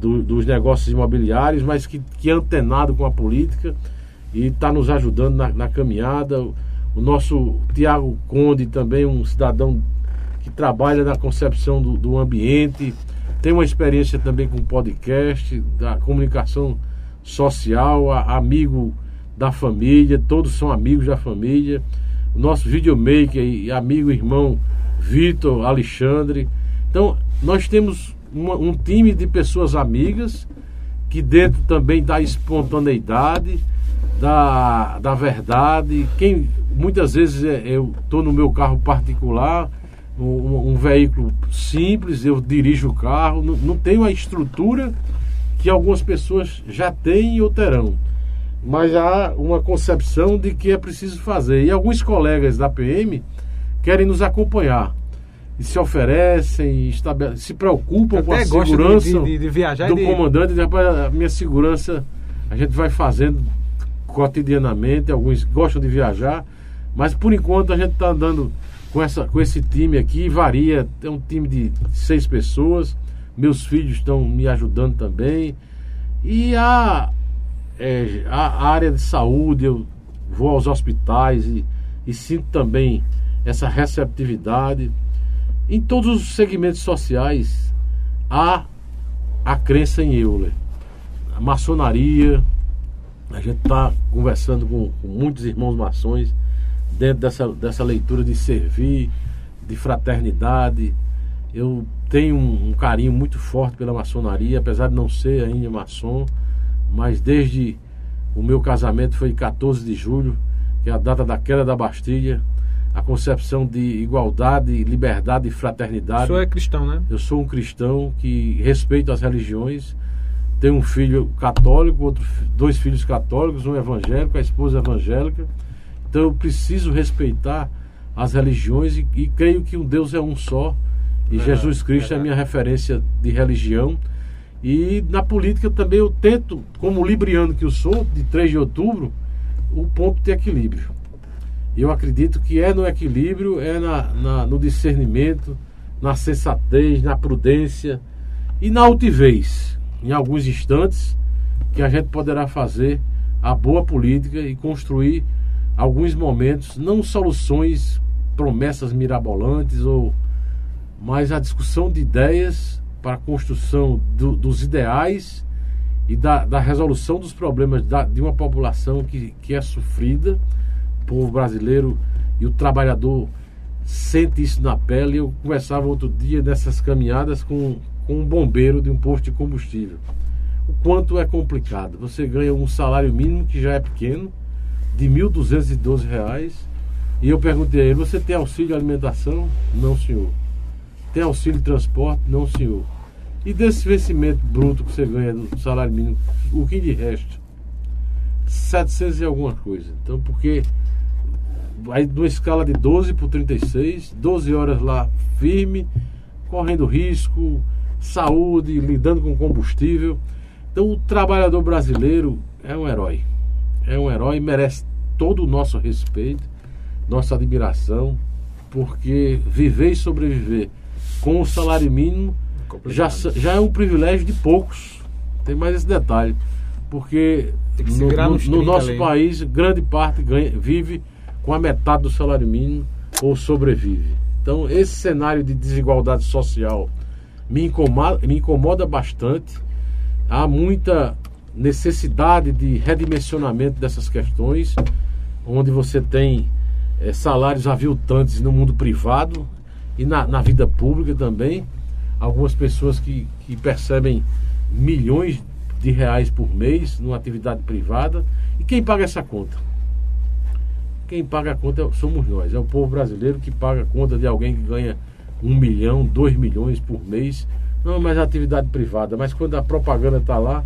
do, dos negócios imobiliários, mas que, que é antenado com a política e está nos ajudando na, na caminhada. O nosso Tiago Conde, também um cidadão que trabalha na concepção do, do ambiente, tem uma experiência também com podcast, da comunicação social, amigo da família, todos são amigos da família. O nosso videomaker e amigo irmão Vitor, Alexandre. Então, nós temos uma, um time de pessoas amigas que dentro também da espontaneidade, da, da verdade. Quem muitas vezes é, eu estou no meu carro particular, um, um, veículo simples, eu dirijo o carro, não, não tenho a estrutura que algumas pessoas já têm ou terão. Mas há uma concepção de que é preciso fazer. E alguns colegas da PM querem nos acompanhar. E se oferecem, se preocupam com a segurança de, de, de viajar do comandante. A minha segurança a gente vai fazendo cotidianamente. Alguns gostam de viajar. Mas por enquanto a gente está andando com, essa, com esse time aqui. Varia, tem um time de seis pessoas meus filhos estão me ajudando também. E a, é, a área de saúde, eu vou aos hospitais e, e sinto também essa receptividade. Em todos os segmentos sociais há a crença em Euler. A maçonaria, a gente está conversando com, com, muitos irmãos maçons dentro dessa, dessa leitura de servir, de fraternidade. Eu tenho um, um, carinho muito forte pela maçonaria, apesar de não ser ainda maçom, mas desde o meu casamento foi 14 de julho, que é a data da queda da Bastilha, a concepção de igualdade, liberdade e fraternidade. O senhor é cristão, né? Eu sou um cristão que respeito as religiões. Tenho um filho católico, outro, dois filhos católicos, um evangélico, a esposa evangélica. Então eu preciso respeitar as religiões e, e creio que um Deus é um só e Jesus Cristo é, é a minha referência de religião. E na política também eu tento, como libriano que eu sou, de 3 de outubro, o ponto de equilíbrio. Eu acredito que é no equilíbrio, é na, na, no discernimento, na sensatez, na prudência e na altivez. em alguns instantes, que a gente poderá fazer a boa política e construir alguns momentos, não soluções, promessas mirabolantes, ou mas a discussão de ideias para a construção do, dos ideais e da, da, resolução dos problemas da, de uma população que, que é sofrida, o povo brasileiro e o trabalhador sente isso na pele. Eu conversava outro dia nessas caminhadas com, com um bombeiro de um posto de combustível. O quanto é complicado. Você ganha um salário mínimo que já é pequeno, de R$ 1.212. E eu perguntei a ele: Você tem auxílio alimentação? Não, senhor. Tem auxílio transporte? Não, senhor. E desse vencimento bruto que você ganha do salário mínimo, o que de resto? 700 e alguma coisa. Então, porque aí numa escala de 12 por 36, 12 horas lá firme, correndo risco, saúde, lidando com combustível. Então o trabalhador brasileiro é um herói. É um herói, merece todo o nosso respeito, nossa admiração, porque viver e sobreviver com o salário mínimo já, já é um privilégio de poucos. Tem mais esse detalhe. Porque no, no, no nosso ali. país, grande parte ganha, vive com a metade do salário mínimo ou sobrevive. Então, esse cenário de desigualdade social me incomoda, me incomoda bastante. Há muita necessidade de redimensionamento dessas questões, onde você tem é, salários aviltantes no mundo privado e na, na vida pública também. Algumas pessoas que, que percebem milhões de reais por mês numa atividade privada. E quem paga essa conta? quem paga a conta somos nós. É o povo brasileiro que paga a conta de alguém que ganha um milhão, dois milhões por mês. Não é mais atividade privada, mas quando a propaganda está lá,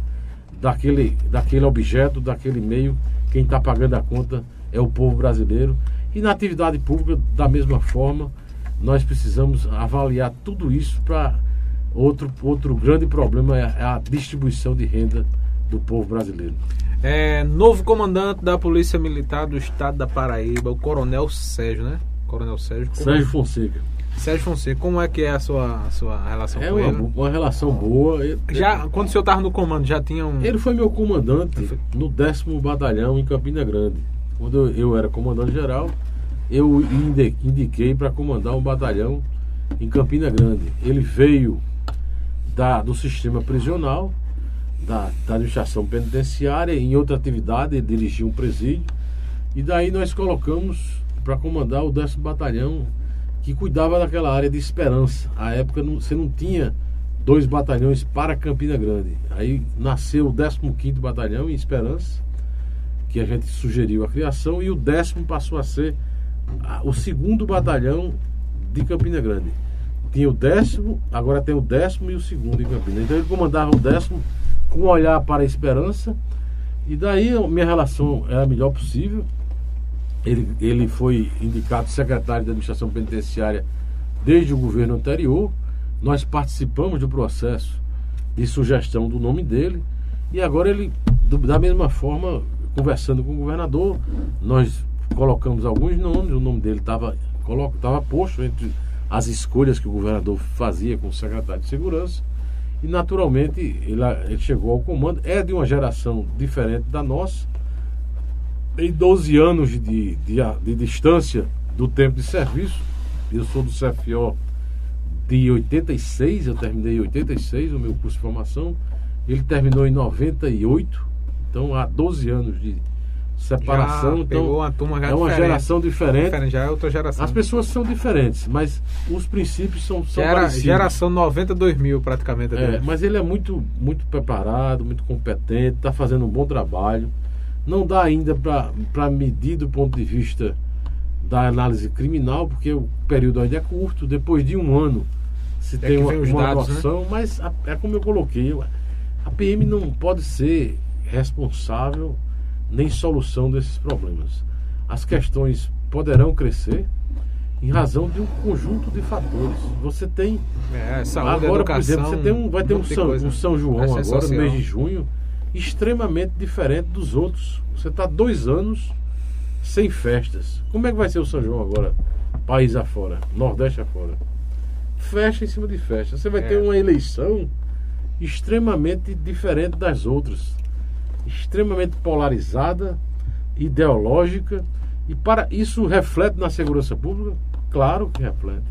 daquele, daquele objeto, daquele meio, quem está pagando a conta é o povo brasileiro. E na atividade pública, da mesma forma, nós precisamos avaliar tudo isso para outro, outro grande problema é a distribuição de renda do povo brasileiro. É, novo comandante da Polícia Militar do Estado da Paraíba, o Coronel Sérgio, né? Coronel Sérgio. Sérgio é? Fonseca. Sérgio Fonseca, como é que é a sua, a sua relação é com uma, ele? uma relação boa. Já, quando o senhor estava no comando, já tinha um. Ele foi meu comandante no décimo batalhão em Campina Grande. Quando eu era comandante geral, eu indiquei para comandar um batalhão em Campina Grande. Ele veio da, do sistema prisional da, da administração penitenciária, em outra atividade, ele dirigia um presídio. E daí nós colocamos para comandar o 10 Batalhão, que cuidava daquela área de Esperança. À época não, você não tinha dois batalhões para Campina Grande. Aí nasceu o 15 Batalhão em Esperança, que a gente sugeriu a criação, e o décimo passou a ser o segundo batalhão de Campina Grande. Tinha o décimo, agora tem o décimo e o segundo em Campina. Então ele comandava o décimo com um olhar para a esperança. E daí minha relação é a melhor possível. Ele, ele foi indicado secretário da administração penitenciária desde o governo anterior. Nós participamos do processo de sugestão do nome dele. E agora ele, do, da mesma forma, conversando com o governador, nós colocamos alguns nomes, o nome dele estava posto entre as escolhas que o governador fazia com o secretário de segurança. E naturalmente ele, ele chegou ao comando, é de uma geração diferente da nossa, tem 12 anos de, de, de, distância do tempo de serviço. Eu sou do CFO de 86, eu terminei em 86 o meu curso de formação. Ele terminou em 98, então há 12 anos de, separação. Já então, uma turma já é uma diferente. geração diferente. diferente. Já é outra geração. As pessoas são diferentes, mas os princípios são, são Era parecidos. Geração 92 mil, praticamente. É, mas ele é muito, muito preparado, muito competente, está fazendo um bom trabalho. Não dá ainda para medir do ponto de vista da análise criminal, porque o período ainda é curto. Depois de um ano se é tem uma, uma dados, né? noção, né? mas é como eu coloquei, a PM não pode ser responsável nem solução desses problemas. As questões poderão crescer em razão de um conjunto de fatores. Você tem é, saúde, agora, educação, por exemplo, você tem um, vai ter um São, um São João agora no mês de junho extremamente diferente dos outros. Você está dois anos sem festas. Como é que vai ser o São João agora, país afora, Nordeste afora? Festa em cima de festa. Você vai é. ter uma eleição extremamente diferente das outras, extremamente polarizada, ideológica, e para isso reflete na segurança pública? Claro que reflete.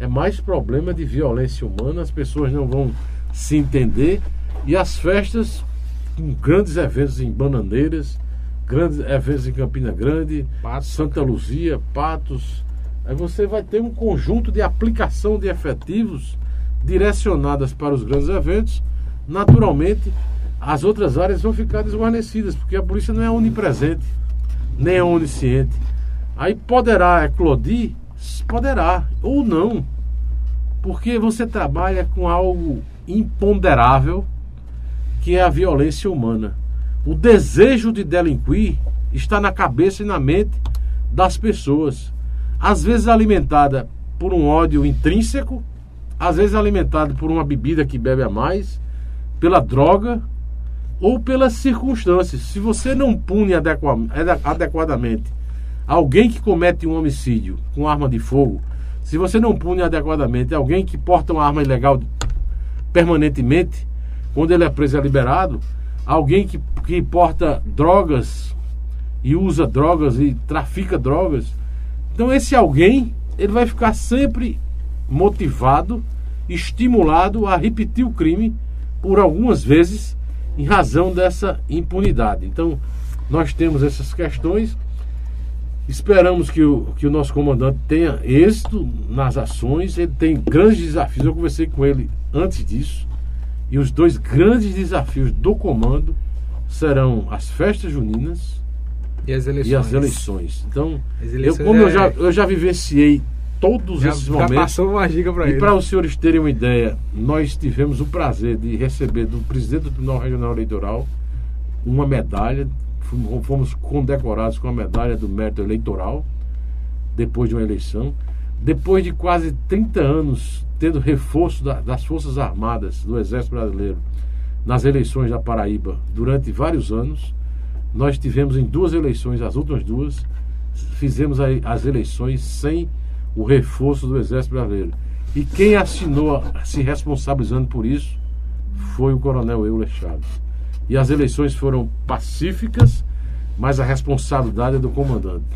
É mais problema de violência humana, as pessoas não vão se entender e as festas com grandes eventos em Bananeiras, grandes eventos em Campina Grande, Patos, Santa Luzia, Patos. Aí você vai ter um conjunto de aplicação de efetivos direcionadas para os grandes eventos. Naturalmente, as outras áreas vão ficar desguarnecidas, porque a polícia não é onipresente, nem é onisciente. Aí poderá eclodir? Poderá, ou não. Porque você trabalha com algo imponderável, que é a violência humana. O desejo de delinquir está na cabeça e na mente das pessoas. Às vezes alimentada por um ódio intrínseco, às vezes alimentada por uma bebida que bebe a mais, pela droga ou pelas circunstâncias. Se você não pune adequadamente alguém que comete um homicídio com arma de fogo, se você não pune adequadamente alguém que porta uma arma ilegal permanentemente, quando ele é preso e é liberado, alguém que, que porta drogas e usa drogas e trafica drogas. Então esse alguém, ele vai ficar sempre motivado, estimulado a repetir o crime por algumas vezes em razão dessa impunidade. Então, nós temos essas questões. Esperamos que o, que o nosso comandante tenha êxito nas ações. Ele tem grandes desafios. Eu conversei com ele antes disso. E os dois grandes desafios do comando serão as festas juninas e as eleições. E as eleições. Então, eleições eu, como é... eu, já, eu já vivenciei todos já, esses momentos. Já passou uma dica para. E para os senhores terem uma ideia, nós tivemos o prazer de receber do presidente do Tribunal Regional Eleitoral uma medalha. Fomos condecorados com a medalha do mérito eleitoral depois de uma eleição. Depois de quase 30 anos tendo reforço da, das Forças Armadas do Exército Brasileiro nas eleições da Paraíba durante vários anos, nós tivemos em duas eleições, as últimas duas, fizemos as eleições sem o reforço do Exército Brasileiro. E quem assinou se responsabilizando por isso foi o Coronel Euler Chaves. E as eleições foram pacíficas, mas a responsabilidade é do comandante.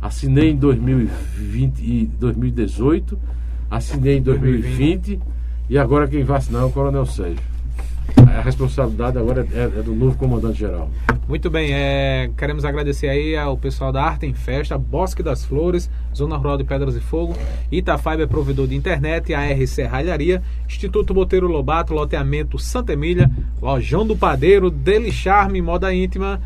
Assinei em 2020 e 2018 assinei em 2020 e agora quem vai assinar é o Coronel Sérgio. A responsabilidade agora é, é do novo comandante-geral. Muito bem, é, queremos agradecer aí ao pessoal da Arte em Festa, Bosque das Flores, Zona Rural de Pedras e Fogo, Itafaiba é provedor de internet, a RC Serralharia, Instituto Boteiro Lobato, Loteamento Santa Emília, Lojão do Padeiro, Deli Charme, Moda Íntima,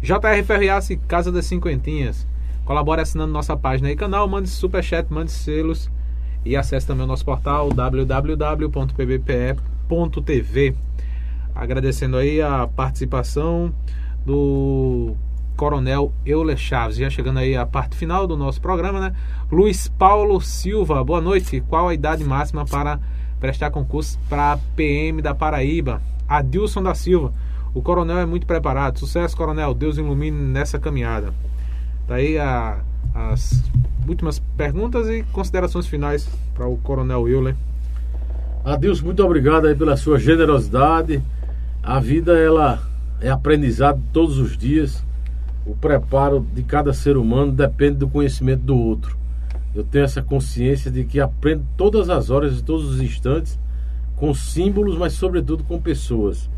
JR Ferriace, Casa das Cinquentinhas. Colabore assinando nossa página e canal, mande superchat, mande selos e acesse também o nosso portal www.pbpe.tv. Agradecendo aí a participação do Coronel Euler Chaves. Já chegando aí a parte final do nosso programa, né? Luiz Paulo Silva, boa noite. Qual a idade máxima para prestar concurso para PM da Paraíba? Adilson da Silva. O coronel é muito preparado. Sucesso, coronel. Deus ilumine nessa caminhada. Daí a, as últimas perguntas e considerações finais para o Coronel Euler. Adilson, muito obrigado aí pela sua generosidade. A vida ela é aprendizado todos os dias. O preparo de cada ser humano depende do conhecimento do outro. Eu tenho essa consciência de que aprendo todas as horas e todos os instantes com símbolos, mas sobretudo com pessoas.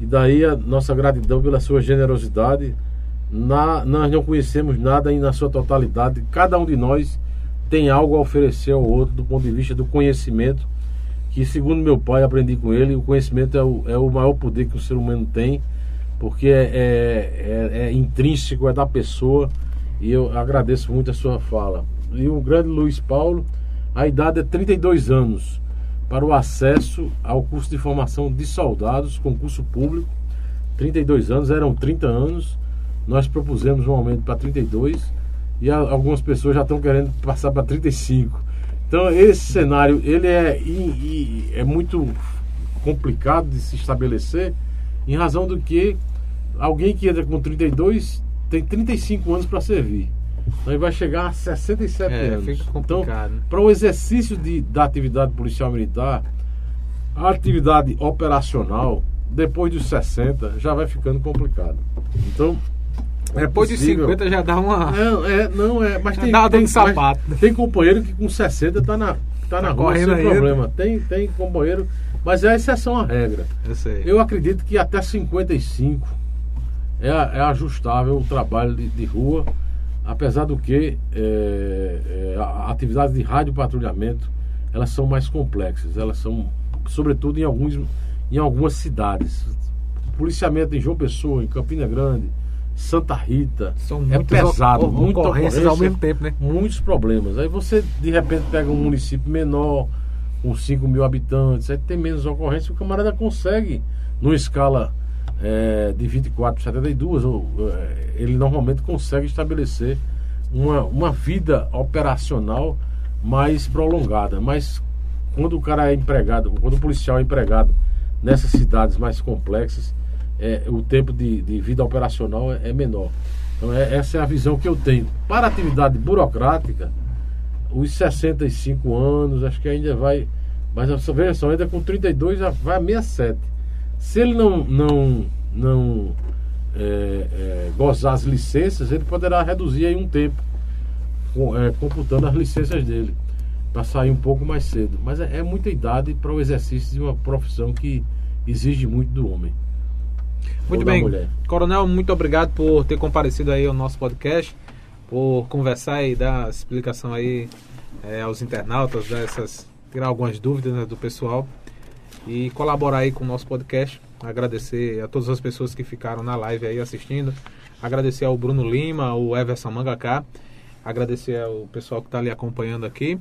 E daí a nossa gratidão pela sua generosidade na, nós não conhecemos nada na sua totalidade. Cada um de nós tem algo a oferecer ao outro do ponto de vista do conhecimento, que segundo meu pai aprendi com ele, o conhecimento é o, é o maior poder que o ser humano tem, porque é, é, é, é intrínseco, é da pessoa, e eu agradeço muito a sua fala. E o grande Luiz Paulo, a idade é 32 anos para o acesso ao curso de formação de soldados, concurso público. 32 anos, eram 30 anos nós propusemos um aumento para 32 e algumas pessoas já estão querendo passar para 35. Então esse cenário ele é, é muito complicado de se estabelecer em razão do que alguém que entra com 32 tem 35 anos para servir. Então ele vai chegar a 67 é, anos. Então, para o exercício de, da atividade policial militar, a atividade operacional, depois dos 60, já vai ficando complicado. Então, é Depois possível. de 50 já dá uma. Não, é, não é. Mas tem, dá tem, sapato. tem companheiro que com 60 tá na, tá, tá na rua sem problema. Tem, tem companheiro, mas é a exceção à regra. Eu, sei. Eu acredito que até 55 é, é ajustável o trabalho de, de rua, apesar do que é, é, a atividade de rádio patrulhamento elas são mais complexas. Elas são, sobretudo em, alguns, em algumas cidades. Policiamento em João Pessoa, em Campina Grande Santa Rita. São é pesado, muitas ocorrências ao mesmo tempo, né? Muitos problemas. Aí você, de repente, pega um município menor, com 5 mil habitantes, aí tem menos ocorrências, o camarada consegue, numa escala é, de 24 para 72, ou, é, ele normalmente consegue estabelecer uma, uma vida operacional mais prolongada. Mas quando o cara é empregado, quando o policial é empregado nessas cidades mais complexas, é, o tempo de, de vida operacional é, é menor. Então, é, essa é a visão que eu tenho. Para atividade burocrática, os 65 anos, acho que ainda vai. Mas essa versão ainda com 32 já vai a 67. Se ele não, não, não é, é, gozar as licenças, ele poderá reduzir aí um tempo, com, é, computando as licenças dele, para sair um pouco mais cedo. Mas é muita idade para o exercício de uma profissão que exige muito do homem. Muito bem. Coronel, muito obrigado por ter comparecido aí ao nosso podcast, por conversar e dar explicação aí é, aos internautas, dessas, tirar algumas dúvidas né, do pessoal e colaborar aí com o nosso podcast. Agradecer a todas as pessoas que ficaram na live aí assistindo. Agradecer ao Bruno Lima, ao Everson Mangaká. Agradecer ao pessoal que está ali acompanhando aqui.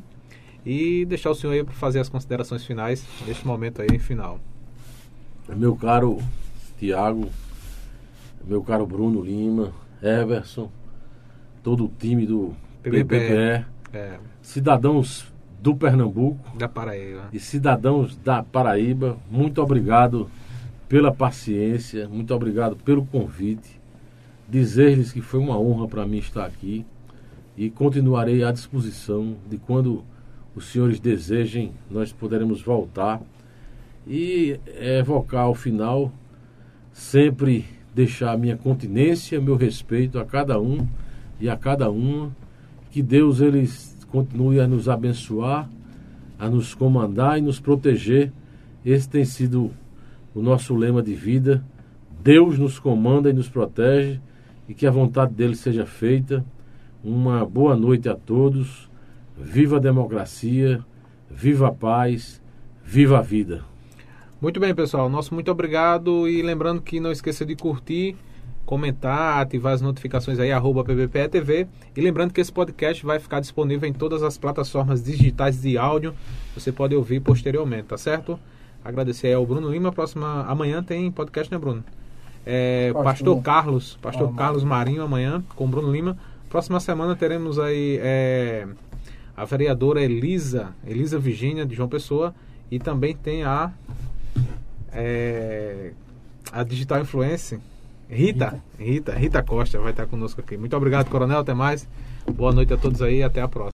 E deixar o senhor aí para fazer as considerações finais neste momento aí final. Meu caro Tiago, meu caro Bruno Lima, Everson, todo o time do PPPE, é. cidadãos do Pernambuco da Paraíba e cidadãos da Paraíba, muito obrigado pela paciência, muito obrigado pelo convite. Dizer-lhes que foi uma honra para mim estar aqui e continuarei à disposição de quando os senhores desejem, nós poderemos voltar e evocar ao final sempre deixar minha continência, meu respeito a cada um e a cada uma. Que Deus eles continue a nos abençoar, a nos comandar e nos proteger. Esse tem sido o nosso lema de vida. Deus nos comanda e nos protege e que a vontade dele seja feita. Uma boa noite a todos. Viva a democracia, viva a paz, viva a vida. Muito bem, pessoal. Nosso muito obrigado e lembrando que não esqueça de curtir, comentar, ativar as notificações aí, arroba PBPE E lembrando que esse podcast vai ficar disponível em todas as plataformas digitais de áudio. Você pode ouvir posteriormente, tá certo? Agradecer ao Bruno Lima. Próxima amanhã tem podcast, né, Bruno? É, Pastor Carlos, Pastor ah, Carlos Marinho amanhã com Bruno Lima. Próxima semana teremos aí é, a vereadora Elisa, Elisa Virgínia de João Pessoa e também tem a é, a Digital Influence, Rita, Rita, Rita Costa vai estar conosco aqui. Muito obrigado, Coronel. Até mais. Boa noite a todos aí. Até a próxima.